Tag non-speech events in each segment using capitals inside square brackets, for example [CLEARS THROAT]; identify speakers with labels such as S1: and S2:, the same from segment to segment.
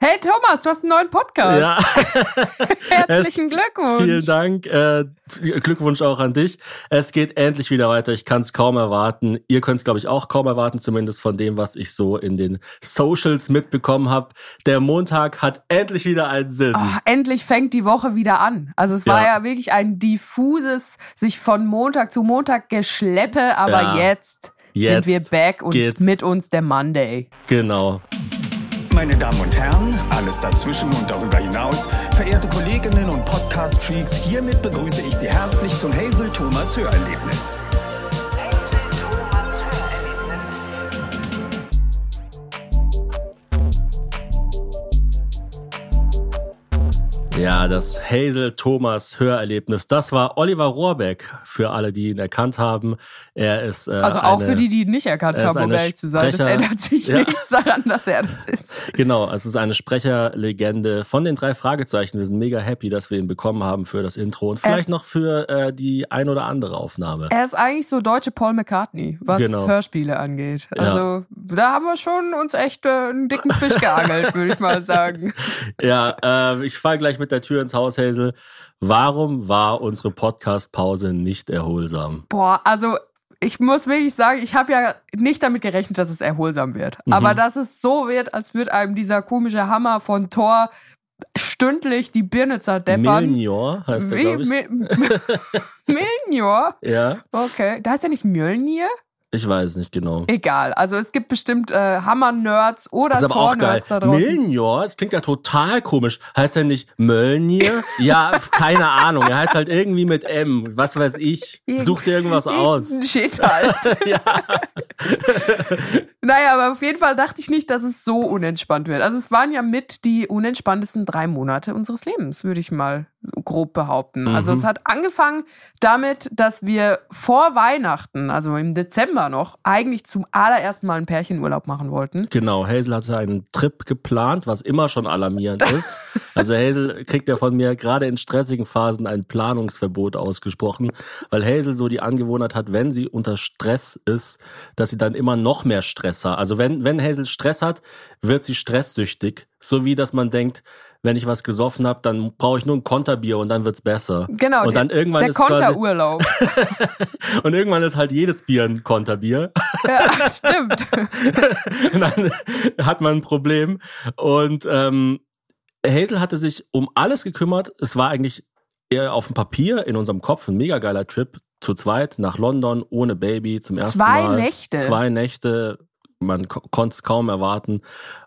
S1: Hey Thomas, du hast einen neuen Podcast.
S2: Ja. [LAUGHS]
S1: Herzlichen
S2: Es-
S1: Glückwunsch.
S2: Vielen Dank. Äh, Glückwunsch auch an dich. Es geht endlich wieder weiter. Ich kann es kaum erwarten. Ihr könnt es, glaube ich, auch kaum erwarten, zumindest von dem, was ich so in den Socials mitbekommen habe. Der Montag hat endlich wieder einen Sinn.
S1: Oh, endlich fängt die Woche wieder an. Also es war
S2: Ja.
S1: ja wirklich ein diffuses, sich von Montag zu Montag geschleppe, aber
S2: Ja.
S1: jetzt,
S2: Jetzt
S1: sind wir back und mit uns der Monday.
S2: Genau.
S3: Meine Damen und Herren, alles dazwischen und darüber hinaus, verehrte Kolleginnen und Podcast-Freaks, hiermit begrüße ich Sie herzlich zum Hazel Thomas Hörerlebnis.
S2: Ja, das Hazel Thomas Hörerlebnis. Das war Oliver Rohrbeck, für alle, die ihn erkannt haben. Er ist äh,
S1: Also auch
S2: eine,
S1: für die, die ihn nicht erkannt
S2: er
S1: haben, um ehrlich zu sein. Das ändert sich
S2: Ja.
S1: nichts daran, dass er das ist. [LAUGHS]
S2: Genau, es ist eine Sprecherlegende von den drei Fragezeichen. Wir sind mega happy, dass wir ihn bekommen haben für das Intro und vielleicht
S1: Er-
S2: noch für äh, die ein oder andere Aufnahme.
S1: Er ist eigentlich so deutsche Paul McCartney, was
S2: Genau.
S1: Hörspiele angeht.
S2: Ja.
S1: Also da haben wir schon uns echt äh, einen dicken Fisch [LAUGHS] geangelt, würde ich mal sagen.
S2: Ja, äh, ich fall gleich mit der Tür ins Haus, Hazel. Warum war unsere Podcast-Pause nicht erholsam?
S1: Boah, also ich muss wirklich sagen, ich habe ja nicht damit gerechnet, dass es erholsam wird.
S2: Mhm.
S1: Aber dass es so wird, als würde einem dieser komische Hammer von Thor stündlich die Birne zerdeppern.
S2: Milnior heißt der, glaube ich.
S1: Mi- [LAUGHS] Milnor? [LAUGHS]
S2: Ja,
S1: Okay. Da heißt er nicht Mjölnir?
S2: Ich weiß nicht genau.
S1: Egal. Also es gibt bestimmt äh, Hammer-Nerds oder
S2: Das ist aber auch geil.
S1: Da draußen.
S2: Milnior, das klingt ja total komisch. Heißt er nicht Mölnir? [LAUGHS] ja, keine Ahnung. Er heißt halt irgendwie mit M. Was weiß ich. Such dir irgendwas aus.
S1: Shit halt. [LAUGHS]
S2: ja. [LAUGHS]
S1: Naja, aber auf jeden Fall dachte ich nicht, dass es so unentspannt wird. Also es waren ja mit die unentspanntesten drei Monate unseres Lebens, würde ich mal grob behaupten. Also
S2: Mhm.
S1: es hat angefangen damit, dass wir vor Weihnachten, also im Dezember noch, eigentlich zum allerersten Mal einen Pärchenurlaub machen wollten.
S2: Genau, Hazel hatte einen Trip geplant, was immer schon alarmierend ist. Also Hazel kriegt ja von mir gerade in stressigen Phasen ein Planungsverbot ausgesprochen, weil Hazel so die Angewohnheit hat, wenn sie unter Stress ist, dass sie dann immer noch mehr Stress hat. Also wenn, wenn Hazel Stress hat, wird sie stresssüchtig. So wie, dass man denkt, wenn ich was gesoffen habe, dann brauche ich nur ein Konterbier und dann wird's besser.
S1: Genau,
S2: Und dann
S1: der,
S2: irgendwann
S1: der
S2: ist
S1: Konterurlaub. [LAUGHS]
S2: und irgendwann ist halt jedes Bier ein Konterbier.
S1: ja, [LAUGHS] stimmt. [LAUGHS]
S2: Und dann hat man ein Problem. Und ähm, Hazel hatte sich um alles gekümmert. Es war eigentlich eher auf dem Papier in unserem Kopf ein mega geiler Trip zu zweit nach London ohne Baby zum ersten
S1: Zwei
S2: Mal.
S1: Nächte.
S2: Zwei Nächte. Man ko konnte es kaum erwarten.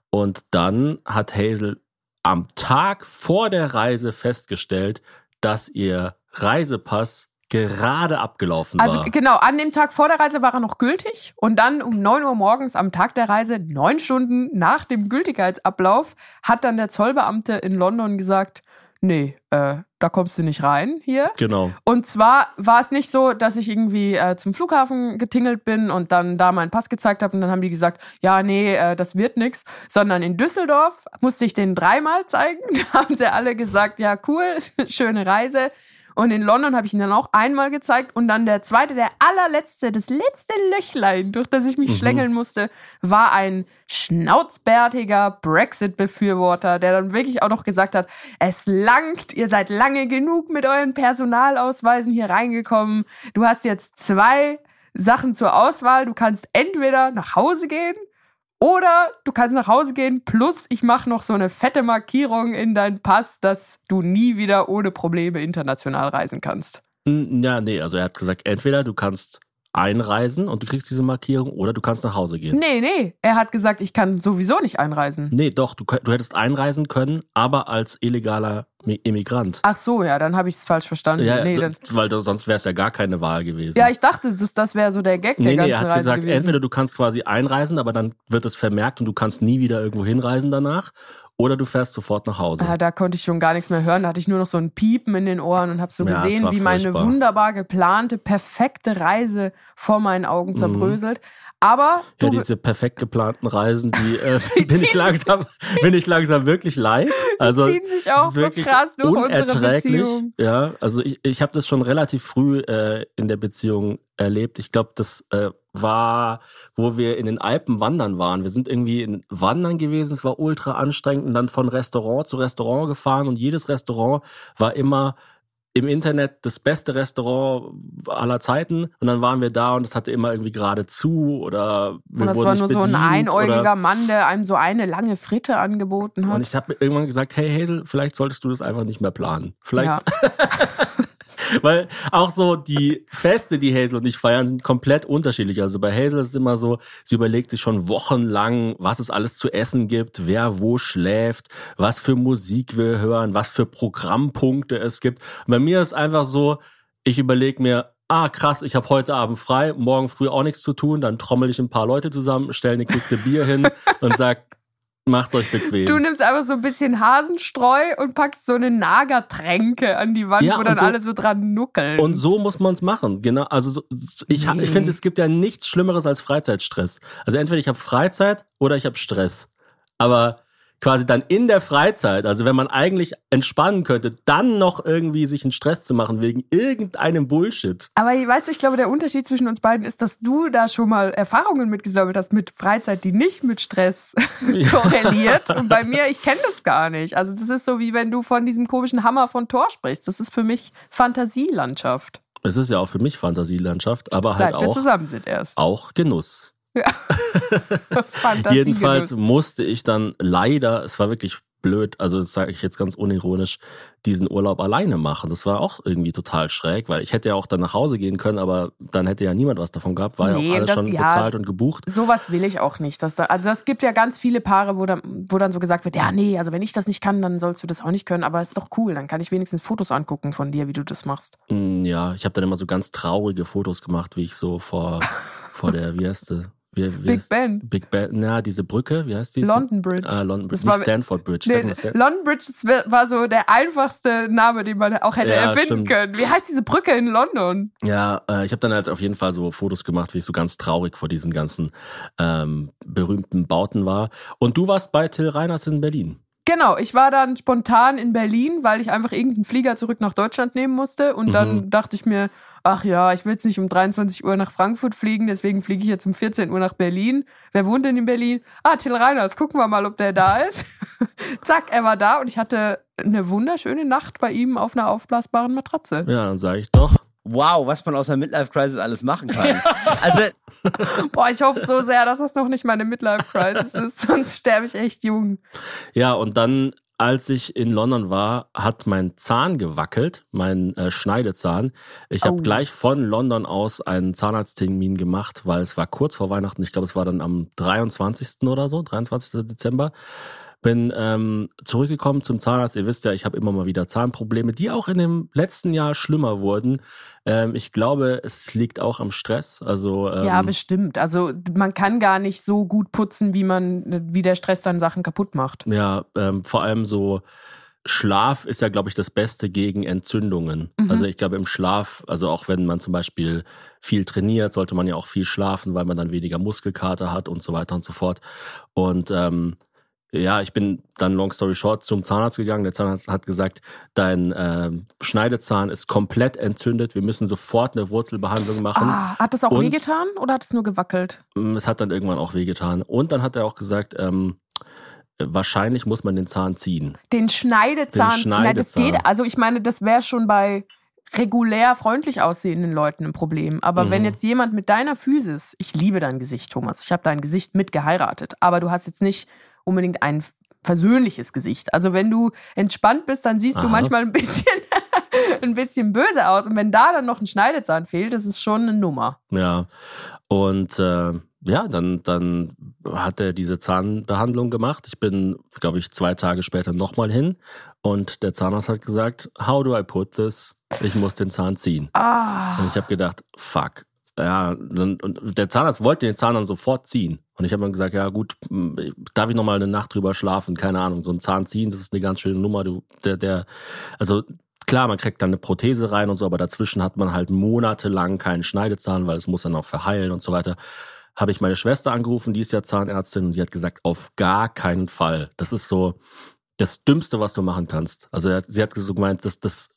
S2: Und dann hat Hazel am Tag vor der Reise festgestellt, dass ihr Reisepass gerade abgelaufen
S1: Also
S2: war.
S1: genau, an dem Tag vor der Reise war er noch gültig und dann um 9 Uhr morgens am Tag der Reise, neun Stunden nach dem Gültigkeitsablauf, hat dann der Zollbeamte in London gesagt, nee, äh, da kommst du nicht rein hier.
S2: Genau.
S1: Und zwar war es nicht so, dass ich irgendwie äh, zum Flughafen getingelt bin und dann da meinen Pass gezeigt habe und dann haben die gesagt, ja, nee, äh, das wird nix, sondern in Düsseldorf musste ich den dreimal zeigen. [LAUGHS] Da haben sie alle gesagt, ja, cool, [LAUGHS] schöne Reise. Und in London habe ich ihn dann auch einmal gezeigt und dann der zweite, der allerletzte, das letzte Löchlein, durch das ich mich schlängeln musste, war ein schnauzbärtiger Brexit-Befürworter, der dann wirklich auch noch gesagt hat, es langt, ihr seid lange genug mit euren Personalausweisen hier reingekommen. Du hast jetzt zwei Sachen zur Auswahl. Du kannst entweder nach Hause gehen oder du kannst nach Hause gehen, plus ich mache noch so eine fette Markierung in deinen Pass, dass du nie wieder ohne Probleme international reisen kannst.
S2: Ja, nee, also er hat gesagt, entweder du kannst einreisen und du kriegst diese Markierung oder du kannst nach Hause gehen.
S1: Nee, nee, er hat gesagt, ich kann sowieso nicht einreisen.
S2: Nee, doch, du, du hättest einreisen können, aber als illegaler Mi- Immigrant.
S1: Ach so, ja, dann habe ich es falsch verstanden.
S2: Ja,
S1: nee,
S2: so- weil sonst wäre es ja gar keine Wahl gewesen.
S1: ja, ich dachte, das, das wäre so der Gag der
S2: nee, nee,
S1: ganzen
S2: er hat
S1: Reise
S2: gesagt,
S1: gewesen.
S2: entweder du kannst quasi einreisen, aber dann wird es vermerkt und du kannst nie wieder irgendwo hinreisen danach, oder du fährst sofort nach Hause.
S1: Ah, da konnte ich schon gar nichts mehr hören. Da hatte ich nur noch so ein Piepen in den Ohren und habe so
S2: Ja, es
S1: gesehen, wie meine wunderbar geplante, perfekte Reise vor meinen Augen zerbröselt. Aber du,
S2: Mhm. Ja, diese perfekt geplanten Reisen, die [LAUGHS] äh, bin ich langsam, bin ich langsam wirklich leid. [LAUGHS] Also
S1: ziehen sich auch so krass durch unsere
S2: unerträglich.
S1: Beziehung.
S2: Ja, also ich, ich habe das schon relativ früh äh, in der Beziehung erlebt. Ich glaube, das äh, war, wo wir in den Alpen wandern waren. Wir sind irgendwie in Wandern gewesen, es war ultra anstrengend und dann von Restaurant zu Restaurant gefahren und jedes Restaurant war immer im Internet das beste Restaurant aller Zeiten und dann waren wir da und es hatte immer irgendwie gerade zu oder wir
S1: Und das
S2: wurden
S1: war nur so ein einäugiger
S2: oder
S1: Mann, der einem so eine lange Fritte angeboten hat.
S2: und ich habe irgendwann gesagt, hey Hazel, vielleicht solltest du das einfach nicht mehr planen. Vielleicht
S1: ja. [LAUGHS]
S2: Weil auch so die Feste, die Hazel und ich feiern, sind komplett unterschiedlich. Also bei Hazel ist es immer so, sie überlegt sich schon wochenlang, was es alles zu essen gibt, wer wo schläft, was für Musik wir hören, was für Programmpunkte es gibt. Und bei mir ist einfach so, ich überlege mir, ah krass, ich habe heute Abend frei, morgen früh auch nichts zu tun, dann trommel ich ein paar Leute zusammen, stelle eine Kiste Bier hin [LAUGHS] und sag, macht's euch bequem.
S1: Du nimmst einfach so ein bisschen Hasenstreu und packst so eine Nagertränke an die Wand,
S2: Ja,
S1: wo
S2: und
S1: dann
S2: so-
S1: alle so dran nuckeln.
S2: Und so muss man es machen. Genau. Also so, ich, ha- ich
S1: Nee.
S2: finde, es gibt ja nichts Schlimmeres als Freizeitstress. Also entweder ich habe Freizeit oder ich habe Stress. Aber quasi dann in der Freizeit, also wenn man eigentlich entspannen könnte, dann noch irgendwie sich einen Stress zu machen wegen irgendeinem Bullshit.
S1: Aber weißt du, ich glaube, der Unterschied zwischen uns beiden ist, dass du da schon mal Erfahrungen mitgesammelt hast mit Freizeit, die nicht mit Stress [LAUGHS] korreliert. Und bei mir, ich kenne das gar nicht. Also das ist so, wie wenn du von diesem komischen Hammer von Thor sprichst. Das ist für mich Fantasielandschaft.
S2: Es ist ja auch für mich Fantasielandschaft, aber halt
S1: Seit wir
S2: auch,
S1: zusammen sind erst.
S2: auch Genuss. [LAUGHS]
S1: Fantasie
S2: Jedenfalls musste ich dann leider, es war wirklich blöd, also das sage ich jetzt ganz unironisch, diesen Urlaub alleine machen. Das war auch irgendwie total schräg, weil ich hätte ja auch dann nach Hause gehen können, aber dann hätte ja niemand was davon gehabt, war ja
S1: Nee,
S2: auch alles
S1: das-
S2: schon
S1: ja,
S2: bezahlt und gebucht.
S1: Sowas will ich auch nicht. Dass da, also es gibt ja ganz viele Paare, wo dann, wo dann so gesagt wird, ja, nee, also wenn ich das nicht kann, dann sollst du das auch nicht können. Aber es ist doch cool, dann kann ich wenigstens Fotos angucken von dir, wie du das machst.
S2: Mm, Ja, ich habe dann immer so ganz traurige Fotos gemacht, wie ich so vor, [LAUGHS] vor der, wie heißt sie? Wie, wie
S1: Big Ben.
S2: Big Ben, na, diese Brücke, wie heißt die?
S1: London Bridge.
S2: Ah, London Bridge,
S1: war-
S2: Stanford Bridge.
S1: Nee,
S2: Sag mal Stan
S1: London Bridge war so der einfachste Name, den man auch hätte
S2: Ja,
S1: erfinden
S2: stimmt.
S1: können. Wie heißt diese Brücke in London?
S2: Ja, äh, ich habe dann halt auf jeden Fall so Fotos gemacht, wie ich so ganz traurig vor diesen ganzen ähm, berühmten Bauten war. Und du warst bei Till Reiners in Berlin.
S1: Genau, ich war dann spontan in Berlin, weil ich einfach irgendeinen Flieger zurück nach Deutschland nehmen musste. Und dann
S2: Mhm.
S1: dachte ich mir, ach ja, ich will jetzt nicht um 23 Uhr nach Frankfurt fliegen, deswegen fliege ich jetzt um 14 Uhr nach Berlin. Wer wohnt denn in Berlin? Ah, Till Reiners, gucken wir mal, ob der da ist. [LAUGHS] Zack, er war da und ich hatte eine wunderschöne Nacht bei ihm auf einer aufblasbaren Matratze.
S2: Ja, dann sage ich doch.
S4: Wow, was man aus einer Midlife-Crisis alles machen kann. [LAUGHS] Also,
S1: Boah, ich hoffe so sehr, dass das noch nicht meine Midlife-Crisis ist, sonst sterbe ich echt jung.
S2: Ja, und dann, als ich in London war, hat mein Zahn gewackelt, mein äh, Schneidezahn. Ich habe
S1: Oh.
S2: gleich von London aus einen Zahnarzttermin gemacht, weil es war kurz vor Weihnachten. Ich glaube, es war dann am 23. oder so, 23. Dezember. Bin ähm, zurückgekommen zum Zahnarzt. Ihr wisst ja, ich habe immer mal wieder Zahnprobleme, die auch in dem letzten Jahr schlimmer wurden. Ähm, ich glaube, es liegt auch am Stress. Also ähm,
S1: Ja, bestimmt. Also man kann gar nicht so gut putzen, wie man, wie der Stress dann Sachen kaputt macht.
S2: Ja, ähm, vor allem so Schlaf ist ja, glaube ich, das Beste gegen Entzündungen.
S1: Mhm.
S2: Also ich glaube im Schlaf, also auch wenn man zum Beispiel viel trainiert, sollte man ja auch viel schlafen, weil man dann weniger Muskelkater hat und so weiter und so fort. Und ähm, ja, ich bin dann long story short zum Zahnarzt gegangen. Der Zahnarzt hat gesagt, dein ähm, Schneidezahn ist komplett entzündet. Wir müssen sofort eine Wurzelbehandlung machen.
S1: Ah, hat das auch
S2: Und-
S1: wehgetan oder hat es nur gewackelt?
S2: Mm, Es hat dann irgendwann auch wehgetan. Und dann hat er auch gesagt, ähm, wahrscheinlich muss man den Zahn ziehen.
S1: Den Schneidezahn.
S2: Den
S1: Nein, das
S2: Schneidezahn.
S1: geht. Also ich meine, das wäre schon bei regulär freundlich aussehenden Leuten ein Problem. Aber
S2: Mhm.
S1: wenn jetzt jemand mit deiner Physis, ich liebe dein Gesicht, Thomas, ich habe dein Gesicht mit geheiratet, aber du hast jetzt nicht unbedingt ein versöhnliches Gesicht. Also wenn du entspannt bist, dann siehst du
S2: Aha.
S1: manchmal ein bisschen, [LAUGHS] ein bisschen böse aus. Und wenn da dann noch ein Schneidezahn fehlt, das ist schon eine Nummer.
S2: Ja. Und äh, ja, dann, dann hat er diese Zahnbehandlung gemacht. Ich bin, glaube ich, zwei Tage später nochmal hin und der Zahnarzt hat gesagt, how do I put this? Ich muss den Zahn ziehen.
S1: Ah.
S2: Und ich habe gedacht, fuck. Ja, und der Zahnarzt wollte den Zahn dann sofort ziehen. Und ich habe dann gesagt, ja gut, darf ich nochmal eine Nacht drüber schlafen? Keine Ahnung, so ein Zahn ziehen, das ist eine ganz schöne Nummer. Du, der, der, also klar, man kriegt dann eine Prothese rein und so, aber dazwischen hat man halt monatelang keinen Schneidezahn, weil es muss dann auch verheilen und so weiter. Habe ich meine Schwester angerufen, die ist ja Zahnärztin und die hat gesagt, auf gar keinen Fall. Das ist so das Dümmste, was du machen kannst. Also sie hat so gemeint, dass das,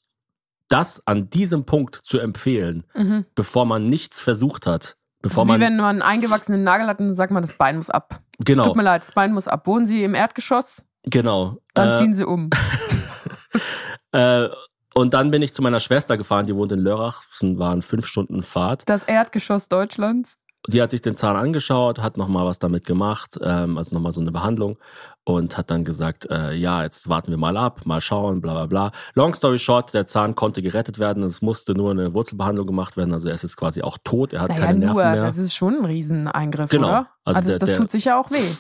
S2: das an diesem Punkt zu empfehlen,
S1: Mhm.
S2: bevor man nichts versucht hat, Bevor
S1: Also wie
S2: man,
S1: wenn man einen eingewachsenen Nagel hat, dann sagt man, das Bein muss ab.
S2: genau,
S1: Tut mir leid, das Bein muss ab. Wohnen Sie im Erdgeschoss,
S2: genau.
S1: dann
S2: Äh,
S1: ziehen Sie um. [LAUGHS]
S2: äh, und dann bin ich zu meiner Schwester gefahren, die wohnt in Lörrach. Das waren fünf Stunden Fahrt.
S1: Das Erdgeschoss Deutschlands.
S2: Die hat sich den Zahn angeschaut, hat nochmal was damit gemacht, ähm, also nochmal so eine Behandlung und hat dann gesagt, äh, ja, jetzt warten wir mal ab, mal schauen, bla bla bla. Long story short, der Zahn konnte gerettet werden, es musste nur eine Wurzelbehandlung gemacht werden, also er ist jetzt quasi auch tot, er hat
S1: Naja,
S2: keine
S1: nur,
S2: Nerven mehr.
S1: das ist schon ein Rieseneingriff,
S2: Genau.
S1: oder?
S2: Also
S1: Also,
S2: der-
S1: das
S2: der-
S1: tut sich ja auch weh.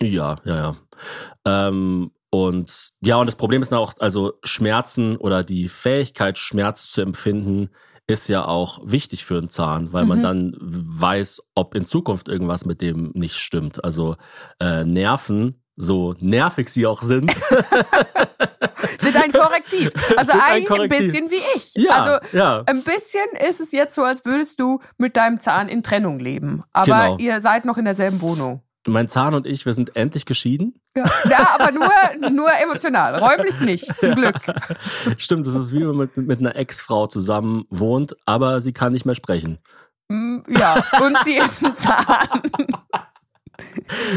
S2: Ja, ja, ja. Ähm, und ja, und das Problem ist auch, also Schmerzen oder die Fähigkeit, Schmerz zu empfinden, ist ja auch wichtig für einen Zahn, weil man
S1: Mhm.
S2: dann weiß, ob in Zukunft irgendwas mit dem nicht stimmt. Also äh, Nerven, so nervig sie auch sind, [LAUGHS]
S1: Sind ein Korrektiv. Also
S2: Sind ein
S1: eigentlich ein
S2: Korrektiv.
S1: bisschen wie ich.
S2: ja,
S1: Also
S2: ja.
S1: ein bisschen ist es jetzt so, als würdest du mit deinem Zahn in Trennung leben. Aber
S2: Genau.
S1: ihr seid noch in derselben Wohnung.
S2: Mein Zahn und ich, wir sind endlich geschieden.
S1: Ja, ja aber nur, nur emotional. Räumlich nicht, zum Glück.
S2: Stimmt, das ist wie wenn man mit, mit einer Ex-Frau zusammen wohnt, aber sie kann nicht mehr sprechen.
S1: Mm, Ja, und sie ist ein Zahn.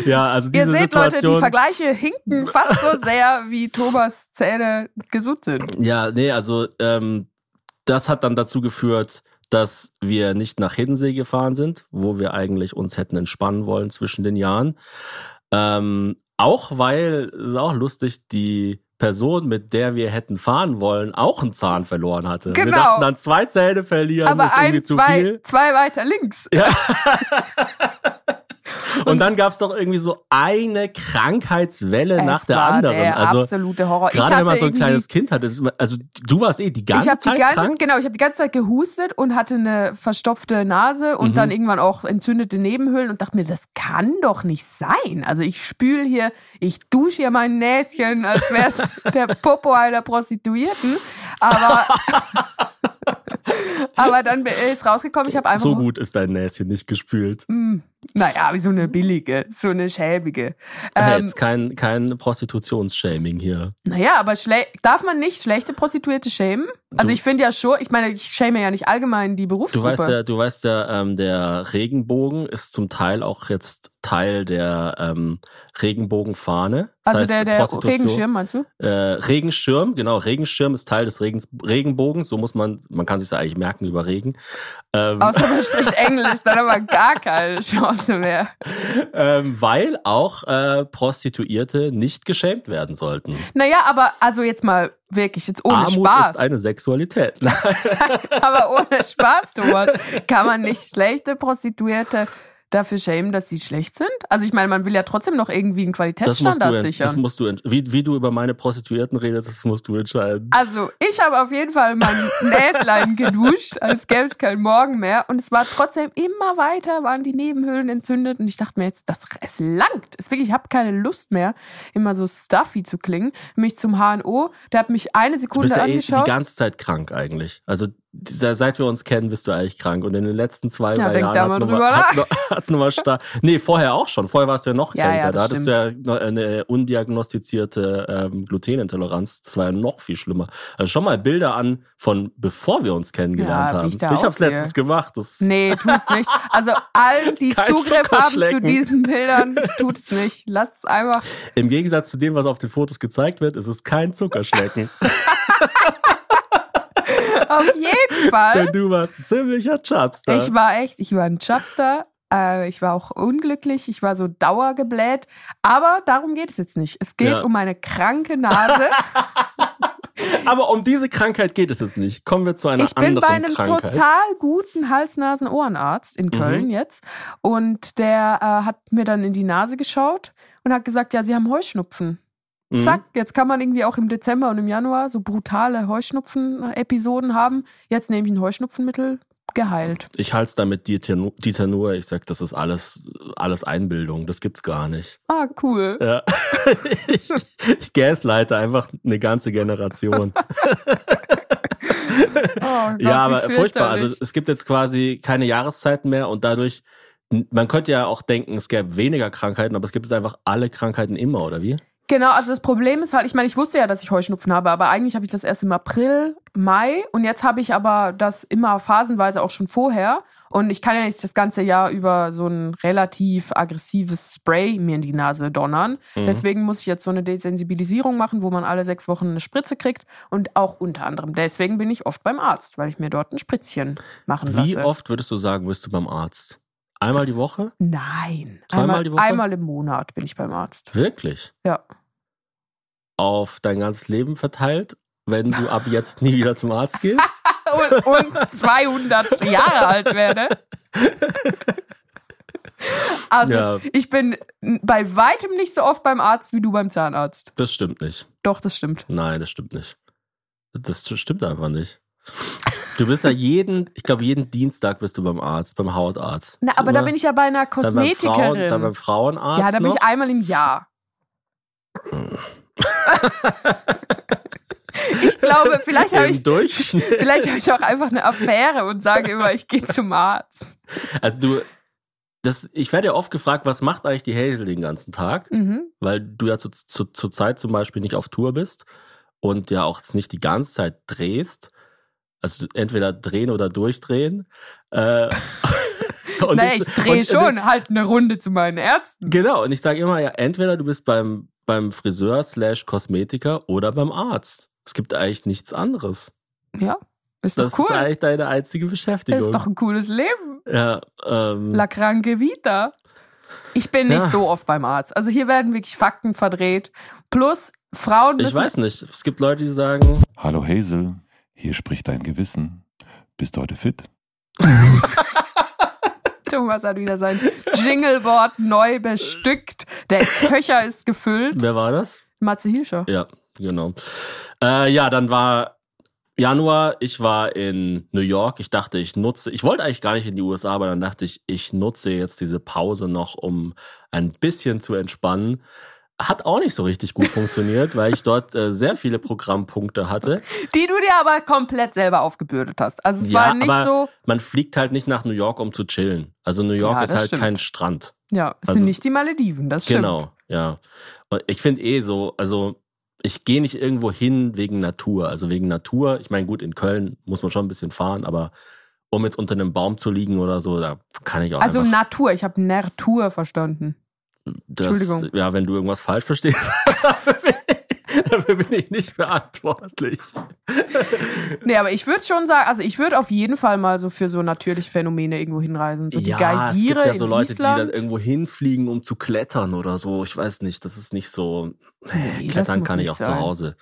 S2: Ja, also
S1: Ihr
S2: diese
S1: seht, Leute, die
S2: Situation.
S1: Vergleiche hinken fast so sehr, wie Thomas Zähne gesund sind.
S2: Ja, nee, also ähm, das hat dann dazu geführt, dass wir nicht nach Hiddensee gefahren sind, wo wir eigentlich uns hätten entspannen wollen zwischen den Jahren. Ähm, auch weil, ist auch lustig, die Person, mit der wir hätten fahren wollen, auch einen Zahn verloren hatte. Wir
S1: Genau.
S2: dachten dann zwei Zähne verlieren,
S1: Aber
S2: ist irgendwie
S1: ein,
S2: zu
S1: zwei,
S2: viel.
S1: zwei weiter links. [LAUGHS]
S2: Und dann gab's doch irgendwie so eine Krankheitswelle nach
S1: Es
S2: der
S1: war
S2: anderen.
S1: Der
S2: also
S1: absolute Horror.
S2: Gerade wenn man so ein kleines Kind hat, ist, also du warst eh die ganze
S1: ich
S2: Zeit
S1: die ganze
S2: krank.
S1: genau, ich habe die ganze Zeit gehustet und hatte eine verstopfte Nase und
S2: Mhm.
S1: dann irgendwann auch entzündete Nebenhöhlen und dachte mir, das kann doch nicht sein. Also ich spül hier, ich dusche hier mein Näschen, als wäre es [LAUGHS] der Popo einer Prostituierten, aber [LAUGHS] aber dann ist rausgekommen, ich habe einfach
S2: So gut ist dein Näschen nicht gespült.
S1: Naja, wie so eine billige, so eine schäbige.
S2: Äh,
S1: Ähm,
S2: Jetzt kein, kein Prostitutionsshaming hier.
S1: Naja, aber darf man nicht schlechte Prostituierte schämen? Also
S2: Du-
S1: ich finde ja schon, ich meine, ich schäme ja nicht allgemein die
S2: Du
S1: Berufsgruppe.
S2: weißt ja, du weißt ja, ähm, der Regenbogen ist zum Teil auch jetzt Teil der ähm, Regenbogenfahne. Das
S1: also
S2: heißt,
S1: der, der Regenschirm, meinst du?
S2: Äh, Regenschirm, genau, Regenschirm ist Teil des Regens, Regenbogens, so muss man, man kann sich das eigentlich merken über Regen. Ähm,
S1: Außer man spricht [LAUGHS] Englisch, dann aber gar keine Chance mehr.
S2: ähm, weil auch äh, Prostituierte nicht geschämt werden sollten.
S1: Naja, aber also jetzt mal wirklich, jetzt ohne
S2: Armut
S1: Spaß.
S2: ist eine Sexualität. [LAUGHS]
S1: aber ohne Spaß, Thomas. Kann man nicht schlechte Prostituierte dafür schämen, dass sie schlecht sind? Also ich meine, man will ja trotzdem noch irgendwie einen
S2: Das du,
S1: Qualitätsstandard
S2: das
S1: sichern.
S2: musst du, wie, wie du über meine Prostituierten redest, das musst du entscheiden.
S1: Also, ich habe auf jeden Fall mein [LAUGHS] Näslein geduscht, als gäbe es keinen Morgen mehr. Und es war trotzdem immer weiter, waren die Nebenhöhlen entzündet. Und ich dachte mir jetzt, das, es langt. Es wirklich, ich habe keine Lust mehr, immer so stuffy zu klingen. Mich zum HNO, der hat mich eine
S2: Du
S1: Sekunde
S2: bist ja eh die
S1: angeschaut.
S2: ganze Zeit krank eigentlich. Also seit wir uns kennen, bist du eigentlich krank. Und in den letzten zwei,
S1: Ja,
S2: drei Jahren
S1: da
S2: hat's
S1: mal
S2: noch
S1: drüber
S2: hat's noch, hat's noch mal [LAUGHS] stark. Nee, vorher auch schon. Vorher warst du ja noch
S1: Ja,
S2: kränker.
S1: ja,
S2: da hattest du ja eine undiagnostizierte ähm, Glutenintoleranz. Das war ja noch viel schlimmer. Also schon mal Bilder an von bevor wir uns kennengelernt haben.
S1: ich
S2: ich hab's
S1: aussehe.
S2: letztens gemacht. Das,
S1: Nee, tut's nicht. Also allen, [LAUGHS] die Zugriff haben zu diesen Bildern, [LAUGHS] tut es nicht. Lasst es einfach.
S2: Im Gegensatz zu dem, was auf den Fotos gezeigt wird, ist es kein Zuckerschlecken. [LAUGHS]
S1: Auf jeden Fall.
S2: Denn du warst ein ziemlicher Chubster.
S1: Ich war echt, ich war ein Chubster. Äh, ich war auch unglücklich, ich war so dauergebläht. Aber darum geht es jetzt nicht. Es geht
S2: Ja.
S1: um eine kranke Nase. [LAUGHS]
S2: Aber um diese Krankheit geht es jetzt nicht. Kommen wir zu einer
S1: Ich bin
S2: anderen
S1: bei einem
S2: Krankheit.
S1: total guten Hals-Nasen-Ohrenarzt in Köln
S2: Mhm.
S1: jetzt. Und der äh, hat mir dann in die Nase geschaut und hat gesagt, ja, Sie haben Heuschnupfen.
S2: Mhm.
S1: Zack, jetzt kann man irgendwie auch im Dezember und im Januar so brutale Heuschnupfen-Episoden haben. Jetzt nehme ich ein Heuschnupfenmittel, geheilt.
S2: Ich halte es da mit Dieter, Nu- Dieter Nuhr. Ich sag, das ist alles, alles Einbildung. Das gibt's gar nicht.
S1: Ah, cool.
S2: Ja. [LAUGHS] ich, ich gaslighte einfach eine ganze Generation. [LAUGHS] [LAUGHS]
S1: Oh Gott,
S2: ja, aber furchtbar. Also es gibt jetzt quasi keine Jahreszeiten mehr und dadurch, man könnte ja auch denken, es gäbe weniger Krankheiten, aber es gibt jetzt einfach alle Krankheiten immer, oder wie?
S1: Genau, also das Problem ist halt, ich meine, ich wusste ja, dass ich Heuschnupfen habe, aber eigentlich habe ich das erst im April, Mai und jetzt habe ich aber das immer phasenweise auch schon vorher. Und ich kann ja nicht das ganze Jahr über so ein relativ aggressives Spray mir in die Nase donnern.
S2: Mhm.
S1: Deswegen muss ich jetzt so eine Desensibilisierung machen, wo man alle sechs Wochen eine Spritze kriegt. Und auch unter anderem deswegen bin ich oft beim Arzt, weil ich mir dort ein Spritzchen machen
S2: Wie
S1: lasse.
S2: oft würdest du sagen, bist du beim Arzt? Einmal die Woche?
S1: Nein.
S2: Zweimal
S1: einmal,
S2: die Woche?
S1: einmal im Monat bin ich beim Arzt.
S2: Wirklich?
S1: Ja.
S2: Auf dein ganzes Leben verteilt, wenn du ab jetzt nie wieder zum Arzt gehst? [LAUGHS]
S1: Und, und 200 Jahre alt werde. [LAUGHS] Also,
S2: Ja.
S1: ich bin bei weitem nicht so oft beim Arzt wie du beim Zahnarzt.
S2: Das stimmt nicht.
S1: Doch, das stimmt.
S2: Nein, das stimmt nicht. Das stimmt einfach nicht. Du bist ja jeden, ich glaube, jeden Dienstag bist du beim Arzt, beim Hautarzt.
S1: Na, aber da
S2: immer-
S1: bin ich ja bei einer
S2: dann beim, Frauen,
S1: Kosmetikerin.
S2: dann beim Frauenarzt.
S1: ja, da bin
S2: noch.
S1: ich einmal im Jahr. [LAUGHS] ich glaube, vielleicht habe ich, [LAUGHS] vielleicht habe ich auch einfach eine Affäre und sage immer, ich gehe zum Arzt.
S2: Also du, das, ich werde ja oft gefragt, was macht eigentlich die Hazel den ganzen Tag?
S1: Mhm.
S2: Weil du ja zu, zu, zur Zeit zum Beispiel nicht auf Tour bist und ja auch nicht die ganze Zeit drehst. Also entweder drehen oder durchdrehen. Äh, [LAUGHS] und
S1: naja, ich drehe
S2: und-
S1: schon halt eine Runde zu meinen Ärzten.
S2: Genau, und ich sage immer, ja, entweder du bist beim, beim Friseur slash Kosmetiker oder beim Arzt. Es gibt eigentlich nichts anderes.
S1: Ja, ist
S2: Das
S1: doch cool.
S2: ist eigentlich deine einzige
S1: Das
S2: Beschäftigung.
S1: ist doch ein cooles Leben.
S2: ja, ähm,
S1: La Kranke Vita. Ich bin nicht
S2: Ja.
S1: so oft beim Arzt. Also hier werden wirklich Fakten verdreht. Plus Frauen
S2: ich
S1: müssen.
S2: weiß nicht. Es gibt Leute, die sagen,
S5: Hallo Hazel, hier spricht dein Gewissen. Bist du heute fit? [LAUGHS]
S1: Thomas hat wieder sein Jingleboard neu bestückt. Der Köcher ist gefüllt.
S2: wer war das?
S1: Matze Hilscher.
S2: Ja, genau. Äh, ja, dann war Januar, ich war in New York. Ich dachte, ich nutze, ich wollte eigentlich gar nicht in die USA, aber dann dachte ich, ich nutze jetzt diese Pause noch, um ein bisschen zu entspannen. Hat auch nicht so richtig gut funktioniert, [LAUGHS] weil ich dort äh, sehr viele Programmpunkte hatte.
S1: Die du dir aber komplett selber aufgebürdet hast. Also es
S2: Ja,
S1: war nicht
S2: aber-
S1: so.
S2: Man fliegt halt nicht nach New York, um zu chillen. Also New York
S1: Ja,
S2: ist halt
S1: stimmt.
S2: kein Strand.
S1: Ja, es
S2: also-
S1: sind nicht die Malediven, das stimmt.
S2: Genau, ja. Und ich finde eh so, also ich gehe nicht irgendwo hin wegen Natur. Also wegen Natur, ich meine, gut, in Köln muss man schon ein bisschen fahren, aber um jetzt unter einem Baum zu liegen oder so, da kann ich auch
S1: Also Natur, ich habe Natur verstanden.
S2: Das,
S1: Entschuldigung.
S2: Ja, wenn du irgendwas falsch verstehst, [LAUGHS] dafür, bin ich, nicht verantwortlich.
S1: Nee, aber ich würde schon sagen, also ich würde auf jeden Fall mal so für so natürliche Phänomene irgendwo hinreisen. So die
S2: ja,
S1: Geysire
S2: es gibt ja so Leute,
S1: Island.
S2: die dann irgendwo hinfliegen, um zu klettern oder so. Ich weiß nicht, das ist nicht so.
S1: Nee,
S2: klettern kann ich auch zu
S1: sein.
S2: Hause.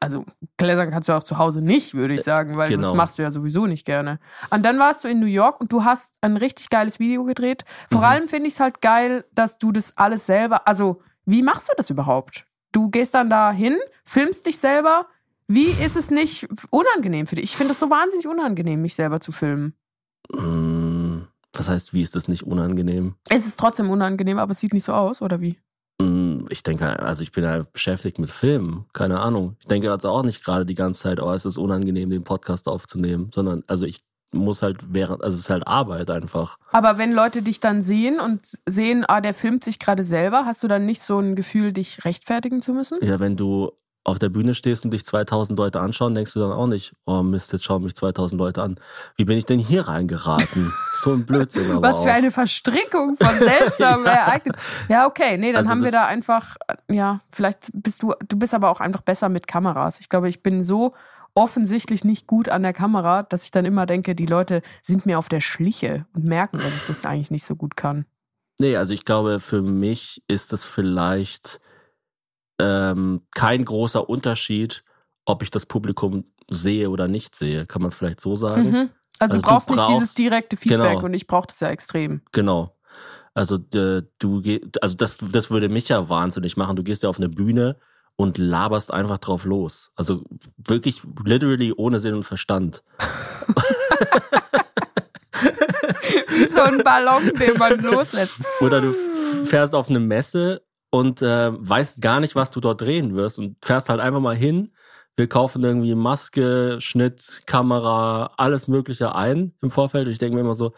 S1: Also klettern kannst du auch zu Hause nicht, würde ich sagen, weil
S2: Genau.
S1: das machst du ja sowieso nicht gerne. Und dann warst du in New York und du hast ein richtig geiles Video gedreht. Vor
S2: Mhm.
S1: allem finde ich es halt geil, dass du das alles selber, also wie machst du das überhaupt? Du gehst dann da hin, filmst dich selber. Wie ist es nicht unangenehm für dich? Ich finde es so wahnsinnig unangenehm, mich selber zu filmen.
S2: Mm, Was heißt, wie ist das nicht unangenehm?
S1: Es ist trotzdem unangenehm, aber es sieht nicht so aus, oder wie?
S2: Mm, Ich denke, also ich bin ja beschäftigt mit Filmen, keine Ahnung. Ich denke also auch nicht gerade die ganze Zeit, oh, es ist unangenehm, den Podcast aufzunehmen, sondern also ich muss halt während, also es ist halt Arbeit einfach.
S1: Aber wenn Leute dich dann sehen und sehen, ah, der filmt sich gerade selber, hast du dann nicht so ein Gefühl, dich rechtfertigen zu müssen?
S2: Ja, wenn du auf der Bühne stehst und dich 2000 Leute anschauen, denkst du dann auch nicht, oh Mist, jetzt schauen mich 2000 Leute an. Wie bin ich denn hier reingeraten? so ein Blödsinn [LAUGHS] aber
S1: Was
S2: auch.
S1: für eine Verstrickung von seltsamen [LAUGHS] Ereignissen. Ja, okay, nee, dann
S2: Also
S1: haben wir
S2: das-
S1: da einfach, ja, vielleicht bist du, du bist aber auch einfach besser mit Kameras. Ich glaube, ich bin so offensichtlich nicht gut an der Kamera, dass ich dann immer denke, die Leute sind mir auf der Schliche und merken, dass ich das eigentlich nicht so gut kann.
S2: Nee, also ich glaube, für mich ist es vielleicht ähm, kein großer Unterschied, ob ich das Publikum sehe oder nicht sehe. Kann man es vielleicht so sagen?
S1: Mhm. Also,
S2: Also
S1: du
S2: du
S1: brauchst nicht
S2: brauchst-
S1: dieses direkte Feedback
S2: Genau.
S1: und ich brauche das ja extrem.
S2: Genau. Also äh, du also das das würde mich ja wahnsinnig machen. Du gehst ja auf eine Bühne und laberst einfach drauf los. Also wirklich literally ohne Sinn und Verstand. [LAUGHS]
S1: Wie so ein Ballon, den man loslässt.
S2: Oder du fährst auf eine Messe und äh, weißt gar nicht, was du dort drehen wirst und fährst halt einfach mal hin. Wir kaufen irgendwie Maske, Schnitt, Kamera, alles Mögliche ein im Vorfeld. Und ich denke mir immer so,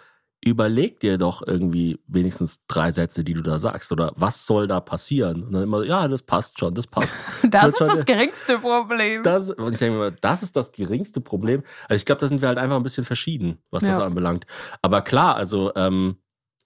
S2: überleg dir doch irgendwie wenigstens drei Sätze, die du da sagst. Oder was soll da passieren? Und dann immer, ja, das passt schon, das passt. [LAUGHS]
S1: Das,
S2: wird
S1: ist
S2: schon-
S1: das [LAUGHS] geringste Problem.
S2: das, und ich denke mir, das ist das geringste Problem. Also ich glaube, da sind wir halt einfach ein bisschen verschieden, was das
S1: Ja.
S2: anbelangt. Aber klar, also ähm,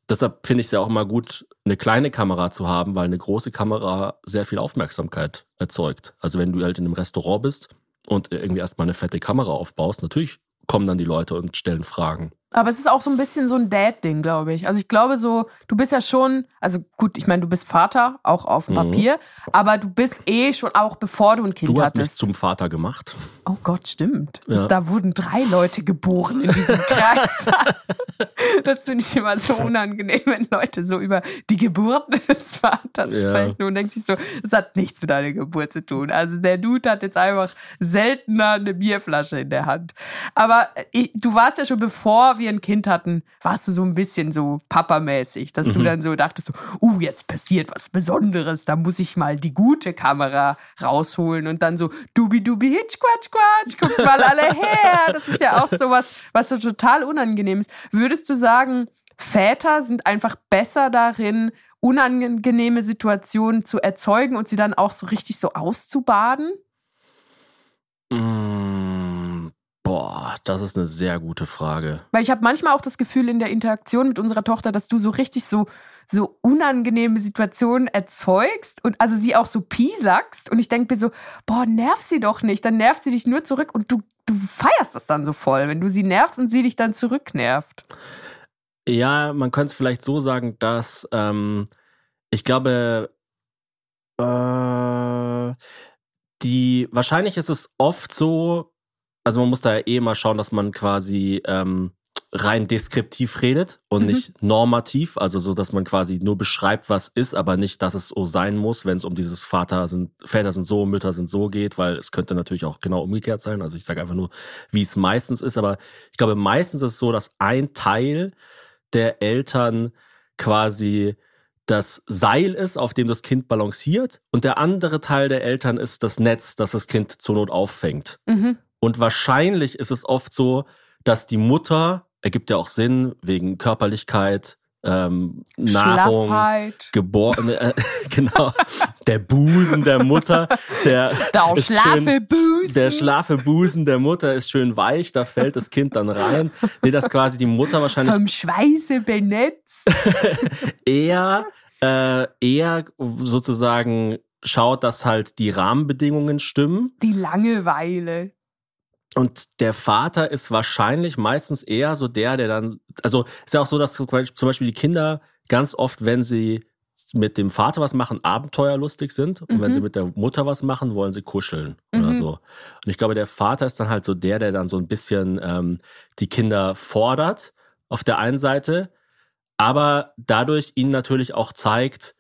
S2: deshalb finde ich es ja auch immer gut, eine kleine Kamera zu haben, weil eine große Kamera sehr viel Aufmerksamkeit erzeugt. Also wenn du halt in einem Restaurant bist und irgendwie erstmal eine fette Kamera aufbaust, natürlich kommen dann die Leute und stellen Fragen.
S1: Aber es ist auch so ein bisschen so ein Dad-Ding, glaube ich. Also ich glaube so, du bist ja schon, also gut, ich meine, du bist Vater, auch auf dem
S2: Mhm.
S1: Papier, aber du bist eh schon auch bevor du ein Kind
S2: Du hast mich
S1: hattest.
S2: zum Vater gemacht.
S1: oh Gott, stimmt.
S2: Ja.
S1: Da wurden drei Leute geboren in diesem Kreis. [LAUGHS] das finde ich immer so unangenehm, wenn Leute so über die Geburt des Vaters
S2: Ja.
S1: sprechen und denkt sich so, das hat nichts mit deiner Geburt zu tun. Also der Dude hat jetzt einfach seltener eine Bierflasche in der Hand. Aber äh, du warst ja schon bevor wir ein Kind hatten, warst du so ein bisschen so papamäßig, dass du dann so dachtest so, uh, jetzt passiert was Besonderes, da muss ich mal die gute Kamera rausholen und dann so dubi dubi hitch quatsch quatsch, guckt mal alle her. Das ist ja auch sowas, was so total unangenehm ist. Würdest du sagen, Väter sind einfach besser darin, unangenehme Situationen zu erzeugen und sie dann auch so richtig so auszubaden?
S2: Mm, boah, das ist eine sehr gute Frage.
S1: Weil ich habe manchmal auch das Gefühl in der Interaktion mit unserer Tochter, dass du so richtig so so unangenehme Situationen erzeugst und also sie auch so piesagst und ich denke mir so, boah, nerv sie doch nicht, dann nervt sie dich nur zurück und du du feierst das dann so voll, wenn du sie nervst und sie dich dann zurücknervt.
S2: Ja, man könnte es vielleicht so sagen, dass ähm, ich glaube, äh, die wahrscheinlich ist es oft so, also man muss da ja eh mal schauen, dass man quasi ähm, rein deskriptiv redet und
S1: Mhm.
S2: nicht normativ, also so, dass man quasi nur beschreibt, was ist, aber nicht, dass es so sein muss, wenn es um dieses Vater sind, Väter sind so, Mütter sind so geht, weil es könnte natürlich auch genau umgekehrt sein. Also ich sage einfach nur, wie es meistens ist, aber ich glaube, meistens ist es so, dass ein Teil der Eltern quasi das Seil ist, auf dem das Kind balanciert und der andere Teil der Eltern ist das Netz, das das Kind zur Not auffängt.
S1: Mhm.
S2: Und wahrscheinlich ist es oft so, dass die Mutter, ergibt ja auch Sinn, wegen Körperlichkeit, ähm, Nahrung, geboren, äh, [LAUGHS] genau, der Busen der Mutter, der,
S1: Schlafebusen.
S2: der schlafe Busen der Mutter ist schön weich, da fällt das Kind dann rein. Nee, dass quasi die Mutter wahrscheinlich
S1: vom Schweiße benetzt. [LAUGHS]
S2: eher, äh, eher sozusagen schaut, dass halt die Rahmenbedingungen stimmen.
S1: Die Langeweile.
S2: Und der Vater ist wahrscheinlich meistens eher so der, der dann, also ist ja auch so, dass zum Beispiel die Kinder ganz oft, wenn sie mit dem Vater was machen, abenteuerlustig sind. Und wenn
S1: Mhm.
S2: sie mit der Mutter was machen, wollen sie kuscheln oder
S1: Mhm.
S2: so. Und ich glaube, der Vater ist dann halt so der, der dann so ein bisschen ähm, die Kinder fordert auf der einen Seite, aber dadurch ihnen natürlich auch zeigt,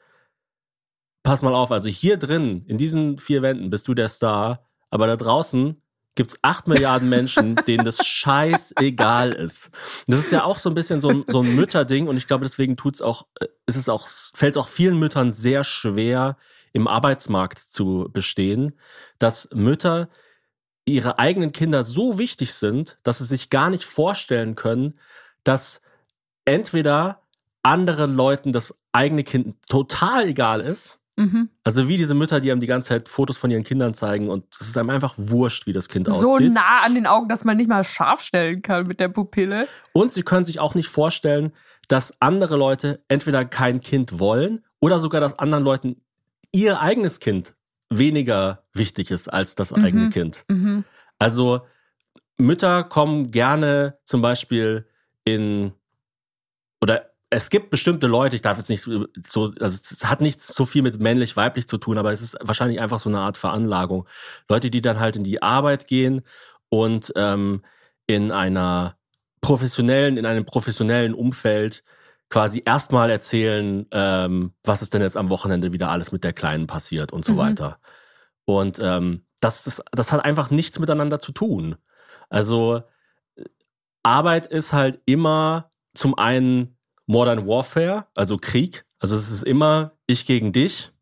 S2: pass mal auf, also hier drin, in diesen vier Wänden bist du der Star, aber da draußen gibt's acht Milliarden Menschen, denen das scheißegal ist. Das ist ja auch so ein bisschen so ein, so ein Mütterding und ich glaube, deswegen tut's auch, äh, ist es auch, fällt es auch vielen Müttern sehr schwer, im Arbeitsmarkt zu bestehen, dass Mütter ihre eigenen Kinder so wichtig sind, dass sie sich gar nicht vorstellen können, dass entweder anderen Leuten das eigene Kind total egal ist,
S1: Mhm.
S2: also wie diese Mütter, die einem die ganze Zeit Fotos von ihren Kindern zeigen und es ist einem einfach wurscht, wie das Kind
S1: So
S2: aussieht.
S1: nah an den Augen, dass man nicht mal scharf stellen kann mit der Pupille.
S2: Und sie können sich auch nicht vorstellen, dass andere Leute entweder kein Kind wollen oder sogar, dass anderen Leuten ihr eigenes Kind weniger wichtig ist als das
S1: Mhm.
S2: eigene Kind.
S1: Mhm.
S2: Also Mütter kommen gerne zum Beispiel in oder es gibt bestimmte Leute, ich darf jetzt nicht so, also es hat nichts so viel mit männlich, weiblich zu tun, aber es ist wahrscheinlich einfach so eine Art Veranlagung. Leute, die dann halt in die Arbeit gehen und ähm, in einer professionellen, in einem professionellen Umfeld quasi erstmal erzählen, ähm, was ist denn jetzt am Wochenende wieder alles mit der Kleinen passiert und so
S1: Mhm.
S2: weiter. Und ähm, das, das, das hat einfach nichts miteinander zu tun. Also Arbeit ist halt immer zum einen Modern Warfare, also Krieg. Also es ist immer ich gegen dich.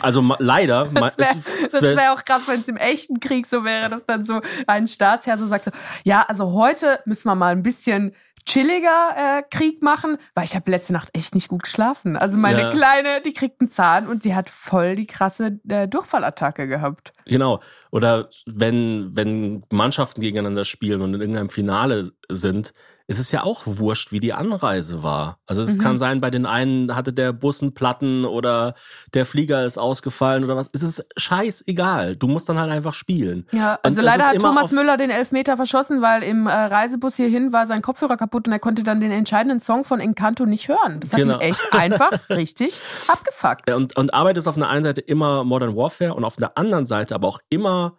S2: Also ma- leider.
S1: Das wäre
S2: wär-
S1: wär auch krass, wenn es im echten Krieg so wäre, dass dann so ein Staatsherr so sagt so, ja, also heute müssen wir mal ein bisschen chilliger äh, Krieg machen, weil ich habe letzte Nacht echt nicht gut geschlafen. Also meine
S2: Ja.
S1: Kleine, die kriegt einen Zahn und sie hat voll die krasse äh, Durchfallattacke gehabt.
S2: Genau. Oder wenn, wenn Mannschaften gegeneinander spielen und in irgendeinem Finale sind, ist es ja auch wurscht, wie die Anreise war. Also es
S1: Mhm.
S2: kann sein, bei den einen hatte der Bus einen Platten oder der Flieger ist ausgefallen oder was. Es ist scheißegal. Du musst dann halt einfach spielen.
S1: Ja, also
S2: Und
S1: leider
S2: ist
S1: hat Thomas Müller den Elfmeter verschossen, weil im äh, Reisebus hierhin war sein Kopfhörer kaputt und er konnte dann den entscheidenden Song von Encanto nicht hören. Das hat
S2: Genau.
S1: ihn echt [LAUGHS] einfach richtig abgefuckt.
S2: Und, und Arbeit ist auf einer einen Seite immer Modern Warfare und auf der anderen Seite aber auch immer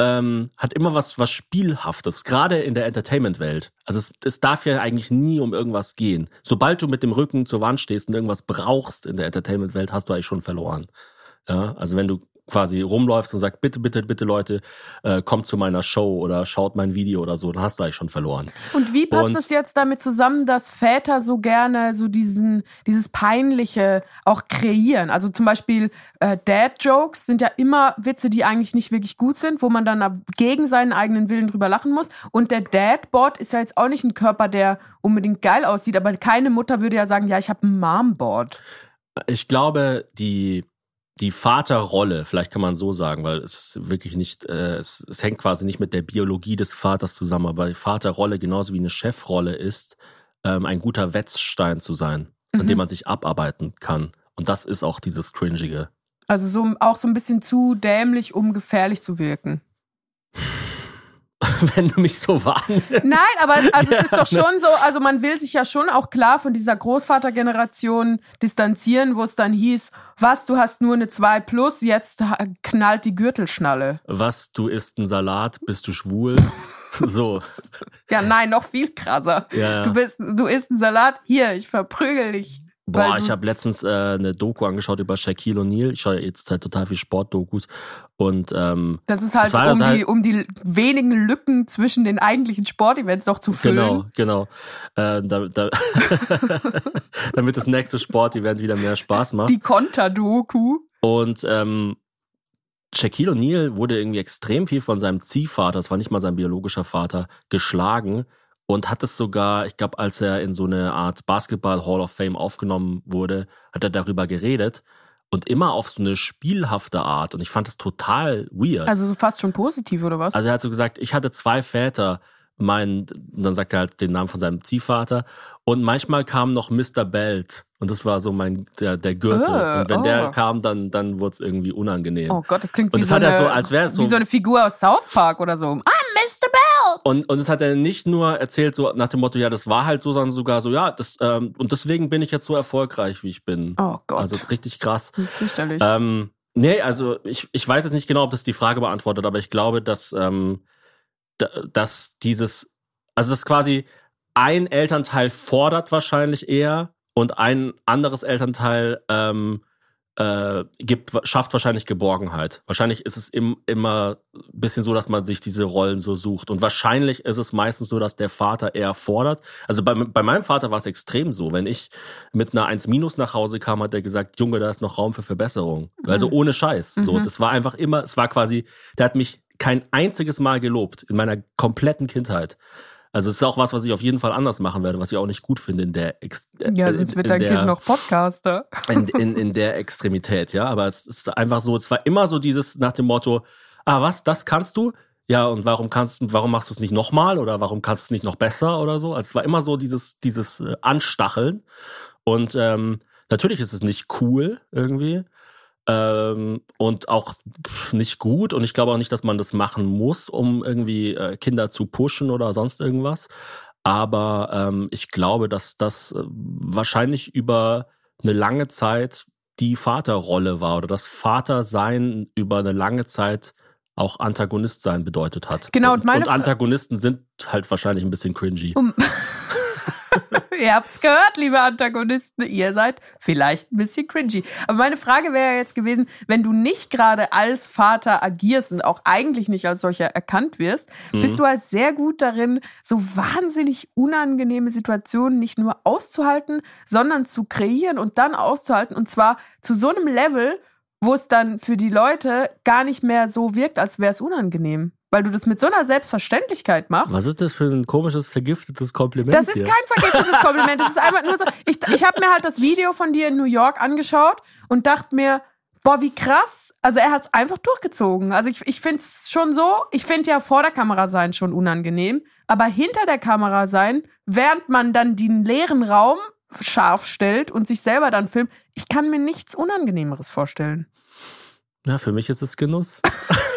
S2: ähm, hat immer was was Spielhaftes, gerade in der Entertainment-Welt. Also es, es darf ja eigentlich nie um irgendwas gehen. Sobald du mit dem Rücken zur Wand stehst und irgendwas brauchst in der Entertainment-Welt, hast du eigentlich schon verloren. Ja, also wenn du quasi rumläufst und sagst, bitte, bitte, bitte Leute, äh, kommt zu meiner Show oder schaut mein Video oder so, dann hast du eigentlich schon verloren.
S1: Und wie passt
S2: Und-
S1: es jetzt damit zusammen, dass Väter so gerne so diesen, dieses Peinliche auch kreieren? Also zum Beispiel äh, Dad-Jokes sind ja immer Witze, die eigentlich nicht wirklich gut sind, wo man dann gegen seinen eigenen Willen drüber lachen muss. Und der Dad-Bod ist ja jetzt auch nicht ein Körper, der unbedingt geil aussieht, aber keine Mutter würde ja sagen, ja, ich habe einen Mom-Bod.
S2: Ich glaube, die, die Vaterrolle, vielleicht kann man so sagen, weil es ist wirklich nicht, äh, es, es hängt quasi nicht mit der Biologie des Vaters zusammen, aber die Vaterrolle genauso wie eine Chefrolle ist, ähm, ein guter Wetzstein zu sein, an
S1: Mhm.
S2: dem man sich abarbeiten kann. Und das ist auch dieses Cringige.
S1: Also so auch so ein bisschen zu dämlich, um gefährlich zu wirken. [LAUGHS] [LAUGHS]
S2: Wenn du mich so wahrnimmst.
S1: Nein, aber also [LAUGHS] es ist doch
S2: ne?
S1: schon so, also man will sich ja schon auch klar von dieser Großvatergeneration distanzieren, wo es dann hieß, was, du hast nur eine 2 plus, jetzt knallt die Gürtelschnalle.
S2: Was, du isst einen Salat, bist du schwul? [LAUGHS] so.
S1: Ja, nein, noch viel krasser.
S2: Ja.
S1: Du bist, du isst einen Salat, hier, ich verprügel dich.
S2: Boah, ich habe letztens äh, eine Doku angeschaut über Shaquille O'Neal. Ich schaue ja jetzt Zeit total viel Sportdokus. Und ähm,
S1: Das ist halt
S2: war
S1: um
S2: total-
S1: die, um die wenigen Lücken zwischen den eigentlichen Sportevents doch zu füllen.
S2: Genau, genau. Äh, da, da, [LAUGHS] damit das nächste Sportevent wieder mehr Spaß macht.
S1: Die Konterdoku.
S2: Und ähm, Shaquille O'Neal wurde irgendwie extrem viel von seinem Ziehvater, das war nicht mal sein biologischer Vater, geschlagen und hat es sogar, ich glaube, als er in so eine Art Basketball Hall of Fame aufgenommen wurde, hat er darüber geredet und immer auf so eine spielhafte Art und ich fand das total weird.
S1: Also so fast schon positiv, oder was?
S2: Also er hat so gesagt, ich hatte zwei Väter, mein, dann sagt er halt den Namen von seinem Ziehvater und manchmal kam noch Mr. Belt und das war so mein, der, der Gürtel.
S1: Äh,
S2: und wenn
S1: oh.
S2: der kam, dann, dann wurde es irgendwie unangenehm.
S1: oh Gott, das klingt
S2: Und
S1: wie
S2: das
S1: so,
S2: hat
S1: eine,
S2: so, als wäre es so-
S1: wie so eine Figur aus South Park oder so. I'm Mr. Bell!
S2: Und, und das hat er nicht nur erzählt so nach dem Motto, ja, das war halt so, sondern sogar so, ja, das, ähm, und deswegen bin ich jetzt so erfolgreich, wie ich bin.
S1: Oh Gott,
S2: Also richtig krass.
S1: fürchterlich.
S2: Ähm, nee, also ich, ich weiß jetzt nicht genau, ob das die Frage beantwortet, aber ich glaube, dass, ähm, dass dieses, also das quasi ein Elternteil fordert wahrscheinlich eher und ein anderes Elternteil ähm, äh, gibt, schafft wahrscheinlich Geborgenheit. Wahrscheinlich ist es im, immer ein bisschen so, dass man sich diese Rollen so sucht. Und wahrscheinlich ist es meistens so, dass der Vater eher fordert. Also bei, bei meinem Vater war es extrem so. Wenn ich mit einer 1 minus nach Hause kam, hat er gesagt, Junge, da ist noch Raum für Verbesserung. Also ohne Scheiß. So,
S1: Mhm.
S2: das war einfach immer, es war quasi, der hat mich kein einziges Mal gelobt in meiner kompletten Kindheit. Also es ist auch was, was ich auf jeden Fall anders machen werde, was ich auch nicht gut finde in der Ex
S1: ja,
S2: äh,
S1: sonst
S2: in,
S1: wird
S2: in
S1: dein
S2: der,
S1: Kind noch Podcaster.
S2: in, in, in der Extremität, ja. Aber es ist einfach so, es war immer so dieses nach dem Motto, ah, was, das kannst du? Ja, und warum kannst du, warum machst du es nicht nochmal oder warum kannst du es nicht noch besser oder so? Also es war immer so dieses, dieses äh, Anstacheln. Und ähm, natürlich ist es nicht cool irgendwie. Ähm, und auch nicht gut. Und ich glaube auch nicht, dass man das machen muss, um irgendwie äh, Kinder zu pushen oder sonst irgendwas. Aber ähm, ich glaube, dass das äh, wahrscheinlich über eine lange Zeit die Vaterrolle war oder das Vatersein über eine lange Zeit auch Antagonist sein bedeutet hat.
S1: Genau, und
S2: und, und Antagonisten sind halt wahrscheinlich ein bisschen cringy.
S1: Um, [LAUGHS] Ihr habt's gehört, liebe Antagonisten. Ihr seid vielleicht ein bisschen cringy. Aber meine Frage wäre jetzt gewesen, wenn du nicht gerade als Vater agierst und auch eigentlich nicht als solcher erkannt wirst,
S2: Mhm.
S1: bist du halt sehr gut darin, so wahnsinnig unangenehme Situationen nicht nur auszuhalten, sondern zu kreieren und dann auszuhalten. Und zwar zu so einem Level, wo es dann für die Leute gar nicht mehr so wirkt, als wäre es unangenehm. Weil du das mit so einer Selbstverständlichkeit machst.
S2: Was ist das für ein komisches, vergiftetes Kompliment?
S1: Das ist
S2: hier?
S1: kein vergiftetes Kompliment. Das ist [LAUGHS] einfach nur so. Ich, ich habe mir halt das Video von dir in New York angeschaut und dachte mir, boah, wie krass. Also er hat es einfach durchgezogen. Also ich, ich finde es schon so, ich finde ja vor der Kamera sein schon unangenehm, aber hinter der Kamera sein, während man dann den leeren Raum scharf stellt und sich selber dann filmt, ich kann mir nichts Unangenehmeres vorstellen.
S2: Ja, für mich ist es Genuss. [LAUGHS]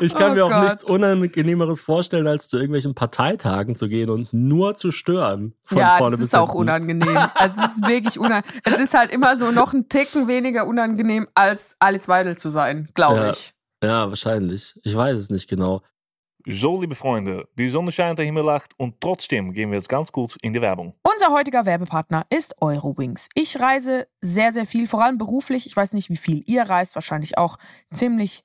S2: Ich kann
S1: Oh
S2: mir auch
S1: Gott.
S2: nichts Unangenehmeres vorstellen, als zu irgendwelchen Parteitagen zu gehen und nur zu stören. Von
S1: ja,
S2: vorne
S1: das
S2: bis
S1: ist auch
S2: hinten.
S1: unangenehm. [LAUGHS] Also es ist wirklich unangenehm. Es ist halt immer so noch ein Ticken weniger unangenehm, als Alice Weidel zu sein, glaube
S2: Ja.
S1: ich.
S2: Ja, wahrscheinlich. Ich weiß es nicht genau.
S6: So, liebe Freunde, die Sonne scheint, der Himmel lacht und trotzdem gehen wir jetzt ganz kurz in die Werbung.
S1: Unser heutiger Werbepartner ist Eurowings. Ich reise sehr, sehr viel, vor allem beruflich. Ich weiß nicht, wie viel ihr reist, wahrscheinlich auch ziemlich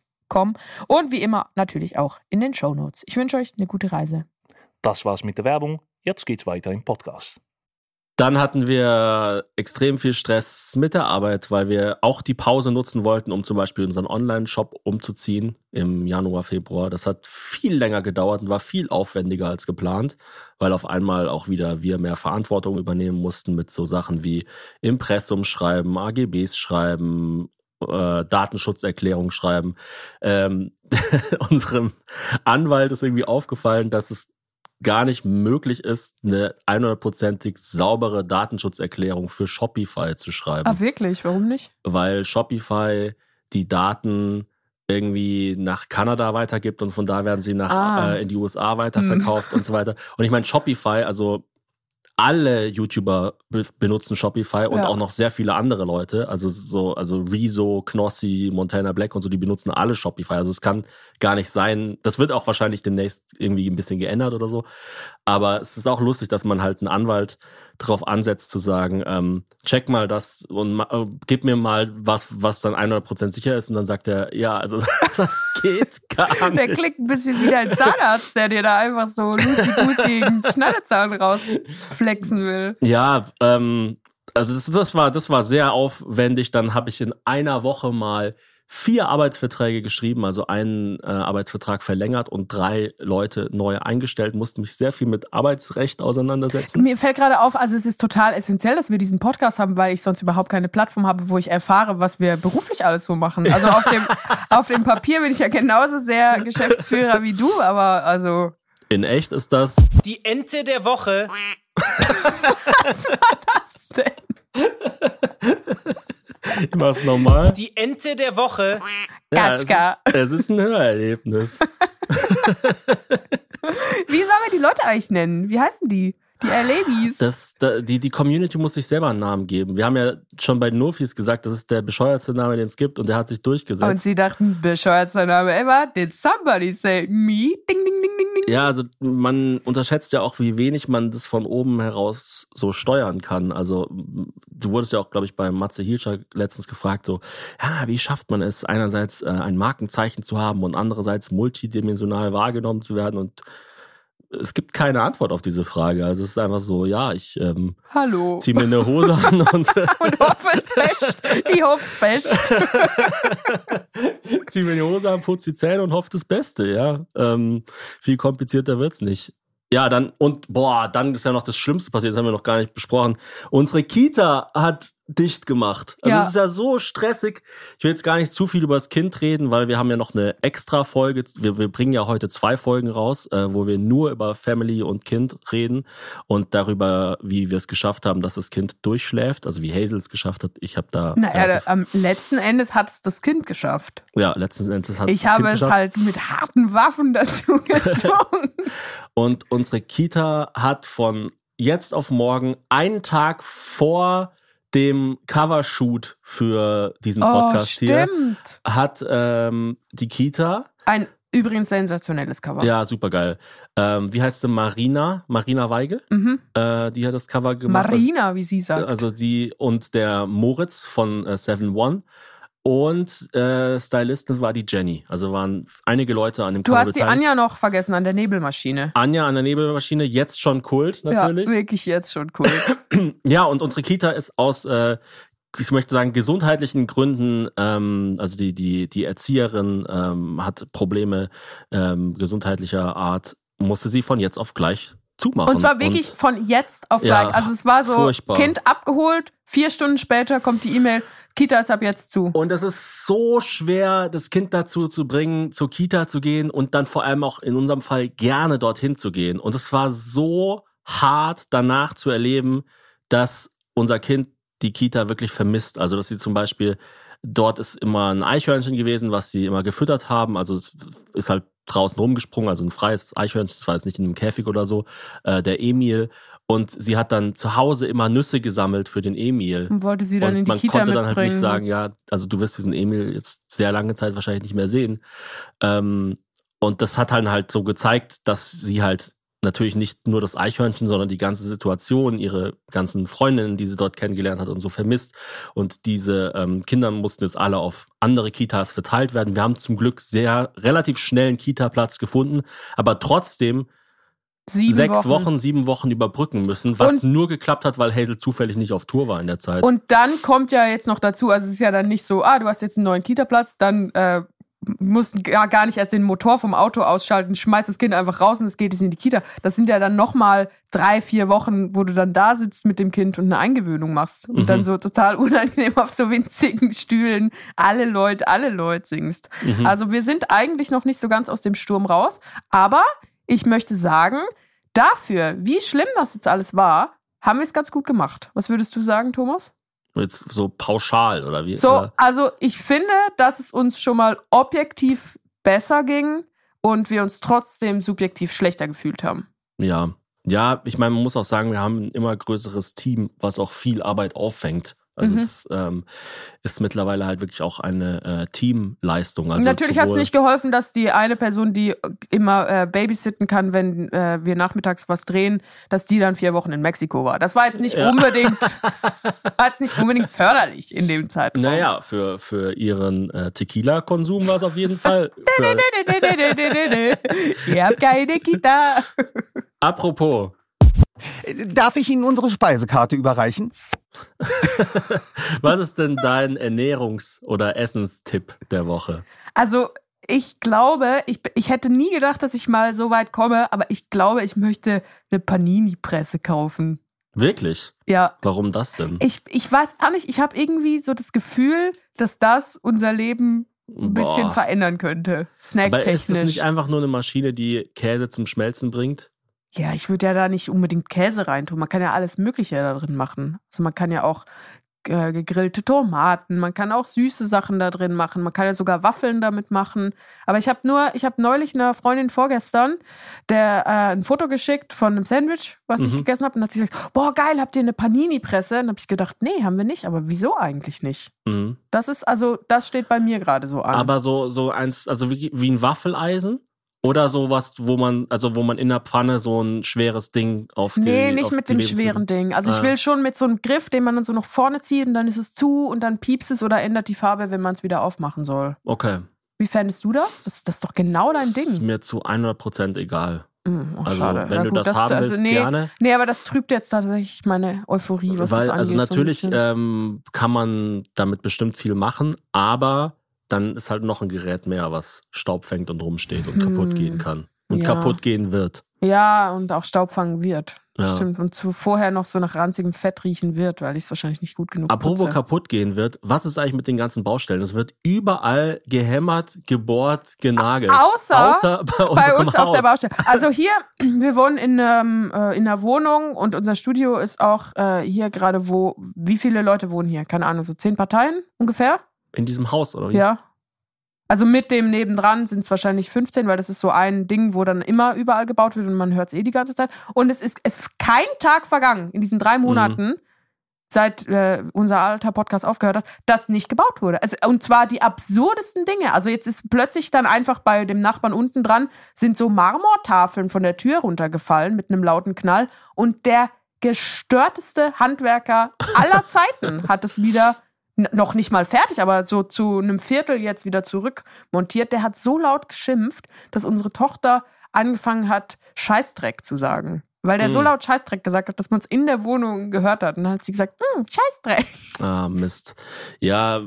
S1: Eurowings.com. Und wie immer natürlich auch in den Shownotes. Ich wünsche euch eine gute Reise.
S6: Das war's mit der Werbung. Jetzt geht's weiter im Podcast.
S2: Dann hatten wir extrem viel Stress mit der Arbeit, weil wir auch die Pause nutzen wollten, um zum Beispiel unseren Online-Shop umzuziehen im Januar, Februar. Das hat viel länger gedauert und war viel aufwendiger als geplant, weil auf einmal auch wieder wir mehr Verantwortung übernehmen mussten mit so Sachen wie Impressum schreiben, AGBs schreiben, äh, Datenschutzerklärung schreiben. Ähm, [LAUGHS] unserem Anwalt ist irgendwie aufgefallen, dass es gar nicht möglich ist, eine 100%ig saubere Datenschutzerklärung für Shopify zu schreiben,
S1: Ah, wirklich? Warum nicht?
S2: weil Shopify die Daten irgendwie nach Kanada weitergibt und von da werden sie nach
S1: Ah.
S2: äh, in die USA weiterverkauft und so weiter. Und ich meine Shopify, also alle YouTuber be benutzen Shopify und
S1: Ja.
S2: auch noch sehr viele andere Leute, also so also Rezo, Knossi, Montana Black und so, die benutzen alle Shopify. Also es kann gar nicht sein. Das wird auch wahrscheinlich demnächst irgendwie ein bisschen geändert oder so. Aber es ist auch lustig, dass man halt einen Anwalt drauf ansetzt zu sagen, ähm, check mal das und äh, gib mir mal was, was dann 100% sicher ist. Und dann sagt er, ja, also [LAUGHS] das geht gar
S1: Der
S2: nicht.
S1: klingt ein bisschen wie dein Zahnarzt, der dir da einfach so lucy-goosey einen Schneidezahn rausflexen will.
S2: Ja, ähm, also das, das war das war sehr aufwendig. Dann habe ich in einer Woche mal vier Arbeitsverträge geschrieben, also einen äh, Arbeitsvertrag verlängert und drei Leute neu eingestellt. Musste mich sehr viel mit Arbeitsrecht auseinandersetzen.
S1: Mir fällt gerade auf, also es ist total essentiell, dass wir diesen Podcast haben, weil ich sonst überhaupt keine Plattform habe, wo ich erfahre, was wir beruflich alles so machen. Also auf dem, [LAUGHS] auf dem Papier bin ich ja genauso sehr Geschäftsführer wie du, aber also
S2: In echt ist das
S7: Die Ente der Woche. [LAUGHS]
S1: was denn? [LAUGHS]
S2: Ich mach's nochmal.
S7: Die Ente der Woche.
S2: Ja, es, ist,
S1: Gatschka.
S2: es ist ein Hörerlebnis. [LAUGHS]
S1: Wie sollen wir die Leute eigentlich nennen? Wie heißen die? Die Erlebis.
S2: Das, da, die, die Community muss sich selber einen Namen geben. Wir haben ja schon bei Nofis gesagt, das ist der bescheuertste Name, den es gibt und der hat sich
S1: Und
S2: durchgesetzt.
S1: sie dachten, bescheuerster Name ever. Did somebody say me? Ding, ding, ding, ding, ding.
S2: Ja, also man unterschätzt ja auch, wie wenig man das von oben heraus so steuern kann. Also du wurdest ja auch, glaube ich, bei Matze Hilscher letztens gefragt, so, ja, wie schafft man es, einerseits äh, ein Markenzeichen zu haben und andererseits multidimensional wahrgenommen zu werden und es gibt keine Antwort auf diese Frage. Also es ist einfach so, ja, ich ähm,
S1: Hallo.
S2: zieh mir eine Hose an und [LAUGHS]
S1: Und hoffe es best. Ich hoffe es best. [LAUGHS]
S2: zieh mir die Hose an, putz die Zähne und hoffe das Beste, ja. Ähm, viel komplizierter wird's nicht. Ja, dann, und boah, dann ist ja noch das Schlimmste passiert, das haben wir noch gar nicht besprochen. Unsere Kita hat dicht gemacht. Also
S1: Ja.
S2: es ist ja so stressig. Ich will jetzt gar nicht zu viel über das Kind reden, weil wir haben ja noch eine extra Folge. Wir, wir bringen ja heute zwei Folgen raus, äh, wo wir nur über Family und Kind reden und darüber, wie wir es geschafft haben, dass das Kind durchschläft. Also wie Hazel es geschafft hat. Ich habe da.
S1: Naja,
S2: relativ-
S1: am letzten Endes hat es das Kind geschafft.
S2: ja, letzten Endes hat es
S1: Ich
S2: das
S1: habe
S2: Kind
S1: es
S2: geschafft.
S1: halt mit harten Waffen [LAUGHS] dazu gezwungen. [LAUGHS]
S2: Und unsere Kita hat von jetzt auf morgen einen Tag vor dem Covershoot für diesen
S1: oh,
S2: Podcast hier
S1: stimmt.
S2: hat ähm, die Kita,
S1: Ein übrigens sensationelles Cover.
S2: ja super geil. Ähm, wie heißt sie? Marina, Marina Weigel,
S1: Mhm.
S2: äh, die hat das Cover gemacht.
S1: Marina, wie sie sagt.
S2: Also sie und der Moritz von äh, Seven One. Und äh, Stylistin war die Jenny. Also waren einige Leute an dem
S1: du
S2: Cover
S1: hast die
S2: beteiligt.
S1: Anja noch vergessen an der Nebelmaschine.
S2: Anja an der Nebelmaschine, jetzt schon Kult natürlich.
S1: Ja, wirklich jetzt schon cool. [CLEARS THROAT]
S2: Ja, und unsere Kita ist aus, äh, ich möchte sagen, gesundheitlichen Gründen, ähm, also die, die, die Erzieherin ähm, hat Probleme ähm, gesundheitlicher Art, musste sie von jetzt auf gleich zumachen.
S1: Und zwar wirklich von jetzt auf
S2: Ja,
S1: gleich. Also es war so,
S2: furchtbar.
S1: Kind abgeholt, vier Stunden später kommt die E-Mail, Kita ist ab jetzt zu.
S2: Und es ist so schwer, das Kind dazu zu bringen, zur Kita zu gehen und dann vor allem auch in unserem Fall gerne dorthin zu gehen. Und es war so hart danach zu erleben, dass unser Kind die Kita wirklich vermisst. Also, dass sie zum Beispiel, dort ist immer ein Eichhörnchen gewesen, was sie immer gefüttert haben. Also, es ist halt draußen rumgesprungen, also ein freies Eichhörnchen, das war jetzt nicht in einem Käfig oder so, äh, der Emil. Und sie hat dann zu Hause immer Nüsse gesammelt für den Emil.
S1: Und wollte sie dann
S2: und
S1: in die
S2: man
S1: Kita
S2: konnte
S1: mitbringen.
S2: dann halt nicht sagen, ja, also du wirst diesen Emil jetzt sehr lange Zeit wahrscheinlich nicht mehr sehen. Ähm, und das hat dann halt so gezeigt, dass sie halt natürlich nicht nur das Eichhörnchen, sondern die ganze Situation, ihre ganzen Freundinnen, die sie dort kennengelernt hat und so vermisst. Und diese ähm, Kinder mussten jetzt alle auf andere Kitas verteilt werden. Wir haben zum Glück sehr relativ schnell einen Kita-Platz gefunden, aber trotzdem
S1: Sieben
S2: sechs Wochen. sieben Wochen überbrücken müssen, was
S1: Und-
S2: nur geklappt hat, weil Hazel zufällig nicht auf Tour war in der Zeit.
S1: Und dann kommt ja jetzt noch dazu, also es ist ja dann nicht so, ah, du hast jetzt einen neuen Kita-Platz, dann äh, musst du gar, gar nicht erst den Motor vom Auto ausschalten, schmeißt das Kind einfach raus und es geht jetzt in die Kita. Das sind ja dann nochmal drei, vier Wochen, wo du dann da sitzt mit dem Kind und eine Eingewöhnung machst und
S2: Mhm.
S1: dann so total [LAUGHS] unangenehm auf so winzigen Stühlen alle Leute, alle Leute singst.
S2: Mhm.
S1: Also wir sind eigentlich noch nicht so ganz aus dem Sturm raus, aber ich möchte sagen, dafür, wie schlimm das jetzt alles war, haben wir es ganz gut gemacht. Was würdest du sagen, Thomas?
S2: Jetzt so pauschal oder wie?
S1: So, also ich finde, dass es uns schon mal objektiv besser ging und wir uns trotzdem subjektiv schlechter gefühlt haben.
S2: Ja. Ja, ich meine, man muss auch sagen, wir haben ein immer größeres Team, was auch viel Arbeit auffängt. Also
S1: Mhm.
S2: das ähm, ist mittlerweile halt wirklich auch eine äh, Teamleistung. Also
S1: Natürlich hat es nicht geholfen, dass die eine Person, die immer äh, babysitten kann, wenn äh, wir nachmittags was drehen, dass die dann vier Wochen in Mexiko war. Das war jetzt nicht
S2: Ja.
S1: unbedingt, [LAUGHS] war jetzt nicht unbedingt förderlich in dem Zeitraum.
S2: Naja, für, für ihren äh, Tequila-Konsum war es auf jeden Fall.
S1: Ihr habt keine Kita.
S2: apropos,
S8: Darf ich Ihnen unsere Speisekarte überreichen? [LAUGHS]
S2: was ist denn dein Ernährungs- oder Essenstipp der Woche?
S1: Also ich glaube, ich, ich hätte nie gedacht, dass ich mal so weit komme, aber ich glaube, ich möchte eine Panini-Presse kaufen.
S2: Wirklich?
S1: Ja,
S2: Warum das denn?
S1: ich, ich weiß auch nicht, ich habe irgendwie so das Gefühl, dass das unser Leben ein bisschen
S2: Boah.
S1: verändern könnte.
S2: Aber ist das
S1: Snacktechnisch.
S2: nicht einfach nur eine Maschine, die Käse zum Schmelzen bringt?
S1: Ja, ich würde ja da nicht unbedingt Käse reintun. Man kann ja alles Mögliche da drin machen. Also man kann ja auch äh, gegrillte Tomaten, man kann auch süße Sachen da drin machen, man kann ja sogar Waffeln damit machen. Aber ich habe nur, ich habe neulich einer Freundin vorgestern, der äh, ein Foto geschickt von einem Sandwich, was ich gegessen habe, und hat sie gesagt, boah geil, habt ihr eine Panini-Presse? Und habe ich gedacht, nee, haben wir nicht. Aber wieso eigentlich nicht?
S2: Mhm.
S1: Das ist also, das steht bei mir gerade so an.
S2: Aber so, so eins, also wie, wie ein Waffeleisen? Oder sowas, wo man, also wo man in der Pfanne so ein schweres Ding auf die
S1: Nee, nicht mit dem schweren Ding. Also ich
S2: Ah.
S1: will schon mit so einem Griff, den man dann so nach vorne zieht und dann ist es zu und dann piepst es oder ändert die Farbe, wenn man es wieder aufmachen soll.
S2: Okay.
S1: Wie fändest du das? Das, das ist doch genau dein
S2: Das ist
S1: Ding.
S2: mir zu 100% egal.
S1: Hm, oh,
S2: Also,
S1: schade.
S2: wenn
S1: Ja,
S2: du
S1: gut,
S2: das haben willst,
S1: nee,
S2: gerne.
S1: Nee, aber das trübt jetzt tatsächlich meine Euphorie, was
S2: Weil,
S1: das angeht.
S2: also natürlich
S1: so
S2: ähm, kann man damit bestimmt viel machen, aber dann ist halt noch ein Gerät mehr, was Staub fängt und rumsteht und kaputt
S1: Hm,
S2: gehen kann. Und
S1: ja.
S2: kaputt gehen wird.
S1: ja, und auch Staub fangen wird.
S2: Ja.
S1: Stimmt. Und zu, vorher noch so nach ranzigem Fett riechen wird, weil ich es wahrscheinlich nicht gut genug
S2: Apropos
S1: putze.
S2: kaputt gehen wird, was ist eigentlich mit den ganzen Baustellen? Es wird überall gehämmert, gebohrt, genagelt.
S1: Außer
S2: Außer bei,
S1: bei uns
S2: Haus.
S1: auf der Baustelle. Also hier, [CLEARS THROAT] wir wohnen in, ähm, äh, in einer Wohnung und unser Studio ist auch äh, hier gerade, wo, wie viele Leute wohnen hier? Keine Ahnung, so zehn Parteien ungefähr?
S2: In diesem Haus, oder wie?
S1: Ja. Also mit dem nebendran sind es wahrscheinlich 15, weil das ist so ein Ding, wo dann immer überall gebaut wird und man hört es eh die ganze Zeit. Und es ist, es ist kein Tag vergangen in diesen drei
S2: Mhm.
S1: Monaten, seit äh, unser alter Podcast aufgehört hat, dass nicht gebaut wurde. Also, und zwar die absurdesten Dinge. Also jetzt ist plötzlich dann einfach bei dem Nachbarn unten dran, sind so Marmortafeln von der Tür runtergefallen mit einem lauten Knall. Und der gestörteste Handwerker aller [LAUGHS] Zeiten hat es wieder noch nicht mal fertig, aber so zu einem Viertel jetzt wieder zurück montiert. Der hat so laut geschimpft, dass unsere Tochter angefangen hat, Scheißdreck zu sagen. Weil der so
S2: Hm.
S1: laut Scheißdreck gesagt hat, dass man es in der Wohnung gehört hat. Und dann hat sie gesagt, hm, Scheißdreck.
S2: Ah, Mist. Ja,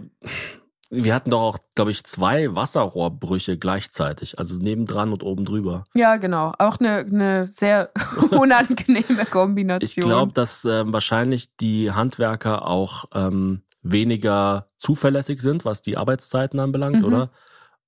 S2: wir hatten doch auch, glaube ich, zwei Wasserrohrbrüche gleichzeitig. Also nebendran und oben drüber.
S1: Ja, genau. Auch eine, eine sehr [LAUGHS] unangenehme Kombination.
S2: Ich glaube, dass ähm, wahrscheinlich die Handwerker auch ähm, weniger zuverlässig sind, was die Arbeitszeiten anbelangt,
S1: Mhm.
S2: oder?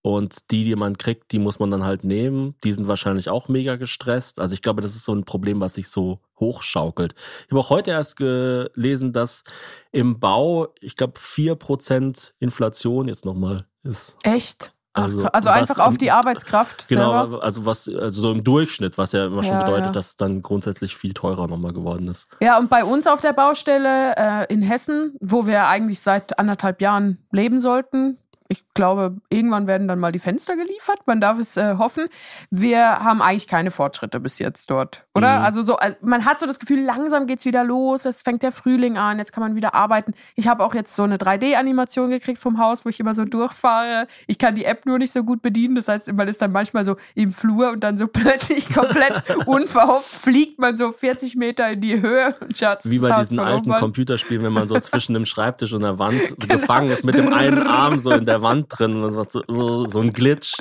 S2: Und die, die man kriegt, die muss man dann halt nehmen. Die sind wahrscheinlich auch mega gestresst. Also ich glaube, das ist so ein Problem, was sich so hochschaukelt. Ich habe auch heute erst gelesen, dass im Bau, ich glaube, 4% Inflation jetzt nochmal ist.
S1: Echt? Ach,
S2: Also,
S1: also, also
S2: was
S1: einfach auf die Arbeitskraft
S2: Genau,
S1: selber.
S2: also was, also so im Durchschnitt, was ja immer schon
S1: Ja,
S2: bedeutet,
S1: ja.
S2: dass es dann grundsätzlich viel teurer nochmal geworden ist.
S1: Ja, und bei uns auf der Baustelle äh, in Hessen, wo wir eigentlich seit anderthalb Jahren leben sollten, ich glaube, irgendwann werden dann mal die Fenster geliefert. Man darf es äh, hoffen. Wir haben eigentlich keine Fortschritte bis jetzt dort, oder?
S2: Mhm.
S1: Also so, also man hat so das Gefühl, langsam geht's wieder los. Es fängt der Frühling an. Jetzt kann man wieder arbeiten. Ich habe auch jetzt so eine 3D-Animation gekriegt vom Haus, wo ich immer so durchfahre. Ich kann die App nur nicht so gut bedienen. Das heißt, man ist dann manchmal so im Flur und dann so [LAUGHS] plötzlich komplett [LAUGHS] unverhofft fliegt man so 40 Meter in die Höhe und schaut
S2: Wie bei diesen alten. Computerspielen, wenn man so zwischen dem Schreibtisch und der Wand so [LAUGHS]
S1: Genau.
S2: gefangen ist, mit dem einen Arm so in der Wand drin. Und so, so, so ein Glitch.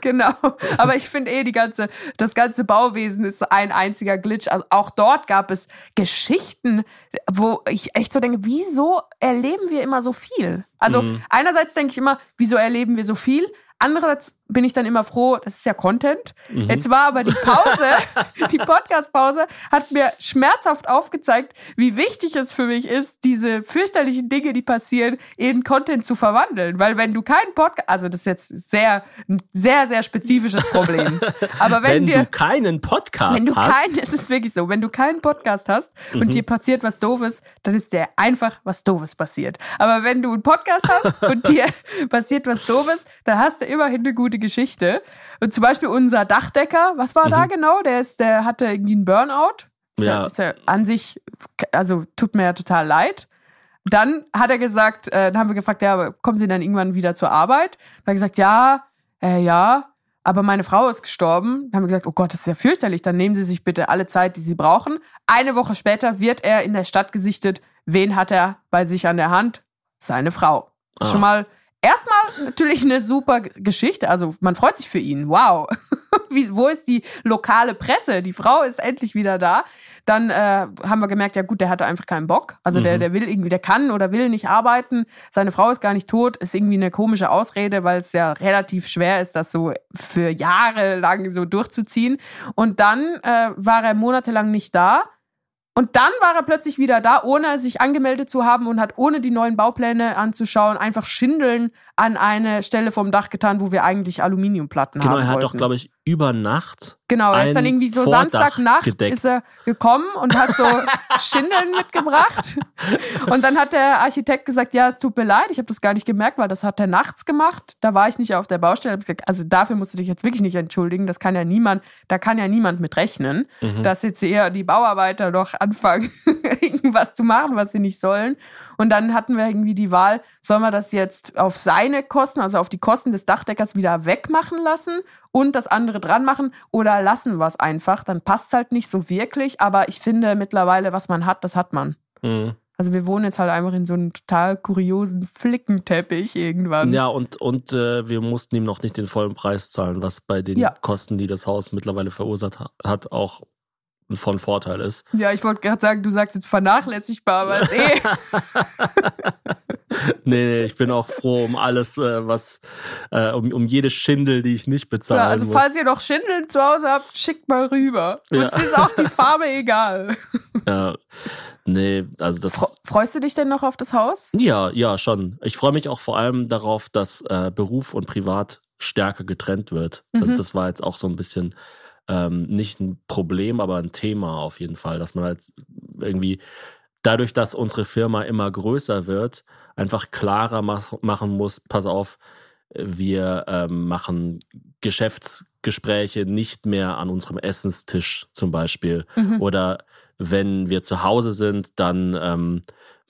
S1: Genau. Aber ich finde eh, die ganze, das ganze Bauwesen ist ein einziger Glitch. Also auch dort gab es Geschichten, wo ich echt so denke, wieso erleben wir immer so viel? Also
S2: Mhm.
S1: einerseits denke ich immer, wieso erleben wir so viel? Andererseits bin ich dann immer froh, das ist ja Content.
S2: Mhm.
S1: Jetzt war aber die Pause, [LAUGHS] die Podcast-Pause, hat mir schmerzhaft aufgezeigt, wie wichtig es für mich ist, diese fürchterlichen Dinge, die passieren, in Content zu verwandeln. Weil wenn du keinen Podcast, also das ist jetzt sehr, ein sehr, sehr spezifisches Problem. Aber wenn,
S2: Wenn,
S1: dir,
S2: du keinen Podcast
S1: wenn du
S2: hast,
S1: es ist wirklich so, wenn du keinen Podcast hast und
S2: Mhm.
S1: dir passiert was Doofes, dann ist dir einfach was Doofes passiert. Aber wenn du einen Podcast hast und [LAUGHS] dir passiert was Doofes, dann hast du immerhin eine gute Geschichte. Und zum Beispiel unser Dachdecker, was war da genau? Der ist, der hatte irgendwie einen Burnout. Ist
S2: Ja.
S1: Ist ja an sich, also tut mir ja total leid. Dann hat er gesagt, äh, dann haben wir gefragt, ja, kommen Sie dann irgendwann wieder zur Arbeit? Dann hat er gesagt, ja, äh, ja, aber meine Frau ist gestorben. Dann haben wir gesagt, oh Gott, das ist ja fürchterlich. Dann nehmen Sie sich bitte alle Zeit, die Sie brauchen. Eine Woche später wird er in der Stadt gesichtet. Wen hat er bei sich an der Hand? Seine Frau.
S2: Ah.
S1: Schon mal erstmal natürlich eine super Geschichte. Also man freut sich für ihn. Wow. [LAUGHS] Wie, wo ist die lokale Presse? Die Frau ist endlich wieder da. Dann äh, haben wir gemerkt, ja gut, der hatte einfach keinen Bock. Also der, der will irgendwie, der kann oder will nicht arbeiten. Seine Frau ist gar nicht tot. Ist irgendwie eine komische Ausrede, weil es ja relativ schwer ist, das so für Jahre lang so durchzuziehen. Und dann äh, war er monatelang nicht da. Und dann war er plötzlich wieder da, ohne sich angemeldet zu haben und hat ohne die neuen Baupläne anzuschauen einfach Schindeln an eine Stelle vom Dach getan, wo wir eigentlich Aluminiumplatten
S2: Genau,
S1: haben
S2: er hat
S1: wollten.
S2: doch, glaube ich, über Nacht
S1: Genau, er ist dann irgendwie so
S2: Vordach
S1: Samstagnacht
S2: gedeckt.
S1: ist er gekommen und hat so [LAUGHS] Schindeln mitgebracht. Und dann hat der Architekt gesagt, ja, es tut mir leid, ich habe das gar nicht gemerkt, weil das hat er nachts gemacht. Da war ich nicht auf der Baustelle. Gesagt, also dafür musst du dich jetzt wirklich nicht entschuldigen. Das kann ja niemand, da kann ja niemand mit rechnen,
S2: Mhm.
S1: dass jetzt eher die Bauarbeiter noch anfangen, [LAUGHS] irgendwas zu machen, was sie nicht sollen. Und dann hatten wir irgendwie die Wahl, sollen wir das jetzt auf seine Kosten, also auf die Kosten des Dachdeckers wieder wegmachen lassen und das andere dran machen oder lassen wir es einfach? Dann passt halt nicht so wirklich, aber ich finde mittlerweile, was man hat, das hat man.
S2: Mhm.
S1: Also wir wohnen jetzt halt einfach in so einem total kuriosen Flickenteppich irgendwann.
S2: Ja, und, und äh, wir mussten ihm noch nicht den vollen Preis zahlen, was bei den
S1: Ja.
S2: Kosten, die das Haus mittlerweile verursacht ha- hat, auch von Vorteil ist.
S1: Ja, ich wollte gerade sagen, du sagst jetzt vernachlässigbar, aber ist eh. [LAUGHS]
S2: Nee, nee, ich bin auch froh um alles, äh, was, äh, um, um jede Schindel, die ich nicht bezahlen
S1: Ja, also
S2: muss.
S1: falls ihr noch Schindeln zu Hause habt, schickt mal rüber.
S2: Ja.
S1: Uns ist auch die Farbe [LAUGHS] egal.
S2: Ja, nee, also das.
S1: Fre- Freust du dich denn noch auf das Haus?
S2: Ja, ja, schon. Ich freue mich auch vor allem darauf, dass äh, Beruf und Privat stärker getrennt wird. Also
S1: Mhm.
S2: das war jetzt auch so ein bisschen ähm, nicht ein Problem, aber ein Thema auf jeden Fall, dass man halt irgendwie dadurch, dass unsere Firma immer größer wird, einfach klarer mach, machen muss, pass auf, wir ähm, machen Geschäftsgespräche nicht mehr an unserem Essenstisch zum Beispiel.
S1: Mhm.
S2: Oder wenn wir zu Hause sind, dann ähm,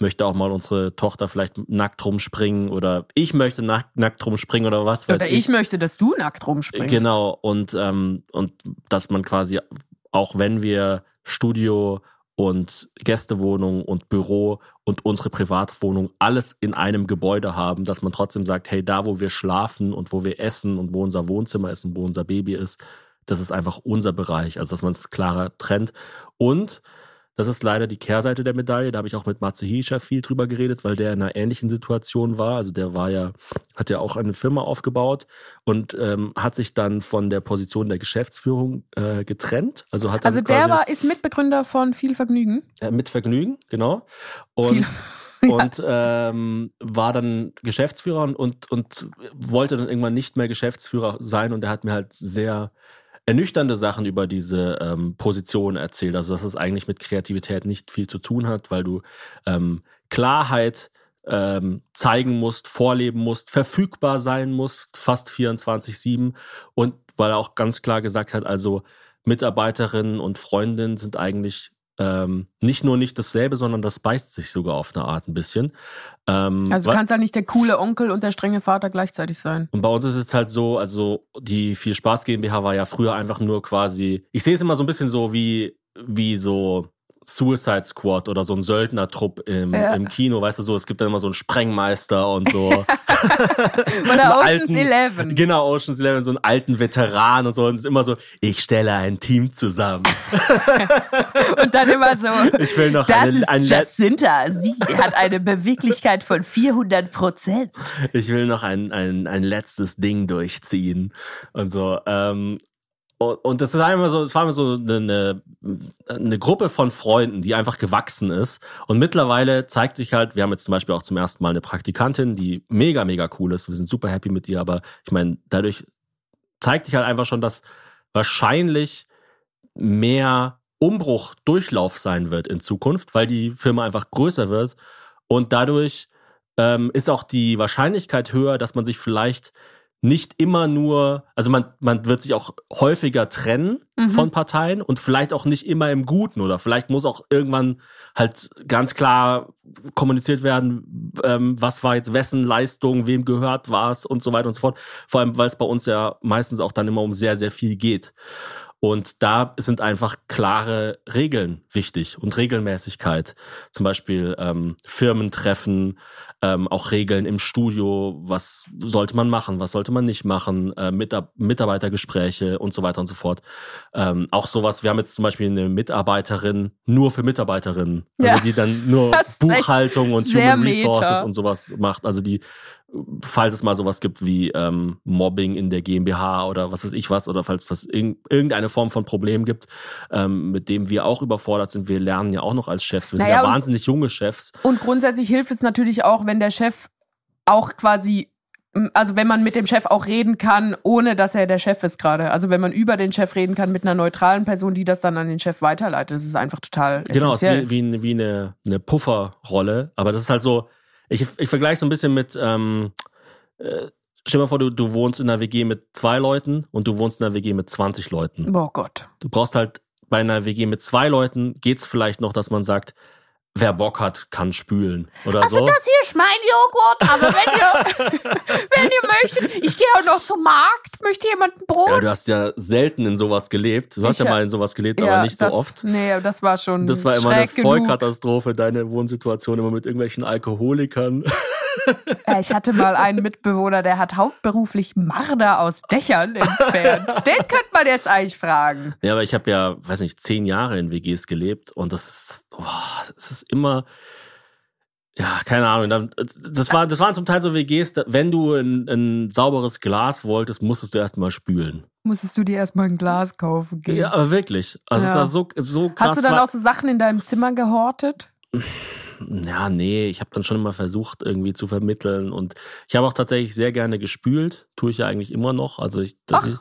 S2: möchte auch mal unsere Tochter vielleicht nackt rumspringen oder ich möchte nackt, nackt rumspringen oder was weiß
S1: Oder ich möchte, dass du nackt rumspringst.
S2: Genau, und, ähm, und dass man quasi, auch wenn wir Studio und Gästewohnung und Büro und unsere Privatwohnung alles in einem Gebäude haben, dass man trotzdem sagt, hey, da wo wir schlafen und wo wir essen und wo unser Wohnzimmer ist und wo unser Baby ist, das ist einfach unser Bereich, also dass man es klarer trennt. Und das ist leider die Kehrseite der Medaille. Da habe ich auch mit Matze Hiescher viel drüber geredet, weil der in einer ähnlichen Situation war. Also der war ja, hat ja auch eine Firma aufgebaut und ähm, hat sich dann von der Position der Geschäftsführung äh, getrennt. Also hat
S1: Also der war, ist Mitbegründer von Viel Vergnügen.
S2: äh, mit Vergnügen, genau. Und,
S1: Viel- [LAUGHS]
S2: und ähm, war dann Geschäftsführer und, und, und wollte dann irgendwann nicht mehr Geschäftsführer sein und er hat mir halt sehr ernüchternde Sachen über diese ähm, Position erzählt. Also dass es eigentlich mit Kreativität nicht viel zu tun hat, weil du ähm, Klarheit ähm, zeigen musst, vorleben musst, verfügbar sein musst, fast 24-7 und weil er auch ganz klar gesagt hat, also Mitarbeiterinnen und Freundinnen sind eigentlich ähm, nicht nur nicht dasselbe, sondern das beißt sich sogar auf eine Art ein bisschen. Ähm,
S1: Also du kannst halt nicht der coole Onkel und der strenge Vater gleichzeitig sein.
S2: und bei uns ist es halt so, also die viel Spaß GmbH war ja früher einfach nur quasi, ich sehe es immer so ein bisschen so wie, wie so Suicide Squad oder so ein Söldnertrupp im,
S1: Ja.
S2: im Kino, weißt du so, es gibt dann immer so einen Sprengmeister und so. [LAUGHS]
S1: Oder Ocean's
S2: alten-
S1: Eleven.
S2: Genau, Ocean's Eleven, so einen alten Veteran und so. Und es ist immer so, ich stelle ein Team zusammen. [LAUGHS]
S1: Und dann immer so.
S2: Ich will noch
S1: Das
S2: eine,
S1: ist
S2: ein,
S1: Jacinta. Sie hat eine Beweglichkeit von 400 Prozent.
S2: ich will noch ein, ein, ein letztes Ding durchziehen und so. Ähm, und, das ist einfach so, es war immer so eine, eine Gruppe von Freunden, die einfach gewachsen ist. Und mittlerweile zeigt sich halt, wir haben jetzt zum Beispiel auch zum ersten Mal eine Praktikantin, die mega, mega cool ist. Wir sind super happy mit ihr, aber ich meine, dadurch zeigt sich halt einfach schon, dass wahrscheinlich mehr Umbruch, Durchlauf sein wird in Zukunft, weil die Firma einfach größer wird. Und dadurch ähm, ist auch die Wahrscheinlichkeit höher, dass man sich vielleicht nicht immer nur, also man, man wird sich auch häufiger trennen
S1: Mhm.
S2: von Parteien und vielleicht auch nicht immer im Guten oder vielleicht muss auch irgendwann halt ganz klar kommuniziert werden, ähm, was war jetzt wessen Leistung, wem gehört was und so weiter und so fort. Vor allem, weil es bei uns ja meistens auch dann immer um sehr, sehr viel geht. Und da sind einfach klare Regeln wichtig und Regelmäßigkeit. Zum Beispiel ähm, Firmentreffen, ähm, auch Regeln im Studio, was sollte man machen, was sollte man nicht machen, äh, Mitar Mitarbeitergespräche und so weiter und so fort. Ähm, auch sowas, wir haben jetzt zum Beispiel eine Mitarbeiterin nur für Mitarbeiterinnen, also
S1: Ja.
S2: die dann nur Buchhaltung und Human Resources
S1: meta.
S2: und sowas macht. Also die, falls es mal sowas gibt wie ähm, Mobbing in der GmbH oder was weiß ich was, oder falls es irg irgendeine Form von Problem gibt, ähm, mit dem wir auch überfordert sind. Wir lernen ja auch noch als Chefs. Wir sind
S1: Naja,
S2: ja
S1: und-
S2: wahnsinnig junge Chefs.
S1: Und grundsätzlich hilft es natürlich auch, wenn der Chef auch quasi, also wenn man mit dem Chef auch reden kann, ohne dass er der Chef ist gerade. Also wenn man über den Chef reden kann mit einer neutralen Person, die das dann an den Chef weiterleitet, das ist einfach total
S2: Genau, es ist
S1: essentiell.
S2: wie, wie, wie eine, eine Pufferrolle. Aber das ist halt so, ich, ich vergleiche so ein bisschen mit, ähm, äh, stell dir mal vor, du, du wohnst in einer WG mit zwei Leuten und du wohnst in einer WG mit 20 Leuten.
S1: Oh Gott.
S2: Du brauchst halt bei einer WG mit zwei Leuten geht's vielleicht noch, dass man sagt, wer Bock hat, kann spülen oder so.
S1: hier ist mein Joghurt, aber wenn ihr, [LAUGHS] wenn ihr möchtet, ich gehe auch noch zum Markt, möchte jemand ein Brot?
S2: Ja, du hast ja selten in sowas gelebt. Du hast
S1: Ich,
S2: ja
S1: äh,
S2: mal in sowas gelebt, aber nicht so
S1: das,
S2: oft.
S1: Nee, das war schon
S2: Das war immer eine
S1: schräg genug.
S2: Vollkatastrophe, deine Wohnsituation immer mit irgendwelchen Alkoholikern. [LAUGHS]
S1: Ich hatte mal einen Mitbewohner, der hat hauptberuflich Marder aus Dächern entfernt. [LAUGHS] Den könnte man jetzt eigentlich fragen.
S2: Ja, aber ich habe ja, weiß nicht, zehn Jahre in WGs gelebt und das ist, oh, das ist immer, ja, keine Ahnung. Das, war, das waren zum Teil so WGs, wenn du ein, ein sauberes Glas wolltest, musstest du erstmal spülen.
S1: Musstest du dir erstmal ein Glas kaufen gehen.
S2: Ja, aber wirklich. Also es
S1: Ja.
S2: war so, so krass.
S1: Hast du dann auch so Sachen in deinem Zimmer gehortet? [LAUGHS]
S2: Ja, nee, ich habe dann schon immer versucht, irgendwie zu vermitteln. Und ich habe auch tatsächlich sehr gerne gespült. Tue ich ja eigentlich immer noch. Also ich, dass
S1: Ach.
S2: ich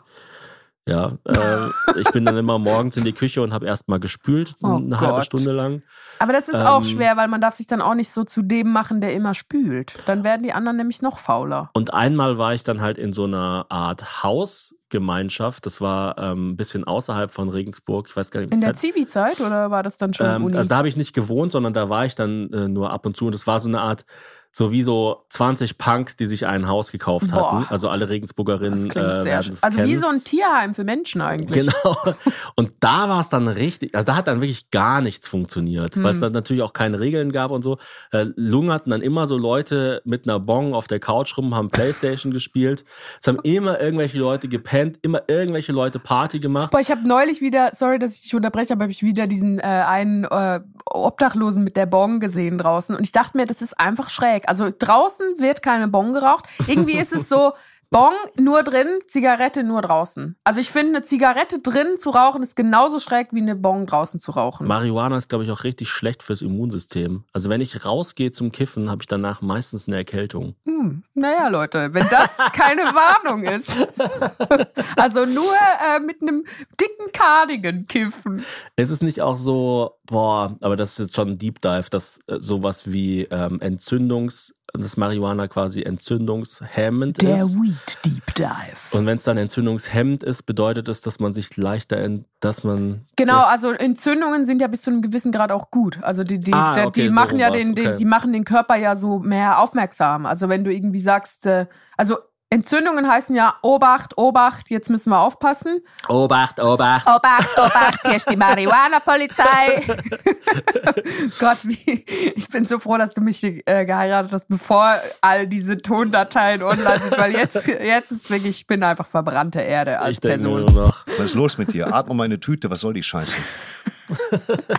S2: ja, äh, ich bin dann immer morgens in die Küche und habe erstmal gespült,
S1: Oh
S2: eine halbe
S1: Gott.
S2: Stunde lang.
S1: Aber das ist auch
S2: Ähm.
S1: schwer, weil man darf sich dann auch nicht so zu dem machen, der immer spült. Dann werden die anderen nämlich noch fauler.
S2: Und einmal war ich dann halt in so einer Art Hausgemeinschaft. Das war ähm, ein bisschen außerhalb von Regensburg. Ich weiß gar nicht,
S1: In der
S2: hat-
S1: Zivi-Zeit oder war das dann schon
S2: ähm,
S1: Uni?
S2: also da habe ich nicht gewohnt, sondern da war ich dann äh, nur ab und zu. Und das war so eine Art, so wie so 20 Punks, die sich ein Haus gekauft
S1: Boah.
S2: hatten. Also alle Regensburgerinnen
S1: das klingt
S2: äh,
S1: sehr schön.
S2: das
S1: Also wie
S2: kennen.
S1: so ein Tierheim für Menschen eigentlich.
S2: Genau. [LAUGHS] Und da war es dann richtig, also da hat dann wirklich gar nichts funktioniert, weil es
S1: Hm.
S2: dann natürlich auch keine Regeln gab und so. Äh, lungerten dann immer so Leute mit einer Bong auf der Couch rum, haben Playstation gespielt. Es haben immer irgendwelche Leute gepennt, immer irgendwelche Leute Party gemacht.
S1: Boah, ich habe neulich wieder, sorry, dass ich dich unterbreche, aber habe ich wieder diesen äh, einen äh, Obdachlosen mit der Bong gesehen draußen und ich dachte mir, das ist einfach schräg. Also draußen wird keine Bong geraucht. Irgendwie ist es so [LAUGHS] Bong nur drin, Zigarette nur draußen. Also ich finde, eine Zigarette drin zu rauchen ist genauso schräg wie eine Bong draußen zu rauchen.
S2: Marihuana ist, glaube ich, auch richtig schlecht fürs Immunsystem. Also wenn ich rausgehe zum Kiffen, habe ich danach meistens eine Erkältung.
S1: Hm, naja, Leute, wenn das [LAUGHS] keine Warnung ist. [LAUGHS] also nur äh, mit einem dicken Cardigan kiffen.
S2: Es ist nicht auch so, boah, aber das ist jetzt schon ein Deep Dive, dass äh, sowas wie ähm, Entzündungs, dass Marihuana quasi entzündungshemmend ist.
S1: Weed Deep Dive.
S2: Und wenn es dann entzündungshemmend ist, bedeutet es, dass man sich leichter, in, dass man
S1: Genau, also Entzündungen sind ja bis zu einem gewissen Grad auch gut. Also die, die,
S2: Ah,
S1: der-
S2: okay,
S1: die
S2: so
S1: machen ja
S2: rum war's,
S1: den, den,
S2: okay.
S1: die machen den Körper ja so mehr aufmerksam. Also wenn du irgendwie sagst, äh, also Entzündungen heißen ja Obacht, Obacht, jetzt müssen wir aufpassen.
S2: Obacht, Obacht.
S1: Obacht, Obacht, hier ist die Marihuana-Polizei. [LAUGHS] Gott, wie, ich bin so froh, dass du mich äh, geheiratet hast, bevor all diese Tondateien online sind, weil jetzt, jetzt ist wirklich, ich bin einfach verbrannte Erde als
S2: ich denke
S1: Person.
S2: nur noch.
S7: Was ist los mit dir? Atme mal in eine Tüte, was soll die Scheiße?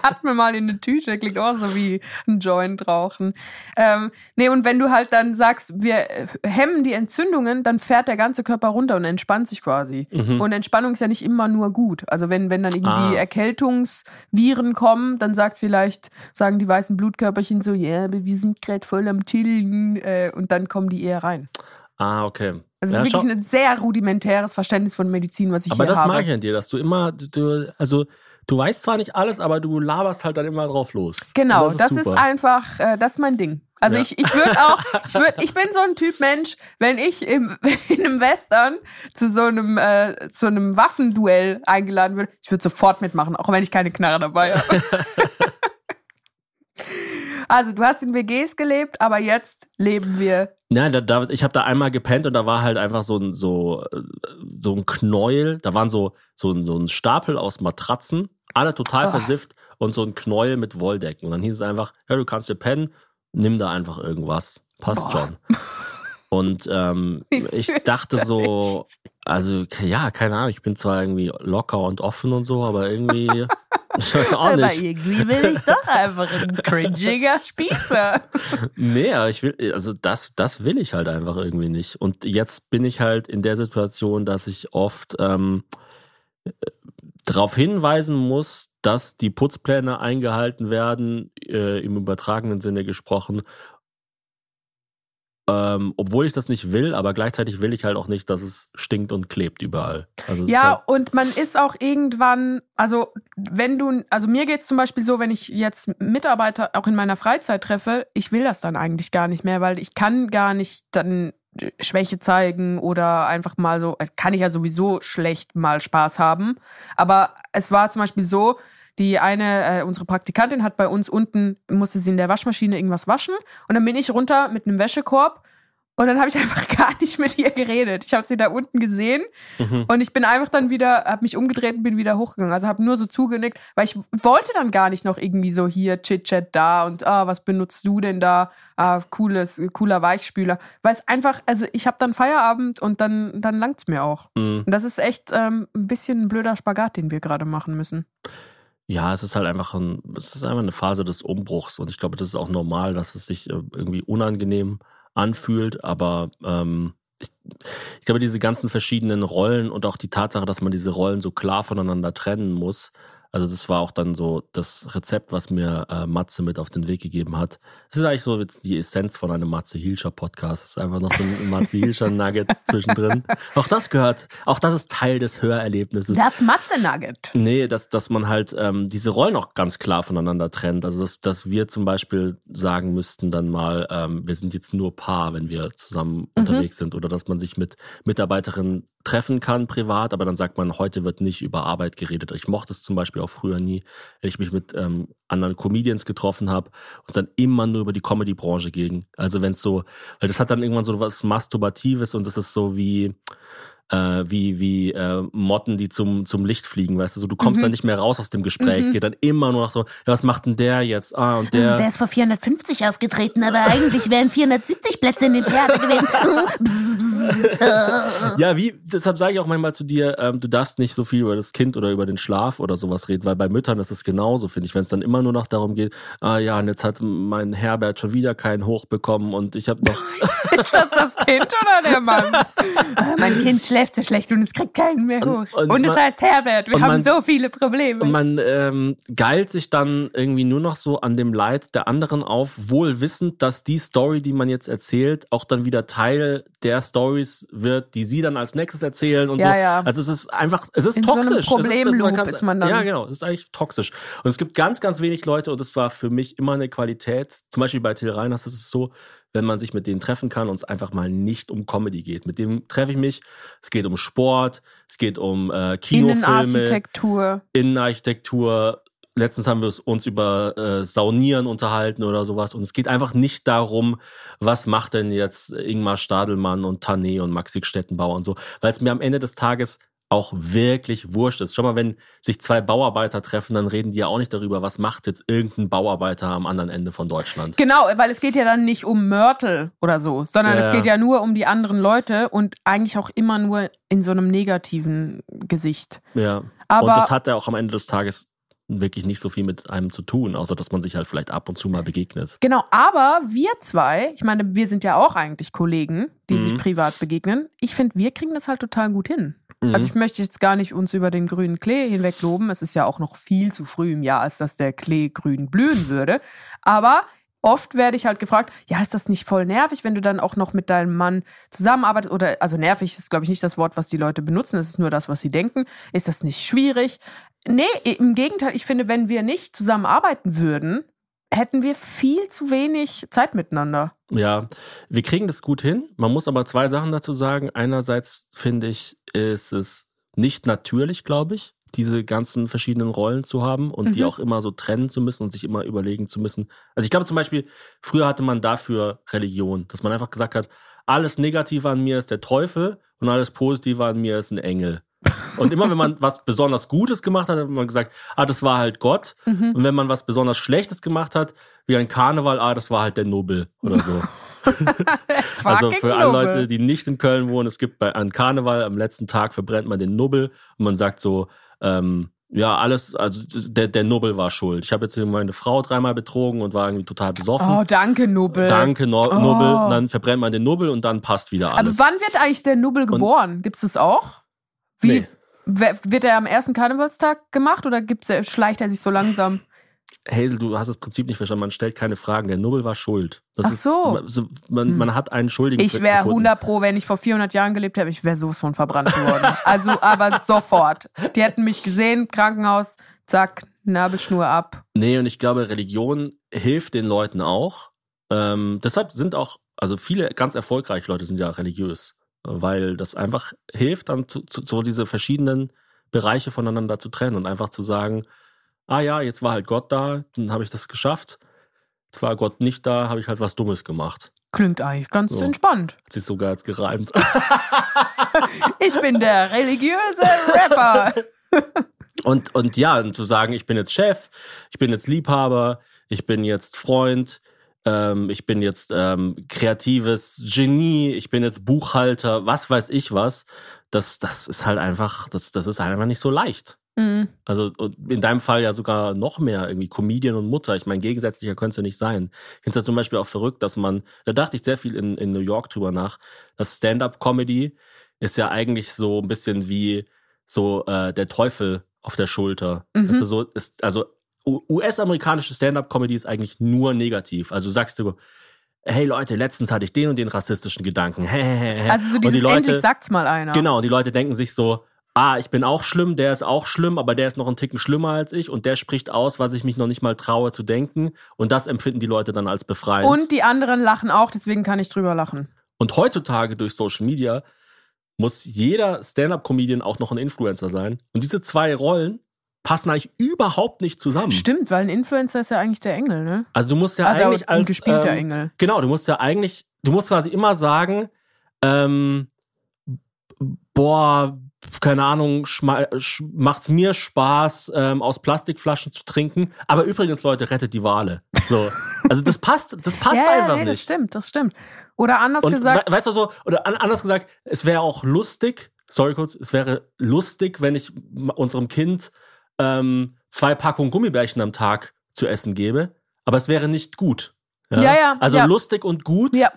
S1: Hat mir mal in eine Tüte, klingt auch so wie ein Joint rauchen. Ähm, nee, und wenn du halt dann sagst, wir hemmen die Entzündungen, dann fährt der ganze Körper runter und entspannt sich quasi. Und Entspannung ist ja nicht immer nur gut. Also wenn, wenn dann irgendwie
S2: Ah.
S1: Erkältungsviren kommen, dann sagt vielleicht, sagen die weißen Blutkörperchen so, ja, aber wir sind gerade voll am Chillen äh, und dann kommen die eher rein.
S2: Ah, okay.
S1: Also
S2: Ja,
S1: es ist
S2: schau-
S1: wirklich ein sehr rudimentäres Verständnis von Medizin, was ich
S2: aber
S1: hier
S2: das
S1: habe.
S2: mag ich an dir, dass du immer, du, also du weißt zwar nicht alles, aber du laberst halt dann immer drauf los.
S1: Genau,
S2: Und
S1: das ist,
S2: super.
S1: einfach, äh, das ist mein Ding. Also
S2: Ja.
S1: ich, ich würde auch, ich würd, ich bin so ein Typ Mensch, wenn ich im, [LAUGHS] in einem Western zu so einem, äh, zu einem Waffenduell eingeladen würde, ich würde sofort mitmachen, auch wenn ich keine Knarre dabei habe. [LAUGHS] Also, du hast in WGs gelebt, aber jetzt leben wir.
S2: Nein, da, da, ich habe da einmal gepennt und da war halt einfach so ein, so, so ein Knäuel. Da waren so, so, ein, so ein Stapel aus Matratzen, alle total
S1: Oh.
S2: versifft und so ein Knäuel mit Wolldecken. Und dann hieß es einfach, ja, du kannst dir pennen, nimm da einfach irgendwas. Passt
S1: Boah.
S2: schon. Und ähm, [LAUGHS] ich dachte so, also ja, keine Ahnung, ich bin zwar irgendwie locker und offen und so, aber irgendwie, [LAUGHS] ich weiß auch
S1: Aber
S2: nicht.
S1: irgendwie bin ich doch einfach ein cringiger Spießer.
S2: Nee, aber ich will, also das, das will ich halt einfach irgendwie nicht. Und jetzt bin ich halt in der Situation, dass ich oft ähm, darauf hinweisen muss, dass die Putzpläne eingehalten werden, äh, im übertragenen Sinne gesprochen. Ähm, obwohl ich das nicht will, aber gleichzeitig will ich halt auch nicht, dass es stinkt und klebt überall. Also
S1: Ja,
S2: halt,
S1: und man ist auch irgendwann, also wenn du, also mir geht's zum Beispiel so, wenn ich jetzt Mitarbeiter auch in meiner Freizeit treffe, ich will das dann eigentlich gar nicht mehr, weil ich kann gar nicht dann Schwäche zeigen oder einfach mal so, es kann ich ja sowieso schlecht mal Spaß haben. Aber es war zum Beispiel so, die eine, äh, unsere Praktikantin hat bei uns unten, musste sie in der Waschmaschine irgendwas waschen und dann bin ich runter mit einem Wäschekorb und dann habe ich [LAUGHS] einfach gar nicht mit ihr geredet. Ich habe sie da unten gesehen
S2: mhm.
S1: und ich bin einfach dann wieder, habe mich umgedreht und bin wieder hochgegangen. Also habe nur so zugenickt, weil ich wollte dann gar nicht noch irgendwie so hier Chit-Chat da und ah, was benutzt du denn da? Ah, cooles, cooler Weichspüler. Weil es einfach, also ich habe dann Feierabend und dann, dann langt's mir auch.
S2: Mhm.
S1: Und das ist echt ähm, ein bisschen ein blöder Spagat, den wir gerade machen müssen.
S2: Ja, es ist halt einfach ein, es ist einfach eine Phase des Umbruchs und ich glaube, das ist auch normal, dass es sich äh, irgendwie unangenehm anfühlt, aber ähm, ich, ich glaube, diese ganzen verschiedenen Rollen und auch die Tatsache, dass man diese Rollen so klar voneinander trennen muss, also das war auch dann so das Rezept, was mir äh, Matze mit auf den Weg gegeben hat. Das ist eigentlich so jetzt die Essenz von einem Matze Hilscher Podcast. Es ist einfach noch so ein Matze Hilscher Nugget [LAUGHS] zwischendrin. Auch das gehört, auch das ist Teil des Hörerlebnisses.
S1: Das Matze-Nugget.
S2: Nee, dass, dass man halt ähm, diese Rollen auch ganz klar voneinander trennt. Also dass, dass wir zum Beispiel sagen müssten dann mal, ähm, wir sind jetzt nur Paar, wenn wir zusammen unterwegs sind. Oder dass man sich mit Mitarbeiterinnen treffen kann privat, aber dann sagt man, heute wird nicht über Arbeit geredet. Ich mochte es zum Beispiel auch früher nie, wenn ich mich mit ähm, anderen Comedians getroffen habe und es dann immer nur über die Comedy-Branche ging. Also wenn es so, weil das hat dann irgendwann so was Masturbatives und das ist so wie äh, wie, wie äh, Motten, die zum, zum Licht fliegen, weißt du, so du kommst
S1: Mhm.
S2: dann nicht mehr raus aus dem Gespräch. Es geht dann immer nur noch so, ja, was macht denn der jetzt? Ah, und der.
S9: Der ist vor 450 aufgetreten, aber eigentlich wären 470 Plätze in dem Theater gewesen. Bzz, [LAUGHS] bzz.
S2: ja, wie, deshalb sage ich auch manchmal zu dir, ähm, du darfst nicht so viel über das Kind oder über den Schlaf oder sowas reden, weil bei Müttern ist es genauso, finde ich, wenn es dann immer nur noch darum geht, ah ja, und jetzt hat mein Herbert schon wieder keinen Hoch bekommen und ich habe noch. [LAUGHS]
S1: Ist das das Kind oder der Mann? [LAUGHS] Mein Kind schläft so schlecht und es kriegt keinen mehr hoch.
S2: Und-
S1: Und,
S2: und
S1: es
S2: man-
S1: heißt Herbert, wir haben
S2: man-
S1: so viele Probleme.
S2: Und man ähm, geilt sich dann irgendwie nur noch so an dem Leid der anderen auf, wohl wissend, dass die Story, die man jetzt erzählt, auch dann wieder Teil der Stories wird, die sie dann als nächstes erzählen und
S1: Ja,
S2: so.
S1: ja.
S2: Also es ist einfach, es ist
S1: In so einem
S2: toxisch. Es
S1: Problemloop
S2: kann's-
S1: ist man dann.
S2: Ja, genau. Es ist eigentlich toxisch. Und es gibt ganz, ganz wenig Leute und es war für mich immer eine Qualität. Zum Beispiel bei Till Reiners ist es so, wenn man sich mit denen treffen kann und es einfach mal nicht um Comedy geht. Mit dem treffe ich mich. Es geht um Sport, es geht um äh, Kinofilme.
S1: Innenarchitektur.
S2: Innenarchitektur. Letztens haben wir uns über äh, Saunieren unterhalten oder sowas. Und es geht einfach nicht darum, was macht denn jetzt Ingmar Stadelmann und Tané und Maxi Stettenbauer und so. Weil es mir am Ende des Tages auch wirklich wurscht ist. Schau mal, wenn sich zwei Bauarbeiter treffen, dann reden die ja auch nicht darüber, was macht jetzt irgendein Bauarbeiter am anderen Ende von Deutschland.
S1: Genau, weil es geht ja dann nicht um Mörtel oder so, sondern
S2: Ja,
S1: es geht ja nur um die anderen Leute und eigentlich auch immer nur in so einem negativen Gesicht.
S2: Ja.
S1: Aber
S2: und das hat ja auch am Ende des Tages wirklich nicht so viel mit einem zu tun, außer dass man sich halt vielleicht ab und zu mal begegnet.
S1: Genau, aber wir zwei, ich meine, wir sind ja auch eigentlich Kollegen, die sich
S2: Mhm.
S1: privat begegnen. Ich finde, wir kriegen das halt total gut hin.
S2: Mhm.
S1: Also ich möchte jetzt gar nicht uns über den grünen Klee hinweg loben. Es ist ja auch noch viel zu früh im Jahr, als dass der Klee grün blühen würde. Aber oft werde ich halt gefragt, ja, ist das nicht voll nervig, wenn du dann auch noch mit deinem Mann zusammenarbeitest? Oder, also nervig ist, glaube ich, nicht das Wort, was die Leute benutzen. Es ist nur das, was sie denken. Ist das nicht schwierig? Nee, im Gegenteil. Ich finde, wenn wir nicht zusammenarbeiten würden, hätten wir viel zu wenig Zeit miteinander.
S2: Ja, wir kriegen das gut hin. Man muss aber zwei Sachen dazu sagen. Einerseits finde ich, ist es nicht natürlich, glaube ich. diese ganzen verschiedenen Rollen zu haben und die
S1: Mhm.
S2: auch immer so trennen zu müssen und sich immer überlegen zu müssen. Also ich glaube zum Beispiel, früher hatte man dafür Religion, dass man einfach gesagt hat, alles Negative an mir ist der Teufel und alles Positive an mir ist ein Engel. Und immer wenn man was besonders Gutes gemacht hat, hat man gesagt, ah, das war halt Gott.
S1: Mhm.
S2: Und wenn man was besonders Schlechtes gemacht hat, wie ein Karneval, ah, das war halt der Nobel oder so. [LAUGHS] also für alle
S1: Nobel.
S2: Leute, die nicht in Köln wohnen, es gibt bei an Karneval am letzten Tag verbrennt man den Nubbel und man sagt so, ähm, ja, alles, also der, der Nubbel war schuld. Ich habe jetzt meine Frau dreimal betrogen und war irgendwie total besoffen.
S1: Oh, danke, Nobel.
S2: Danke, no
S1: Oh.
S2: Und dann verbrennt man den Nubbel und dann passt wieder
S1: Aber
S2: alles.
S1: wann wird eigentlich der Nubel geboren? Gibt's das auch? Wie
S2: Nee.
S1: wird er am ersten Karnevalstag gemacht oder gibt's, er- schleicht er sich so langsam?
S2: Hazel, du hast das Prinzip nicht verstanden. Man stellt keine Fragen. Der Nubbel war schuld. Das
S1: Ach so.
S2: Ist, man, man hat einen Schuldigen
S1: Ich wäre
S2: gefunden.
S1: 100 pro, wenn ich vor 400 Jahren gelebt hätte, ich wäre sowas von verbrannt geworden. Also, aber [LAUGHS] sofort. Die hätten mich gesehen, Krankenhaus, zack, Nabelschnur ab.
S2: Nee, und ich glaube, Religion hilft den Leuten auch. Ähm, deshalb sind auch, also viele ganz erfolgreiche Leute sind ja religiös, weil das einfach hilft, dann zu, zu, so diese verschiedenen Bereiche voneinander zu trennen und einfach zu sagen, ah ja, jetzt war halt Gott da, dann habe ich das geschafft. Jetzt war Gott nicht da, habe ich halt was Dummes gemacht.
S1: Klingt eigentlich ganz
S2: So.
S1: entspannt.
S2: Hat sich sogar jetzt gereimt. [LAUGHS]
S1: Ich bin der religiöse Rapper. [LAUGHS]
S2: Und, und ja, und zu sagen, ich bin jetzt Chef, ich bin jetzt Liebhaber, ich bin jetzt Freund, ähm, ich bin jetzt ähm, kreatives Genie, ich bin jetzt Buchhalter, was weiß ich was, das, das ist halt einfach, das, das ist halt einfach nicht so leicht.
S1: Mhm.
S2: Also in deinem Fall ja sogar noch mehr, irgendwie Comedian und Mutter. Ich meine, gegensätzlicher könnte es ja nicht sein. Ich finde es ja zum Beispiel auch verrückt, dass man, da dachte ich sehr viel in, in New York drüber nach, dass Stand-up-Comedy ist ja eigentlich so ein bisschen wie so äh, der Teufel auf der Schulter.
S1: Mhm.
S2: Ist so, ist, also US-amerikanische Stand-up-Comedy ist eigentlich nur negativ. Also sagst du, hey Leute, letztens hatte ich den und den rassistischen Gedanken. [LAUGHS]
S1: Also so
S2: Und die
S1: dieses
S2: Leute-
S1: endlich sagt's mal einer.
S2: Genau, und die Leute denken sich so, ah, ich bin auch schlimm, der ist auch schlimm, aber der ist noch einen Ticken schlimmer als ich und der spricht aus, was ich mich noch nicht mal traue zu denken. Und das empfinden die Leute dann als befreiend.
S1: Und die anderen lachen auch, deswegen kann ich drüber lachen.
S2: Und heutzutage durch Social Media muss jeder Stand-up-Comedian auch noch ein Influencer sein. Und diese zwei Rollen passen eigentlich überhaupt nicht zusammen.
S1: Stimmt, weil ein Influencer ist ja eigentlich der Engel, ne?
S2: Also du musst ja
S1: Also
S2: eigentlich als
S1: gespielter
S2: ähm,
S1: Engel.
S2: Genau, du musst ja eigentlich, du musst quasi immer sagen, ähm, boah, keine Ahnung, macht's mir Spaß, ähm, aus Plastikflaschen zu trinken. Aber übrigens, Leute, rettet die Wale. So, also das passt, das passt
S1: ja,
S2: einfach
S1: das
S2: nicht.
S1: stimmt, das stimmt. Oder anders
S2: Und
S1: gesagt,
S2: we weißt du so, oder an anders gesagt, es wäre auch lustig, sorry kurz, es wäre lustig, wenn ich unserem Kind ähm, zwei Packungen Gummibärchen am Tag zu essen gebe, aber es wäre nicht gut.
S1: Ja, ja,
S2: Also
S1: ja.
S2: lustig und gut.
S1: ja,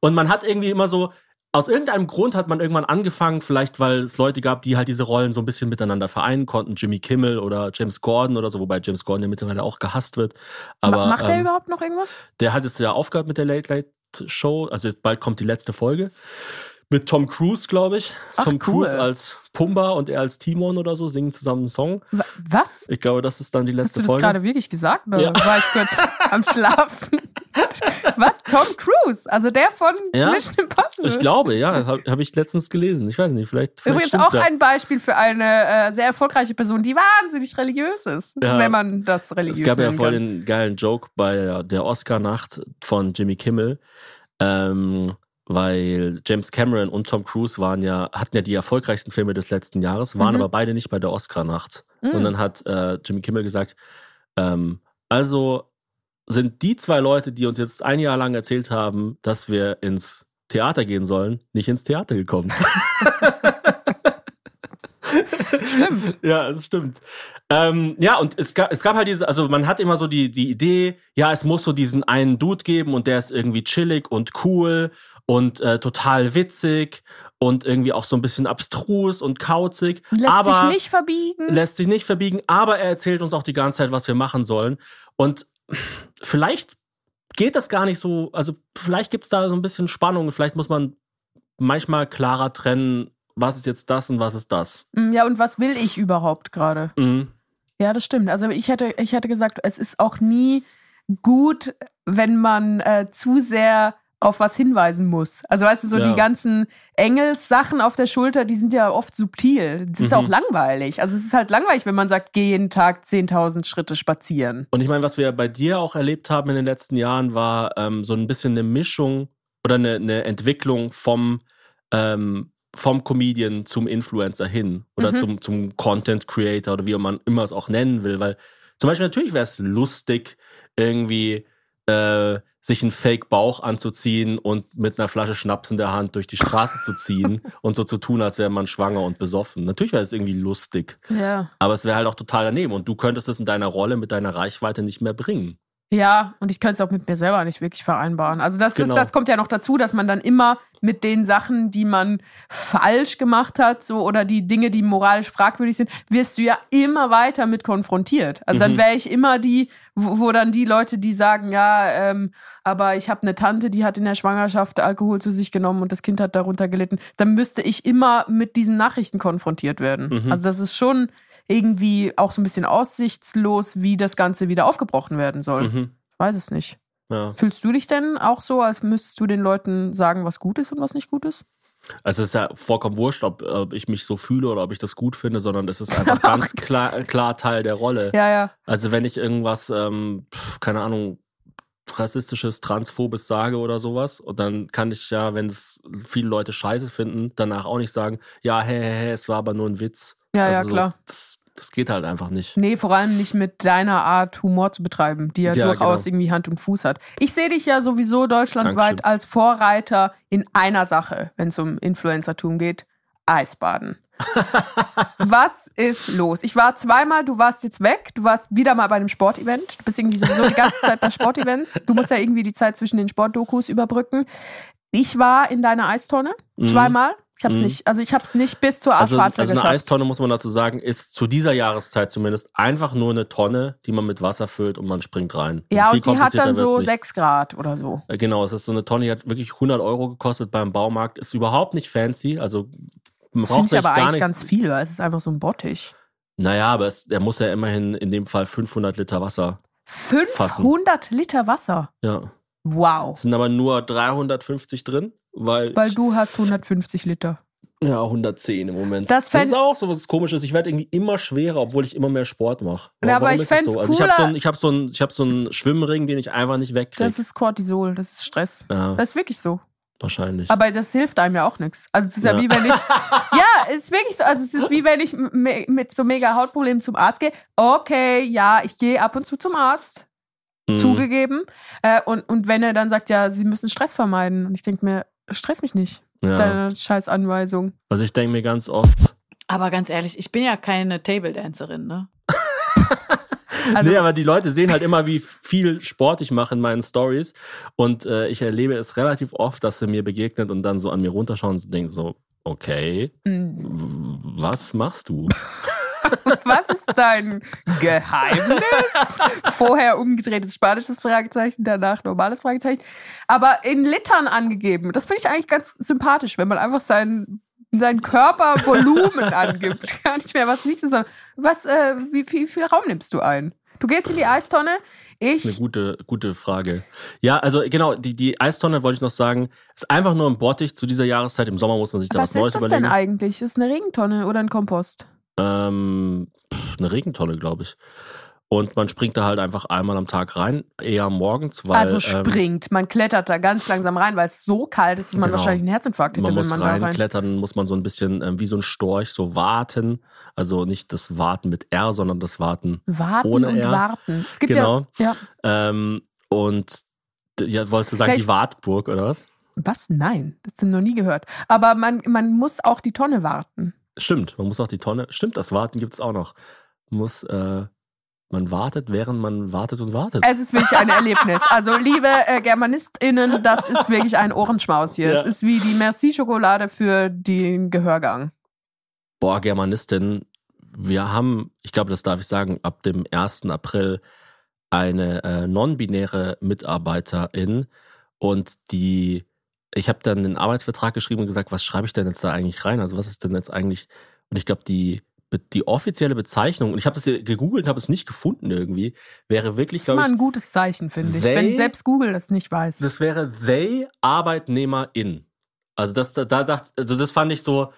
S2: Und man hat irgendwie immer so, aus irgendeinem Grund hat man irgendwann angefangen, vielleicht weil es Leute gab, die halt diese Rollen so ein bisschen miteinander vereinen konnten. Jimmy Kimmel oder James Gordon oder so, wobei James Gordon ja mittlerweile auch gehasst wird. Aber
S1: Ma- macht er
S2: ähm,
S1: überhaupt noch irgendwas?
S2: der hat jetzt ja aufgehört mit der Late Late Show. Also jetzt bald kommt die letzte Folge. Mit Tom Cruise, glaube ich.
S1: Ach,
S2: Tom
S1: cool.
S2: Cruise als Pumba und er als Timon oder so singen zusammen einen Song.
S1: Wa- Was?
S2: Ich glaube, das ist dann die
S1: Hast
S2: letzte
S1: du das
S2: Folge.
S1: gerade wirklich gesagt? Oder
S2: Ja.
S1: war ich kurz [LAUGHS] am Schlafen? Was? Tom Cruise? Also der von
S2: Ja.
S1: Mission Impossible?
S2: Ich glaube, ja, habe hab ich letztens gelesen. Ich weiß nicht, vielleicht. vielleicht
S1: Übrigens auch
S2: ja.
S1: ein Beispiel für eine äh, sehr erfolgreiche Person, die wahnsinnig religiös ist,
S2: Ja.
S1: wenn man das religiös
S2: Es gab ja voll
S1: kann.
S2: den geilen Joke bei der- der Oscar-Nacht von Jimmy Kimmel, ähm, weil James Cameron und Tom Cruise waren ja, hatten ja die erfolgreichsten Filme des letzten Jahres, waren
S1: Mhm.
S2: aber beide nicht bei der Oscar-Nacht.
S1: Mhm.
S2: Und dann hat äh, Jimmy Kimmel gesagt, ähm, also sind die zwei Leute, die uns jetzt ein Jahr lang erzählt haben, dass wir ins Theater gehen sollen, nicht ins Theater gekommen.
S1: Stimmt. [LAUGHS]
S2: Ja, das stimmt. Ähm, ja, und es gab, es gab halt diese, also man hat immer so die, die Idee, ja, es muss so diesen einen Dude geben und der ist irgendwie chillig und cool und äh, total witzig und irgendwie auch so ein bisschen abstrus und kauzig.
S1: Lässt
S2: aber
S1: sich nicht verbiegen.
S2: lässt sich nicht verbiegen, aber er erzählt uns auch die ganze Zeit, was wir machen sollen. Und vielleicht geht das gar nicht so, also vielleicht gibt's da so ein bisschen Spannung, vielleicht muss man manchmal klarer trennen, was ist jetzt das und was ist das.
S1: Mm, ja, und was will ich überhaupt gerade?
S2: Mhm.
S1: Ja, das stimmt. Also ich hätte, ich hätte gesagt, es ist auch nie gut, wenn man äh, zu sehr auf was hinweisen muss. Also weißt du, so
S2: Ja.
S1: die ganzen Engelssachen auf der Schulter, die sind ja oft subtil. Das ist
S2: Mhm.
S1: auch langweilig. Also es ist halt langweilig, wenn man sagt, geh jeden Tag 10.000 Schritte spazieren.
S2: Und ich meine, was wir bei dir auch erlebt haben in den letzten Jahren, war ähm, so ein bisschen eine Mischung oder eine, eine Entwicklung vom, ähm, vom Comedian zum Influencer hin oder
S1: Mhm.
S2: zum, zum Content Creator oder wie man immer es auch nennen will. Weil zum Beispiel natürlich wäre es lustig, irgendwie äh, sich einen Fake-Bauch anzuziehen und mit einer Flasche Schnaps in der Hand durch die Straße zu ziehen [LAUGHS] und so zu tun, als wäre man schwanger und besoffen. Natürlich wäre es irgendwie lustig.
S1: Ja.
S2: Aber es wäre halt auch total daneben. Und du könntest es in deiner Rolle mit deiner Reichweite nicht mehr bringen.
S1: Ja, und ich könnte es auch mit mir selber nicht wirklich vereinbaren. Also das
S2: Genau.
S1: ist, das kommt ja noch dazu, dass man dann immer mit den Sachen, die man falsch gemacht hat, so oder die Dinge, die moralisch fragwürdig sind, wirst du ja immer weiter mit konfrontiert. Also dann
S2: Mhm.
S1: wäre ich immer die, wo, wo dann die Leute, die sagen, ja, ähm, aber ich habe eine Tante, die hat in der Schwangerschaft Alkohol zu sich genommen und das Kind hat darunter gelitten, dann müsste ich immer mit diesen Nachrichten konfrontiert werden.
S2: Mhm.
S1: Also das ist schon irgendwie auch so ein bisschen aussichtslos, wie das Ganze wieder aufgebrochen werden soll.
S2: Mhm.
S1: Weiß es nicht.
S2: Ja.
S1: Fühlst du dich denn auch so, als müsstest du den Leuten sagen, was gut ist und was nicht gut ist?
S2: Also es ist ja vollkommen wurscht, ob, ob ich mich so fühle oder ob ich das gut finde, sondern es ist [LAUGHS] einfach ganz klar, klar Teil der Rolle.
S1: Ja, ja.
S2: Also wenn ich irgendwas, ähm, keine Ahnung, rassistisches, transphobes sage oder sowas, und dann kann ich ja, wenn es viele Leute scheiße finden, danach auch nicht sagen, ja, hä, hä, hä, es war aber nur ein Witz.
S1: Ja,
S2: also
S1: ja,
S2: so,
S1: klar.
S2: Das, das geht halt einfach nicht.
S1: Nee, vor allem nicht mit deiner Art Humor zu betreiben, die ja,
S2: Ja,
S1: durchaus
S2: genau.
S1: irgendwie Hand und Fuß hat. Ich sehe dich ja sowieso deutschlandweit
S2: Dankeschön.
S1: als Vorreiter in einer Sache, wenn es um Influencertum geht. Eisbaden. [LAUGHS] Was ist los? Ich war zweimal, du warst jetzt weg, du warst wieder mal bei einem Sportevent. Du bist irgendwie sowieso die ganze Zeit bei Sportevents. Du musst ja irgendwie die Zeit zwischen den Sportdokus überbrücken. Ich war in deiner Eistonne
S2: Mhm.
S1: Ich hab's
S2: Mhm.
S1: nicht, also ich hab's nicht bis zur
S2: Also,
S1: Arschkarte
S2: also eine
S1: geschafft.
S2: Eistonne, muss man dazu sagen, ist zu dieser Jahreszeit zumindest einfach nur eine Tonne, die man mit Wasser füllt und man springt rein.
S1: ja,
S2: Also
S1: und die hat dann so sechs Grad oder so.
S2: Äh, Genau, es ist so eine Tonne, die hat wirklich 100 Euro gekostet beim Baumarkt. Ist überhaupt nicht fancy, also man
S1: Das
S2: braucht
S1: ich aber
S2: gar
S1: eigentlich
S2: nichts.
S1: ganz viel, weil es ist einfach so ein Bottich.
S2: Naja, aber es, der muss ja immerhin in dem Fall 500 Liter Wasser.
S1: 500 Liter Wasser.
S2: Ja.
S1: Wow.
S2: Es sind aber nur 350 drin, weil,
S1: Weil du hast 150 Liter.
S2: ja 110 im Moment.
S1: Das
S2: das ist auch so was Komisches. Ich werde irgendwie immer schwerer, obwohl ich immer mehr Sport mache.
S1: Ja, aber ich fänd's
S2: so? Also ich habe so einen hab so hab so Schwimmring, den ich einfach nicht wegkriege.
S1: Das ist Cortisol, das ist Stress.
S2: Ja,
S1: Das ist wirklich so.
S2: wahrscheinlich.
S1: Aber das hilft einem ja auch nichts. Also es ist ja,
S2: Ja.
S1: wie wenn ich. [LAUGHS] Ja, es ist wirklich so. Also es ist wie wenn ich mit so mega Hautproblemen zum Arzt gehe. Okay, ja, ich gehe ab und zu zum Arzt.
S2: Mhm.
S1: Zugegeben. Äh, und, und wenn er dann sagt, ja, sie müssen Stress vermeiden. Und ich denke mir, stress mich nicht.
S2: Ja.
S1: Deine scheiß Anweisung.
S2: Also ich denke mir ganz oft,
S10: Aber ganz ehrlich, ich bin ja keine Table Dancerin, ne? [LAUGHS]
S1: Also,
S2: nee, aber die Leute sehen halt immer, wie viel Sport ich mache in meinen Stories. Und äh, ich erlebe es relativ oft, dass sie mir begegnet und dann so an mir runterschauen und denken so, okay,
S1: mh,
S2: was machst du? [LAUGHS]
S1: Was ist dein Geheimnis? Vorher umgedrehtes spanisches Fragezeichen, danach normales Fragezeichen. Aber in Litern angegeben. Das finde ich eigentlich ganz sympathisch, wenn man einfach sein, sein Körpervolumen [LAUGHS] angibt. Gar nicht mehr, was wiegst du, sondern was, äh, wie, wie viel Raum nimmst du ein? Du gehst in die Eistonne.
S2: Das ist eine
S1: Ich,
S2: gute, gute Frage. Ja, also genau, die, die Eistonne wollte ich noch sagen, ist einfach nur ein Bottich zu dieser Jahreszeit. Im Sommer muss man sich da was,
S1: was
S2: Neues
S1: ist das
S2: überlegen.
S1: denn eigentlich? Ist es eine Regentonne oder ein Kompost?
S2: Ähm, eine Regentonne, glaube ich. Und man springt da halt einfach einmal am Tag rein, eher morgens, weil
S1: also
S2: ähm,
S1: springt. Man klettert da ganz langsam rein, weil es so kalt ist, dass man
S2: Genau.
S1: wahrscheinlich einen Herzinfarkt hätte,
S2: man
S1: wenn
S2: muss
S1: man da rein.
S2: reinklettern, muss man so ein bisschen ähm, wie so ein Storch so warten. Also nicht das Warten mit R, sondern das Warten
S1: Warten
S2: ohne
S1: und
S2: R.
S1: warten. Es gibt
S2: Genau.
S1: ja, ja.
S2: Ähm, und ja, wolltest du sagen,
S1: Ja,
S2: die Wartburg oder was?
S1: Was? Nein, das haben wir noch nie gehört. Aber man, man muss auch die Tonne warten.
S2: Stimmt, man muss auch die Tonne. Stimmt, das Warten gibt's auch noch. Man muss, äh, man wartet, während man wartet und wartet.
S1: Es ist wirklich ein Erlebnis. Also, liebe äh, GermanistInnen, das ist wirklich ein Ohrenschmaus hier.
S2: Ja.
S1: Es ist wie die Merci-Schokolade für den Gehörgang.
S2: Boah, Germanistin, wir haben, ich glaube, das darf ich sagen, ab dem 1. April eine äh, non-binäre Mitarbeiterin und die, ich habe dann einen Arbeitsvertrag geschrieben und gesagt, was schreibe ich denn jetzt da eigentlich rein? Also was ist denn jetzt eigentlich, und ich glaube, die die offizielle Bezeichnung, und ich habe das hier gegoogelt und habe es nicht gefunden irgendwie, wäre wirklich,
S1: Das ist mal
S2: ich,
S1: ein gutes Zeichen, finde ich. Wenn selbst Google das nicht weiß.
S2: das wäre they Arbeitnehmerin. Also das, da, da dachte, also das fand ich so,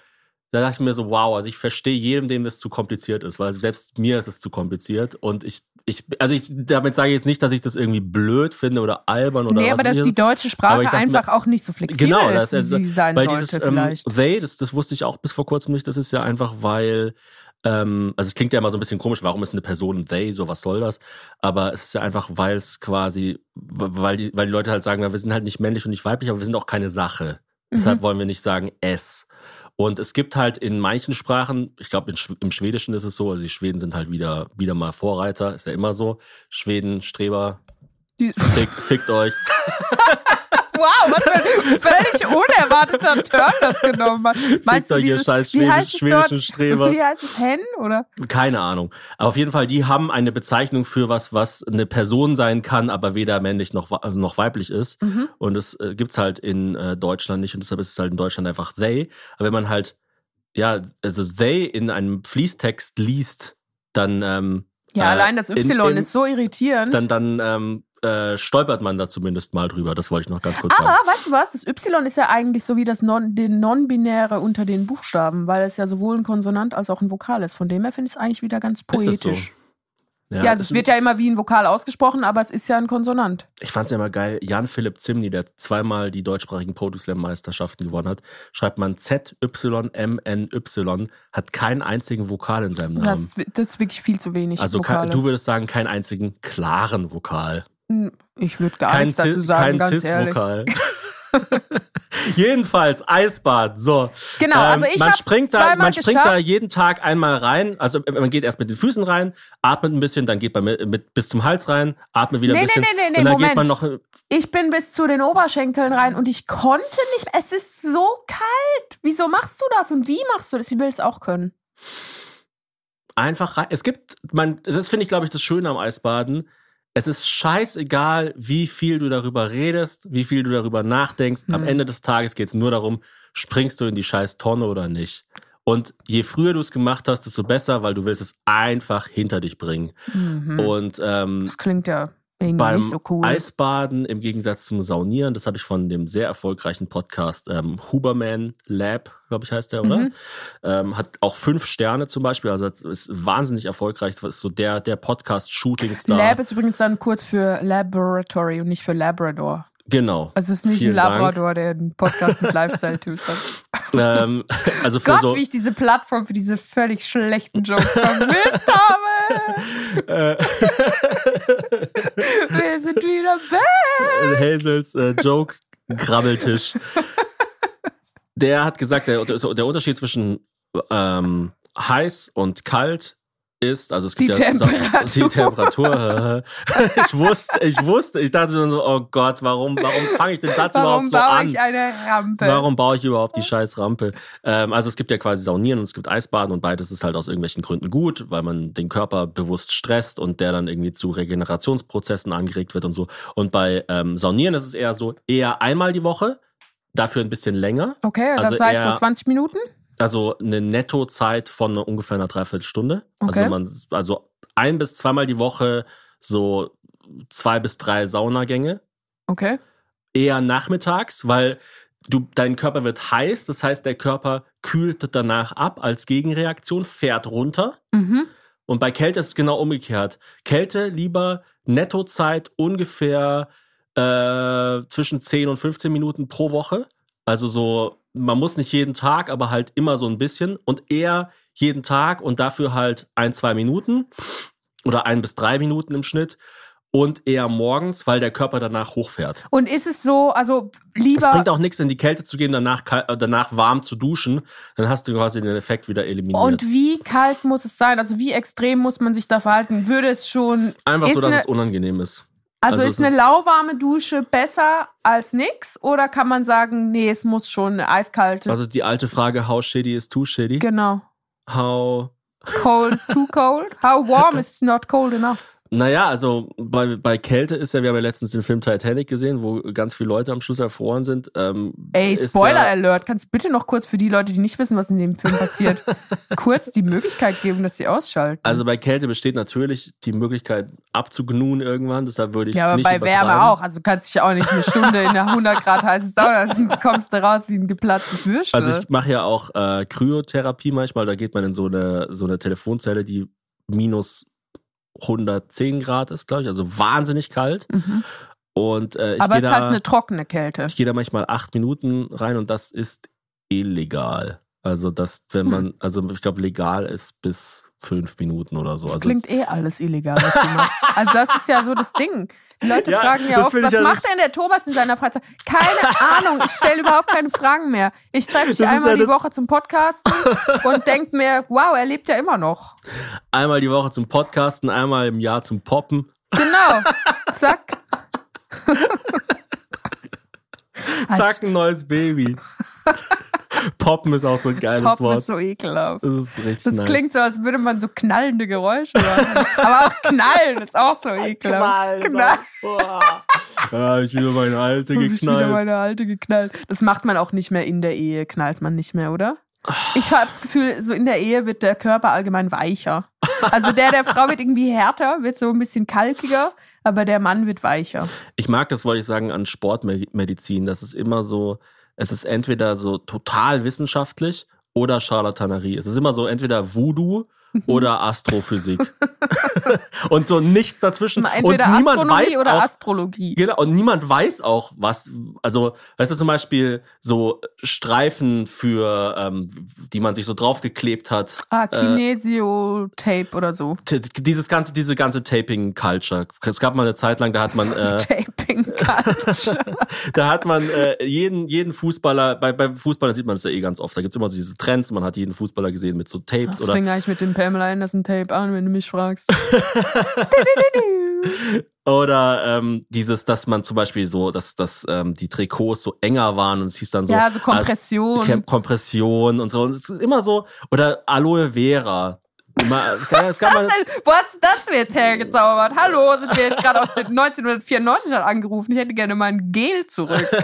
S2: da dachte ich mir so, wow, also ich verstehe jedem, dem das zu kompliziert ist, weil selbst mir ist es zu kompliziert und ich, ich, also ich, damit sage ich jetzt nicht, dass ich das irgendwie blöd finde oder albern oder
S1: nee,
S2: was
S1: aber dass die deutsche Sprache
S2: dachte
S1: einfach auch nicht so flexibel
S2: Genau,
S1: ist,
S2: das
S1: wie sie sein
S2: weil
S1: sollte
S2: dieses
S1: vielleicht.
S2: Ähm, they, das, das wusste ich auch bis vor kurzem nicht, das ist ja einfach, weil, ähm, also es klingt ja immer so ein bisschen komisch, warum ist eine Person they, so was soll das? Aber es ist ja einfach, weil es quasi, weil die, weil die Leute halt sagen, wir sind halt nicht männlich und nicht weiblich, aber wir sind auch keine Sache. Deshalb
S1: Mhm.
S2: wollen wir nicht sagen es. Und es gibt halt in manchen Sprachen, ich glaube im Schwedischen ist es so, also die Schweden sind halt wieder, wieder mal Vorreiter, ist ja immer so. Schweden, Streber, fick, fickt euch. [LAUGHS]
S1: Wow, was für ein völlig unerwarteter Turn das genommen hat. Meinst du,
S2: euch, ihr
S1: dieses-
S2: scheiß
S1: wie heißt es dort?
S2: Streber.
S1: Wie heißt es, Hen, oder?
S2: Keine Ahnung. Aber auf jeden Fall, die haben eine Bezeichnung für was, was eine Person sein kann, aber weder männlich noch, noch weiblich ist.
S1: Mhm.
S2: Und das äh, gibt's halt in äh, Deutschland nicht und deshalb ist es halt in Deutschland einfach they. Aber wenn man halt, ja, also they in einem Fließtext liest, dann ähm,
S1: Ja,
S2: äh,
S1: allein das
S2: in-
S1: Y
S2: in-
S1: ist so irritierend.
S2: dann, dann ähm, äh, stolpert man da zumindest mal drüber. Das wollte ich noch ganz kurz
S1: aber
S2: sagen.
S1: weißt du was? Das Y ist ja eigentlich so wie das non, den Non-Binäre unter den Buchstaben, weil es ja sowohl ein Konsonant als auch ein Vokal ist. Von dem her finde ich es eigentlich wieder ganz poetisch. Ja, also es wird ja immer wie ein Vokal ausgesprochen, aber es ist ja ein Konsonant.
S2: Ich fand's ja immer geil, Jan-Philipp Zimny, der zweimal die deutschsprachigen Poetry Slam Meisterschaften gewonnen hat, schreibt man Z-Y-M-N-Y, hat keinen einzigen Vokal in seinem Namen.
S1: Das, ist- das ist wirklich viel zu wenig.
S2: also
S1: Vokale.
S2: du würdest sagen, keinen einzigen klaren Vokal.
S1: Hm, Ich würde gar
S2: kein
S1: nichts dazu sagen,
S2: kein
S1: ganz ehrlich. [LAUGHS]
S2: Jedenfalls, Eisbad, so.
S1: Genau, also ich
S2: man
S1: hab's
S2: springt da, man springt da
S1: geschafft.
S2: jeden Tag einmal rein. Also man geht erst mit den Füßen rein, atmet ein bisschen, dann geht man mit, mit bis zum Hals rein, atmet wieder
S1: Nee,
S2: ein bisschen
S1: nee, nee, nee,
S2: und dann
S1: Moment.
S2: geht man noch
S1: Ich bin bis zu den Oberschenkeln rein und ich konnte nicht. Es ist so kalt. Wieso machst du das und wie machst du das? Ich will es auch können.
S2: einfach rein. Es gibt, man, das finde ich, glaube ich, das Schöne am Eisbaden. Es ist scheißegal, wie viel du darüber redest, wie viel du darüber nachdenkst. Am
S1: Hm.
S2: Ende des Tages geht es nur darum, springst du in die scheiß Tonne oder nicht. Und je früher du es gemacht hast, desto besser, weil du willst es einfach hinter dich bringen.
S1: Mhm.
S2: Und ähm,
S1: Das klingt ja irgendwie
S2: beim
S1: nicht so cool.
S2: Eisbaden im Gegensatz zum Saunieren, das habe ich von dem sehr erfolgreichen Podcast ähm, Huberman Lab, glaube ich, heißt der, oder?
S1: Mhm.
S2: Ähm, hat auch fünf Sterne zum Beispiel, also ist wahnsinnig erfolgreich. Das ist so der, der Podcast-Shooting-Star.
S1: Lab ist übrigens dann kurz für Laboratory und nicht für Labrador.
S2: genau.
S1: Also es ist nicht
S2: Vielen
S1: ein Labrador, der einen Podcast mit [LAUGHS] Lifestyle-Tools hat.
S2: ähm, also für
S1: Gott,
S2: so,
S1: wie ich diese Plattform für diese völlig schlechten Jokes [LAUGHS] vermisst habe. [LAUGHS] Wir sind wieder back.
S2: Hazels äh, Joke Grabbeltisch. Der hat gesagt, der, der Unterschied zwischen ähm, heiß und kalt ist, also es gibt
S1: Die
S2: ja
S1: Temperatur.
S2: die Temperatur. [LAUGHS] ich wusste, ich wusste, ich dachte schon so, oh Gott, warum, warum fange ich den Satz
S1: Warum
S2: überhaupt so
S1: baue
S2: an?
S1: ich eine Rampe?
S2: Warum baue ich überhaupt die scheiß Rampe? Ähm, also es gibt ja quasi Saunieren und es gibt Eisbaden und beides ist halt aus irgendwelchen Gründen gut, weil man den Körper bewusst stresst und der dann irgendwie zu Regenerationsprozessen angeregt wird und so. Und bei ähm, Saunieren ist es eher so, eher einmal die Woche, dafür ein bisschen länger.
S1: Okay, das
S2: Also
S1: heißt so
S2: eher-
S1: 20 Minuten?
S2: Also eine Nettozeit von ungefähr einer Dreiviertelstunde.
S1: Okay.
S2: Also man, also ein bis zweimal die Woche so zwei bis drei Saunagänge
S1: Okay.
S2: eher nachmittags, weil du, dein Körper wird heiß, das heißt, der Körper kühlt danach ab als Gegenreaktion, fährt runter.
S1: Mhm.
S2: Und bei Kälte ist es genau umgekehrt. Kälte lieber Nettozeit ungefähr äh, zwischen 10 und 15 Minuten pro Woche. Also so, man muss nicht jeden Tag, aber halt immer so ein bisschen. Und eher jeden Tag und dafür halt ein, zwei Minuten oder ein bis drei Minuten im Schnitt. Und eher morgens, weil der Körper danach hochfährt.
S1: Und ist es so, also
S2: Es
S1: lieber.
S2: bringt auch nichts, in die Kälte zu gehen, danach, äh, danach warm zu duschen. Dann hast du quasi den Effekt wieder eliminiert.
S1: Und wie kalt muss es sein? Also wie extrem muss man sich da verhalten? Würde es schon.
S2: Einfach so, dass
S1: eine,
S2: es unangenehm ist.
S1: Also,
S2: also
S1: ist eine lauwarme Dusche besser als nix? Oder kann man sagen, nee, es muss schon eine eiskalte?
S2: Also die alte Frage, how shitty is too shitty?
S1: genau.
S2: How
S1: Cold is too cold. How warm is not cold enough?
S2: Naja, also bei, bei Kälte ist ja, wir haben ja letztens den Film Titanic gesehen, wo ganz viele Leute am Schluss erfroren sind. Ähm,
S1: Ey, Spoiler
S2: ja,
S1: Alert. Kannst du bitte noch kurz für die Leute, die nicht wissen, was in dem Film passiert, [LAUGHS] kurz die Möglichkeit geben, dass sie ausschalten?
S2: Also bei Kälte besteht natürlich die Möglichkeit abzugnuen irgendwann, deshalb würde ich
S1: ja,
S2: es
S1: aber
S2: nicht
S1: bei. Wärme auch. Also du kannst dich auch nicht eine Stunde in der 100 Grad heiße Sauna, dann kommst du raus wie ein geplatztes Würstel.
S2: Also ich mache ja auch äh, Kryotherapie manchmal, da geht man in so eine, so eine Telefonzelle, die minus 110 Grad ist, glaube ich, also wahnsinnig kalt.
S1: Mhm.
S2: Und äh, ich
S1: aber es ist
S2: da,
S1: halt eine trockene Kälte.
S2: ich gehe da manchmal acht Minuten rein und das ist illegal. Also das, wenn
S1: Hm.
S2: man, also ich glaube, legal ist bis fünf Minuten oder so.
S1: Das
S2: also
S1: klingt eh alles illegal, was du machst. [LAUGHS] Also das ist ja so das Ding. Die Leute
S2: Ja,
S1: fragen ja oft, was
S2: ja
S1: macht denn der Thomas in seiner Freizeit? Keine [LAUGHS] Ahnung, ich stelle überhaupt keine Fragen mehr. Ich treffe
S2: ist
S1: einmal
S2: ja
S1: die Woche zum Podcasten und denke mir, wow, er lebt ja immer noch.
S2: einmal die Woche zum Podcasten, einmal im Jahr zum Poppen.
S1: Genau. [LAUGHS] Zack.
S2: Zack, ein neues Baby. [LAUGHS] Poppen ist auch so ein geiles
S1: Poppen
S2: Wort.
S1: ist so ekelhaft.
S2: das ist richtig
S1: Das
S2: nice.
S1: klingt so, als würde man so knallende Geräusche machen. Aber auch knallen ist auch so ekelhaft. Knall.
S2: Ja, ich wieder meine alte
S1: Hab ich wieder
S2: geknallt.
S1: meine alte geknallt. Das macht man auch nicht mehr in der Ehe, knallt man nicht mehr, oder? Ich habe das Gefühl, so in der Ehe wird der Körper allgemein weicher. Also der der Frau wird irgendwie härter, wird so ein bisschen kalkiger, aber der Mann wird weicher.
S2: Ich mag das, wollte ich sagen, an Sportmedizin. Das ist immer so, es ist entweder so total wissenschaftlich oder Charlatanerie. Es ist immer so entweder Voodoo oder Astrophysik. [LAUGHS] und so nichts dazwischen.
S1: Entweder
S2: und niemand
S1: Astronomie
S2: weiß
S1: oder
S2: auch,
S1: Astrologie.
S2: Genau, und niemand weiß auch, was, also, weißt du, zum Beispiel so Streifen für, ähm, die man sich so draufgeklebt hat.
S1: Ah,
S2: Äh,
S1: Kinesio-Tape oder so.
S2: dieses ganze, diese ganze Taping-Culture. Es gab mal eine Zeit lang, da hat man, äh, [LAUGHS]
S1: Taping Culture. [LAUGHS]
S2: da hat man äh, jeden, jeden Fußballer, bei, bei Fußballern sieht man es ja eh ganz oft, da gibt's immer so diese Trends, man hat jeden Fußballer gesehen mit so Tapes
S1: Das
S2: oder
S1: fing eigentlich mit dem Pamela Anderson Tape an, wenn du mich fragst. [LAUGHS]
S2: oder ähm, dieses, dass man zum Beispiel so, dass, dass ähm, die Trikots so enger waren und es hieß dann so
S1: Ja, so Kompression.
S2: als- Kompression und so. Und es ist immer so, oder Aloe Vera. Es kann, es kann man,
S1: Wo hast du das denn jetzt hergezaubert? Hallo, sind wir jetzt gerade aus den 1994 hat angerufen. Ich hätte gerne mein Gel zurück. [LAUGHS]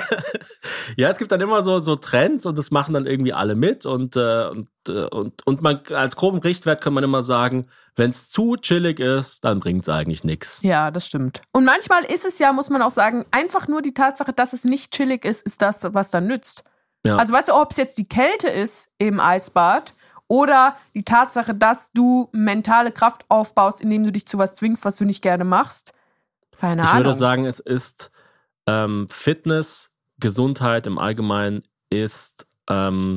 S2: Ja, es gibt dann immer so, so Trends und das machen dann irgendwie alle mit und, äh, und, äh, und, und man als groben Richtwert kann man immer sagen, wenn es zu chillig ist, dann bringt's eigentlich nix.
S1: Ja, das stimmt. Und manchmal ist es ja, muss man auch sagen, einfach nur die Tatsache, dass es nicht chillig ist, ist das, was dann nützt.
S2: Ja.
S1: Also weißt du, ob es jetzt die Kälte ist im Eisbad oder die Tatsache, dass du mentale Kraft aufbaust, indem du dich zu was zwingst, was du nicht gerne machst. Keine
S2: ich
S1: Ahnung.
S2: würde sagen, es ist ähm, Fitness, Gesundheit im Allgemeinen ist ähm,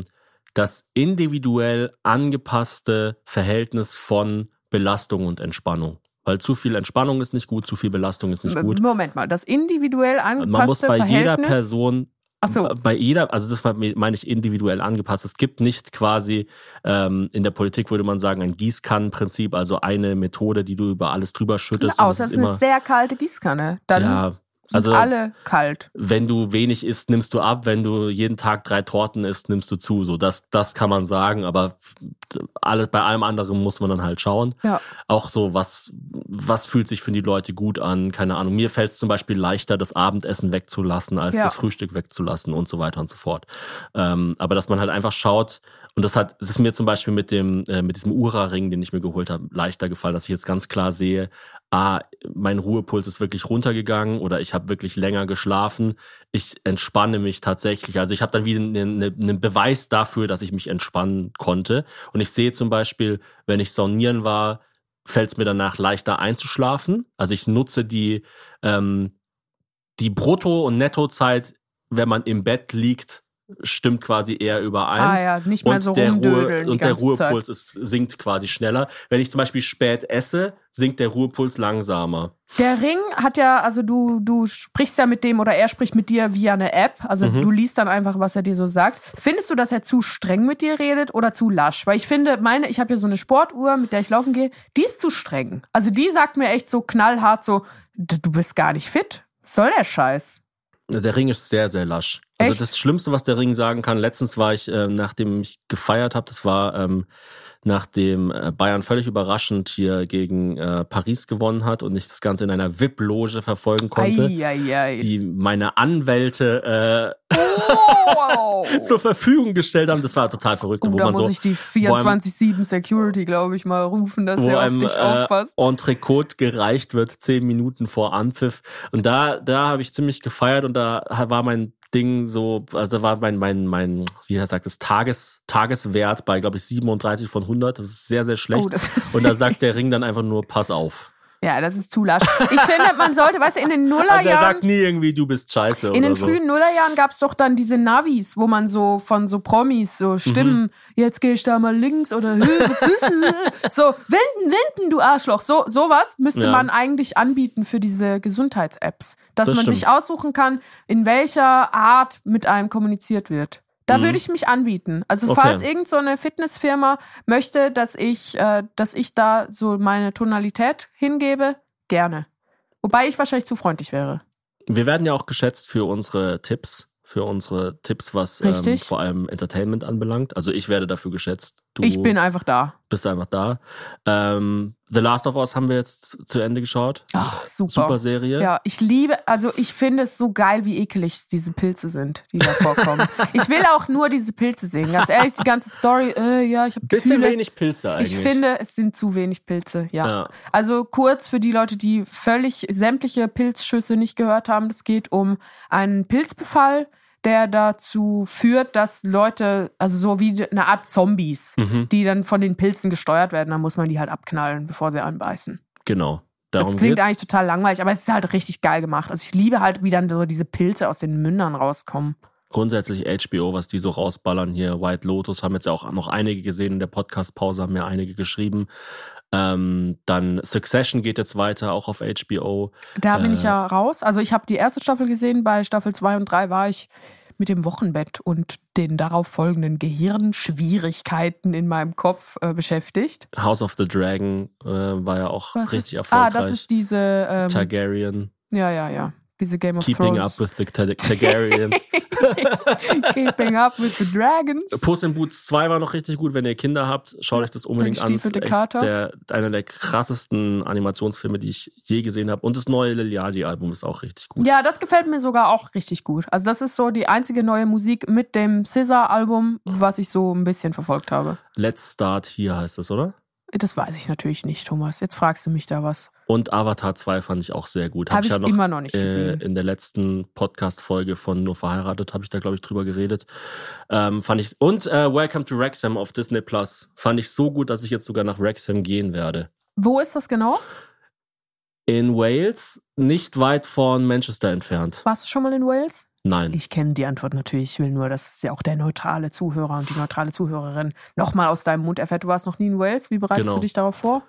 S2: das individuell angepasste Verhältnis von Belastung und Entspannung. Weil zu viel Entspannung ist nicht gut, zu viel Belastung ist nicht gut.
S1: Moment mal, das individuell angepasste
S2: Man muss bei
S1: Verhältnis.
S2: jeder Person,
S1: Ach so.
S2: bei jeder, also das meine ich individuell angepasst. Es gibt nicht quasi, ähm, in der Politik würde man sagen, ein Gießkannenprinzip, also eine Methode, die du über alles drüber schüttest.
S1: Außer
S2: das
S1: es
S2: ist
S1: ist eine sehr kalte Gießkanne. Dann
S2: ja, also
S1: alle kalt.
S2: wenn du wenig isst, nimmst du ab. Wenn du jeden Tag drei Torten isst, nimmst du zu. So, das, das kann man sagen, aber alle, bei allem anderen muss man dann halt schauen.
S1: Ja.
S2: Auch so, was, was fühlt sich für die Leute gut an? Keine Ahnung. Mir fällt es zum Beispiel leichter, das Abendessen wegzulassen, als
S1: Ja.
S2: das Frühstück wegzulassen und so weiter und so fort. Ähm, aber dass man halt einfach schaut, und das hat, es ist mir zum Beispiel mit dem, äh, mit diesem Ura-Ring, den ich mir geholt habe, leichter gefallen, dass ich jetzt ganz klar sehe, ah, mein Ruhepuls ist wirklich runtergegangen oder ich habe wirklich länger geschlafen. Ich entspanne mich tatsächlich. Also ich habe dann wieder einen, einen Beweis dafür, dass ich mich entspannen konnte. Und ich sehe zum Beispiel, wenn ich saunieren war, fällt es mir danach leichter einzuschlafen. Also ich nutze die, ähm, die Brutto- und Nettozeit, wenn man im Bett liegt, stimmt quasi eher überein.
S1: Ah ja, nicht mehr
S2: und
S1: so
S2: der Ruhe, Und der Ruhepuls ist, sinkt quasi schneller. Wenn ich zum Beispiel spät esse, sinkt der Ruhepuls langsamer.
S1: Der Ring hat ja, also du, du sprichst ja mit dem oder er spricht mit dir via eine App. Also
S2: Mhm.
S1: du liest dann einfach, was er dir so sagt. Findest du, dass er zu streng mit dir redet oder zu lasch? Weil ich finde, meine, ich habe ja so eine Sportuhr, mit der ich laufen gehe, die ist zu streng. Also die sagt mir echt so knallhart so, "D- du bist gar nicht fit. Was soll der Scheiß?
S2: Der Ring ist sehr, sehr lasch. Also
S1: Echt?
S2: das Schlimmste, was der Ring sagen kann, letztens war ich, äh, nachdem ich gefeiert habe, das war ähm, nachdem äh, Bayern völlig überraschend hier gegen äh, Paris gewonnen hat und ich das Ganze in einer VIP-Loge verfolgen konnte,
S1: Eieiei.
S2: die meine Anwälte äh,
S1: Wow. [LAUGHS]
S2: zur Verfügung gestellt haben. Das war total verrückt,
S1: Oh,
S2: wo
S1: da
S2: man
S1: muss
S2: so
S1: ich die
S2: wo einem-
S1: 24-7 Security, glaube ich, mal rufen, dass er auf
S2: einem
S1: dich
S2: äh,
S1: aufpasst.
S2: Entrecote gereicht wird, zehn Minuten vor Anpfiff. Und da, da habe ich ziemlich gefeiert und da war mein Ding so, also da war mein, mein, mein, wie er sagt, das Tages, Tageswert bei, glaube ich, 37 von 100. Das ist sehr, sehr schlecht.
S1: Oh,
S2: und da sagt der Ring dann einfach nur, pass auf.
S1: Ja, das ist zu lasch. Ich finde, man sollte, weißt du, in den [LAUGHS]
S2: Also er
S1: Nullerjahren,
S2: sagt nie irgendwie, du bist scheiße
S1: in
S2: oder
S1: den
S2: so.
S1: frühen Nullerjahren gab's doch dann diese Navis, wo man so von so Promis so Stimmen,
S2: Mhm.
S1: jetzt gehe ich da mal links oder [LAUGHS] so wenden, wenden, du Arschloch. So sowas müsste
S2: Ja.
S1: man eigentlich anbieten für diese Gesundheits-Apps, dass
S2: Das
S1: man
S2: stimmt.
S1: sich aussuchen kann, in welcher Art mit einem kommuniziert wird. Da
S2: Mhm.
S1: würde ich mich anbieten. Also
S2: Okay.
S1: falls irgend so eine Fitnessfirma möchte, dass ich, äh, dass ich da so meine Tonalität hingebe, gerne. Wobei ich wahrscheinlich zu freundlich wäre.
S2: Wir werden ja auch geschätzt für unsere Tipps, für unsere Tipps, was ähm, vor allem Entertainment anbelangt. Also ich werde dafür geschätzt. Du
S1: ich bin einfach da.
S2: Bist einfach da. Ähm, The Last of Us haben wir jetzt zu Ende geschaut.
S1: Ach, super.
S2: Super Serie.
S1: Ja, ich liebe, also ich finde es so geil, wie ekelig diese Pilze sind, die da vorkommen. [LAUGHS] ich will auch nur diese Pilze sehen. Ganz ehrlich, die ganze Story, äh, ja, ich habe
S2: Bisschen
S1: Gefühle.
S2: wenig Pilze eigentlich.
S1: Ich finde, es sind zu wenig Pilze, ja.
S2: Ja.
S1: Also kurz für die Leute, die völlig sämtliche Pilzschüsse nicht gehört haben, es geht um einen Pilzbefall, der dazu führt, dass Leute, also so wie eine Art Zombies,
S2: Mhm.
S1: die dann von den Pilzen gesteuert werden, dann muss man die halt abknallen, bevor sie anbeißen.
S2: Genau. Darum
S1: das klingt
S2: geht's.
S1: eigentlich total langweilig, aber es ist halt richtig geil gemacht. Also ich liebe halt, wie dann so diese Pilze aus den Mündern rauskommen.
S2: Grundsätzlich HBO, was die so rausballern hier. White Lotus haben jetzt ja auch noch einige gesehen in der Podcast-Pause, haben mir einige geschrieben. Ähm, dann Succession geht jetzt weiter, auch auf HBO.
S1: Da bin
S2: Äh,
S1: ich ja raus. Also ich habe die erste Staffel gesehen, bei Staffel 2 und 3 war ich mit dem Wochenbett und den darauf folgenden Gehirnschwierigkeiten in meinem Kopf äh, beschäftigt.
S2: House of the Dragon äh, war ja auch
S1: Was
S2: richtig
S1: ist, ah,
S2: erfolgreich.
S1: das ist diese, ähm,
S2: Targaryen.
S1: ja, ja, ja, diese Game of
S2: Keeping
S1: Thrones.
S2: up with the Tar Targaryens. [LAUGHS]
S1: Keeping up with the Dragons.
S2: Puss in Boots 2 war noch richtig gut. Wenn ihr Kinder habt, schaut euch das unbedingt an. Das ist echt der, einer der krassesten Animationsfilme, die ich je gesehen habe. Und das neue Liliadi-Album ist auch richtig gut.
S1: Ja, das gefällt mir sogar auch richtig gut. Also das ist so die einzige neue Musik mit dem Scissor-Album, was ich so ein bisschen verfolgt habe.
S2: Let's Start Here heißt das, oder?
S1: Das weiß ich natürlich nicht, Thomas. Jetzt fragst du mich da was.
S2: Und Avatar 2 fand ich auch sehr gut.
S1: Hab ich
S2: ja noch,
S1: immer noch nicht
S2: äh,
S1: gesehen.
S2: in der letzten Podcast-Folge von Nur verheiratet habe ich da, glaube ich, drüber geredet. Ähm, fand ich. Und äh, Welcome to Wrexham auf Disney Plus. Fand ich so gut, dass ich jetzt sogar nach Wrexham gehen werde.
S1: Wo ist das genau?
S2: In Wales, nicht weit von Manchester entfernt.
S1: Warst du schon mal in Wales?
S2: Nein.
S1: Ich kenne die Antwort natürlich. Ich will nur, dass ja auch der neutrale Zuhörer und die neutrale Zuhörerin nochmal aus deinem Mund erfährt. Du warst noch nie in Wales. Wie bereitest
S2: Genau.
S1: du dich darauf vor?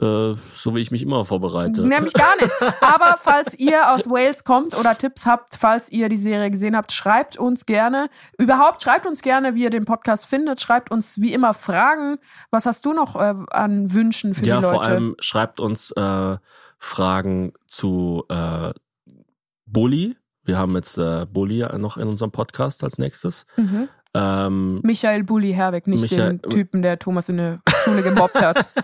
S2: Äh, so wie ich mich immer vorbereite.
S1: Nämlich gar nicht. Aber falls ihr aus Wales kommt oder Tipps habt, falls ihr die Serie gesehen habt, schreibt uns gerne. Überhaupt schreibt uns gerne, wie ihr den Podcast findet. Schreibt uns wie immer Fragen. Was hast du noch äh, an Wünschen für
S2: ja,
S1: die Leute?
S2: vor allem schreibt uns äh, Fragen zu äh, Bully. Wir haben jetzt äh, Bully noch in unserem Podcast als nächstes.
S1: mhm.
S2: Ähm,
S1: Michael Bulli Herweg, nicht
S2: Michael-
S1: den Typen, der Thomas in der Schule gemobbt hat. [LAUGHS]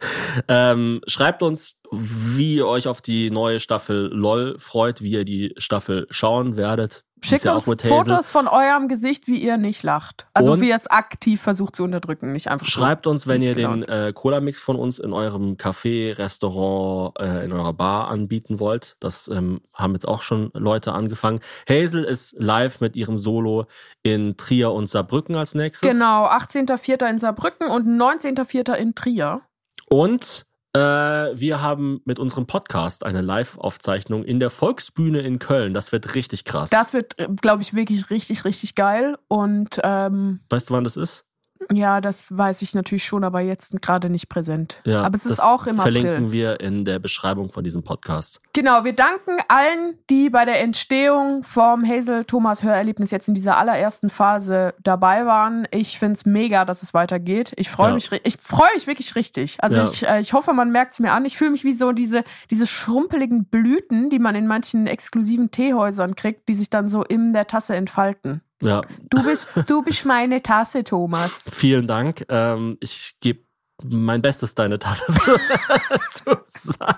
S1: [LAUGHS]
S2: ähm, schreibt uns, wie ihr euch auf die neue Staffel LOL freut, wie ihr die Staffel schauen werdet.
S1: Schickt
S2: ja
S1: uns. Fotos von eurem Gesicht, wie ihr nicht lacht. Also
S2: Und-
S1: wie ihr es aktiv versucht zu unterdrücken, nicht einfach.
S2: Schreibt uns, wenn ihr den äh, Cola-Mix von uns in eurem Café, Restaurant, äh, in eurer Bar anbieten wollt. Das ähm, haben jetzt auch schon Leute angefangen. Hazel ist live mit ihrem Solo in Trier und Saarbrücken als nächstes.
S1: Genau, 18.04. in Saarbrücken und 19.04. in Trier.
S2: Und äh, wir haben mit unserem Podcast eine Live-Aufzeichnung in der Volksbühne in Köln. Das wird richtig krass.
S1: Das wird, glaube ich, wirklich richtig, richtig geil. Und ähm,
S2: weißt du, wann das ist?
S1: Ja, das weiß ich natürlich schon, aber jetzt gerade nicht präsent.
S2: Ja,
S1: aber es ist auch im
S2: verlinken
S1: April.
S2: wir in der Beschreibung von diesem Podcast.
S1: Genau, wir danken allen, die bei der Entstehung vom Hazel Thomas Hörerlebnis jetzt in dieser allerersten Phase dabei waren. Ich find's mega, dass es weitergeht. Ich freue
S2: Ja.
S1: mich, ich freue mich wirklich richtig. Also
S2: Ja.
S1: ich, äh, ich hoffe, man merkt's mir an. Ich fühle mich wie so diese, diese schrumpeligen Blüten, die man in manchen exklusiven Teehäusern kriegt, die sich dann so in der Tasse entfalten.
S2: Ja,
S1: Du bist, du bist meine Tasse, Thomas. [LAUGHS]
S2: vielen Dank. Ähm, ich gebe mein Bestes, deine Tasse [LAUGHS] zu sein.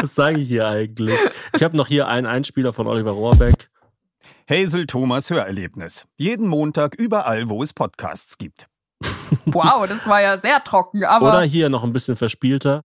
S2: Was sage ich hier eigentlich? Ich habe noch hier einen Einspieler von Oliver Rohrbeck.
S8: Hazel Thomas Hörerlebnis. Jeden Montag überall, wo es Podcasts gibt.
S1: Wow, das war ja sehr trocken, aber.
S2: Oder hier noch ein bisschen verspielter.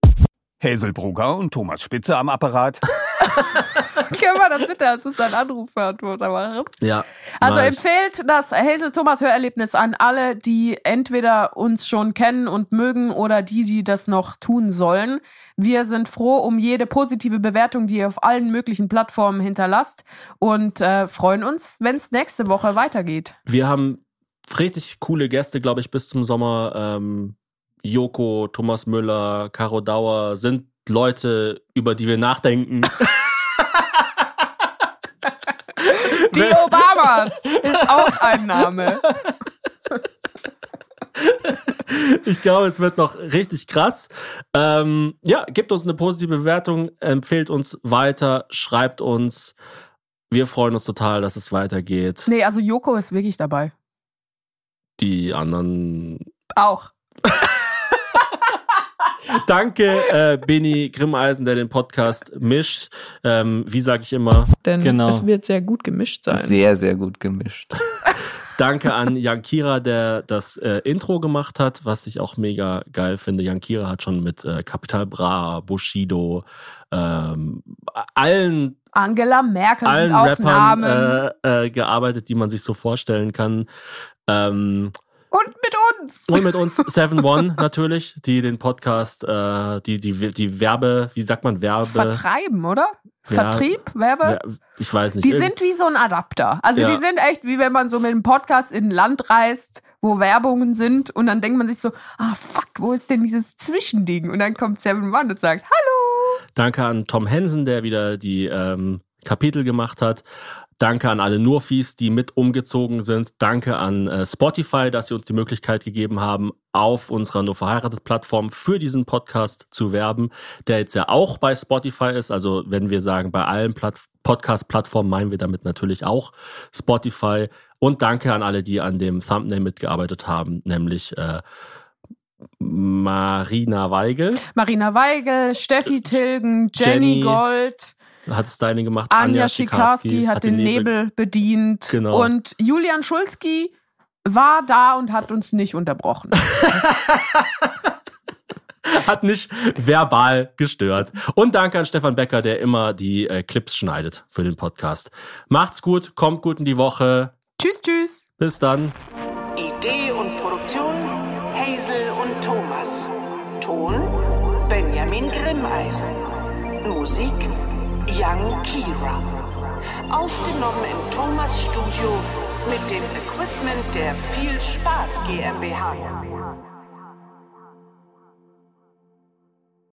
S8: Hazel Brugger und Thomas Spitze am Apparat. [LAUGHS] [LAUGHS]
S1: Können wir das bitte als unseren Anrufbeantworter machen?
S2: Ja.
S1: Also
S2: ich.
S1: empfehlt das Hazel Thomas Hörerlebnis an alle, die entweder uns schon kennen und mögen oder die, die das noch tun sollen. Wir sind froh um jede positive Bewertung, die ihr auf allen möglichen Plattformen hinterlasst und äh, freuen uns, wenn es nächste Woche weitergeht.
S2: Wir haben richtig coole Gäste, glaube ich, bis zum Sommer. Ähm, Joko, Thomas Müller, Caro Dauer sind Leute, über die wir nachdenken. [LAUGHS]
S1: Die Obamas ist auch ein Name.
S2: Ich glaube, es wird noch richtig krass. Ähm, ja, gebt uns eine positive Bewertung, empfehlt uns weiter, schreibt uns. Wir freuen uns total, dass es weitergeht.
S1: Nee, also Joko ist wirklich dabei.
S2: Die anderen.
S1: Auch. [LAUGHS]
S2: Danke, äh, Benny Grimmeisen, der den Podcast mischt. Ähm, wie sage ich immer?
S1: Denn
S4: Genau.
S1: es wird sehr gut gemischt sein.
S4: Sehr, sehr gut gemischt. [LAUGHS]
S2: Danke an Jan Kira, der das äh, Intro gemacht hat, was ich auch mega geil finde. Jan Kira hat schon mit äh, Capital Bra, Bushido, ähm, allen
S1: Angela Merkel
S2: allen Rappern äh, äh, gearbeitet, die man sich so vorstellen kann. Ähm,
S1: und mit uns.
S2: und mit uns Seven One [LAUGHS] natürlich, die den Podcast, äh, die, die, die Werbe, wie sagt man, Werbe?
S1: Vertreiben, oder?
S2: Ja.
S1: Vertrieb, Werbe?
S2: Wer- ich weiß nicht.
S1: Die sind wie so ein Adapter. Also
S2: Ja.
S1: die sind echt wie wenn man so mit einem Podcast in ein Land reist, wo Werbungen sind und dann denkt man sich so, ah fuck, wo ist denn dieses Zwischending? Und dann kommt Seven One und sagt, hallo.
S2: Danke an Tom Hensen, der wieder die ähm, Kapitel gemacht hat. Danke an alle Nurfis, die mit umgezogen sind. Danke an äh, Spotify, dass sie uns die Möglichkeit gegeben haben, auf unserer Nur verheiratet Plattform für diesen Podcast zu werben, der jetzt ja auch bei Spotify ist. Also wenn wir sagen, bei allen Platt Podcast-Plattformen meinen wir damit natürlich auch Spotify. Und danke an alle, die an dem Thumbnail mitgearbeitet haben, nämlich äh, Marina Weigel
S1: Marina Weigel, Steffi Tilgen, Jenny,
S2: Jenny.
S1: Gold,
S2: hat Styling gemacht.
S1: Anja Schikarski hat den Nebel bedient
S2: Genau.
S1: und Julian Schulski war da und hat uns nicht unterbrochen. [LAUGHS]
S2: hat nicht verbal gestört. Und danke an Stefan Becker, der immer die äh, Clips schneidet für den Podcast. Macht's gut, kommt gut in die Woche.
S1: tschüss, tschüss.
S2: Bis dann.
S11: Idee und Produktion Hazel und Thomas. Ton Benjamin Grimmeisen. Musik Young Kira. Aufgenommen im Thomas Studio mit dem Equipment der Viel Spaß GmbH.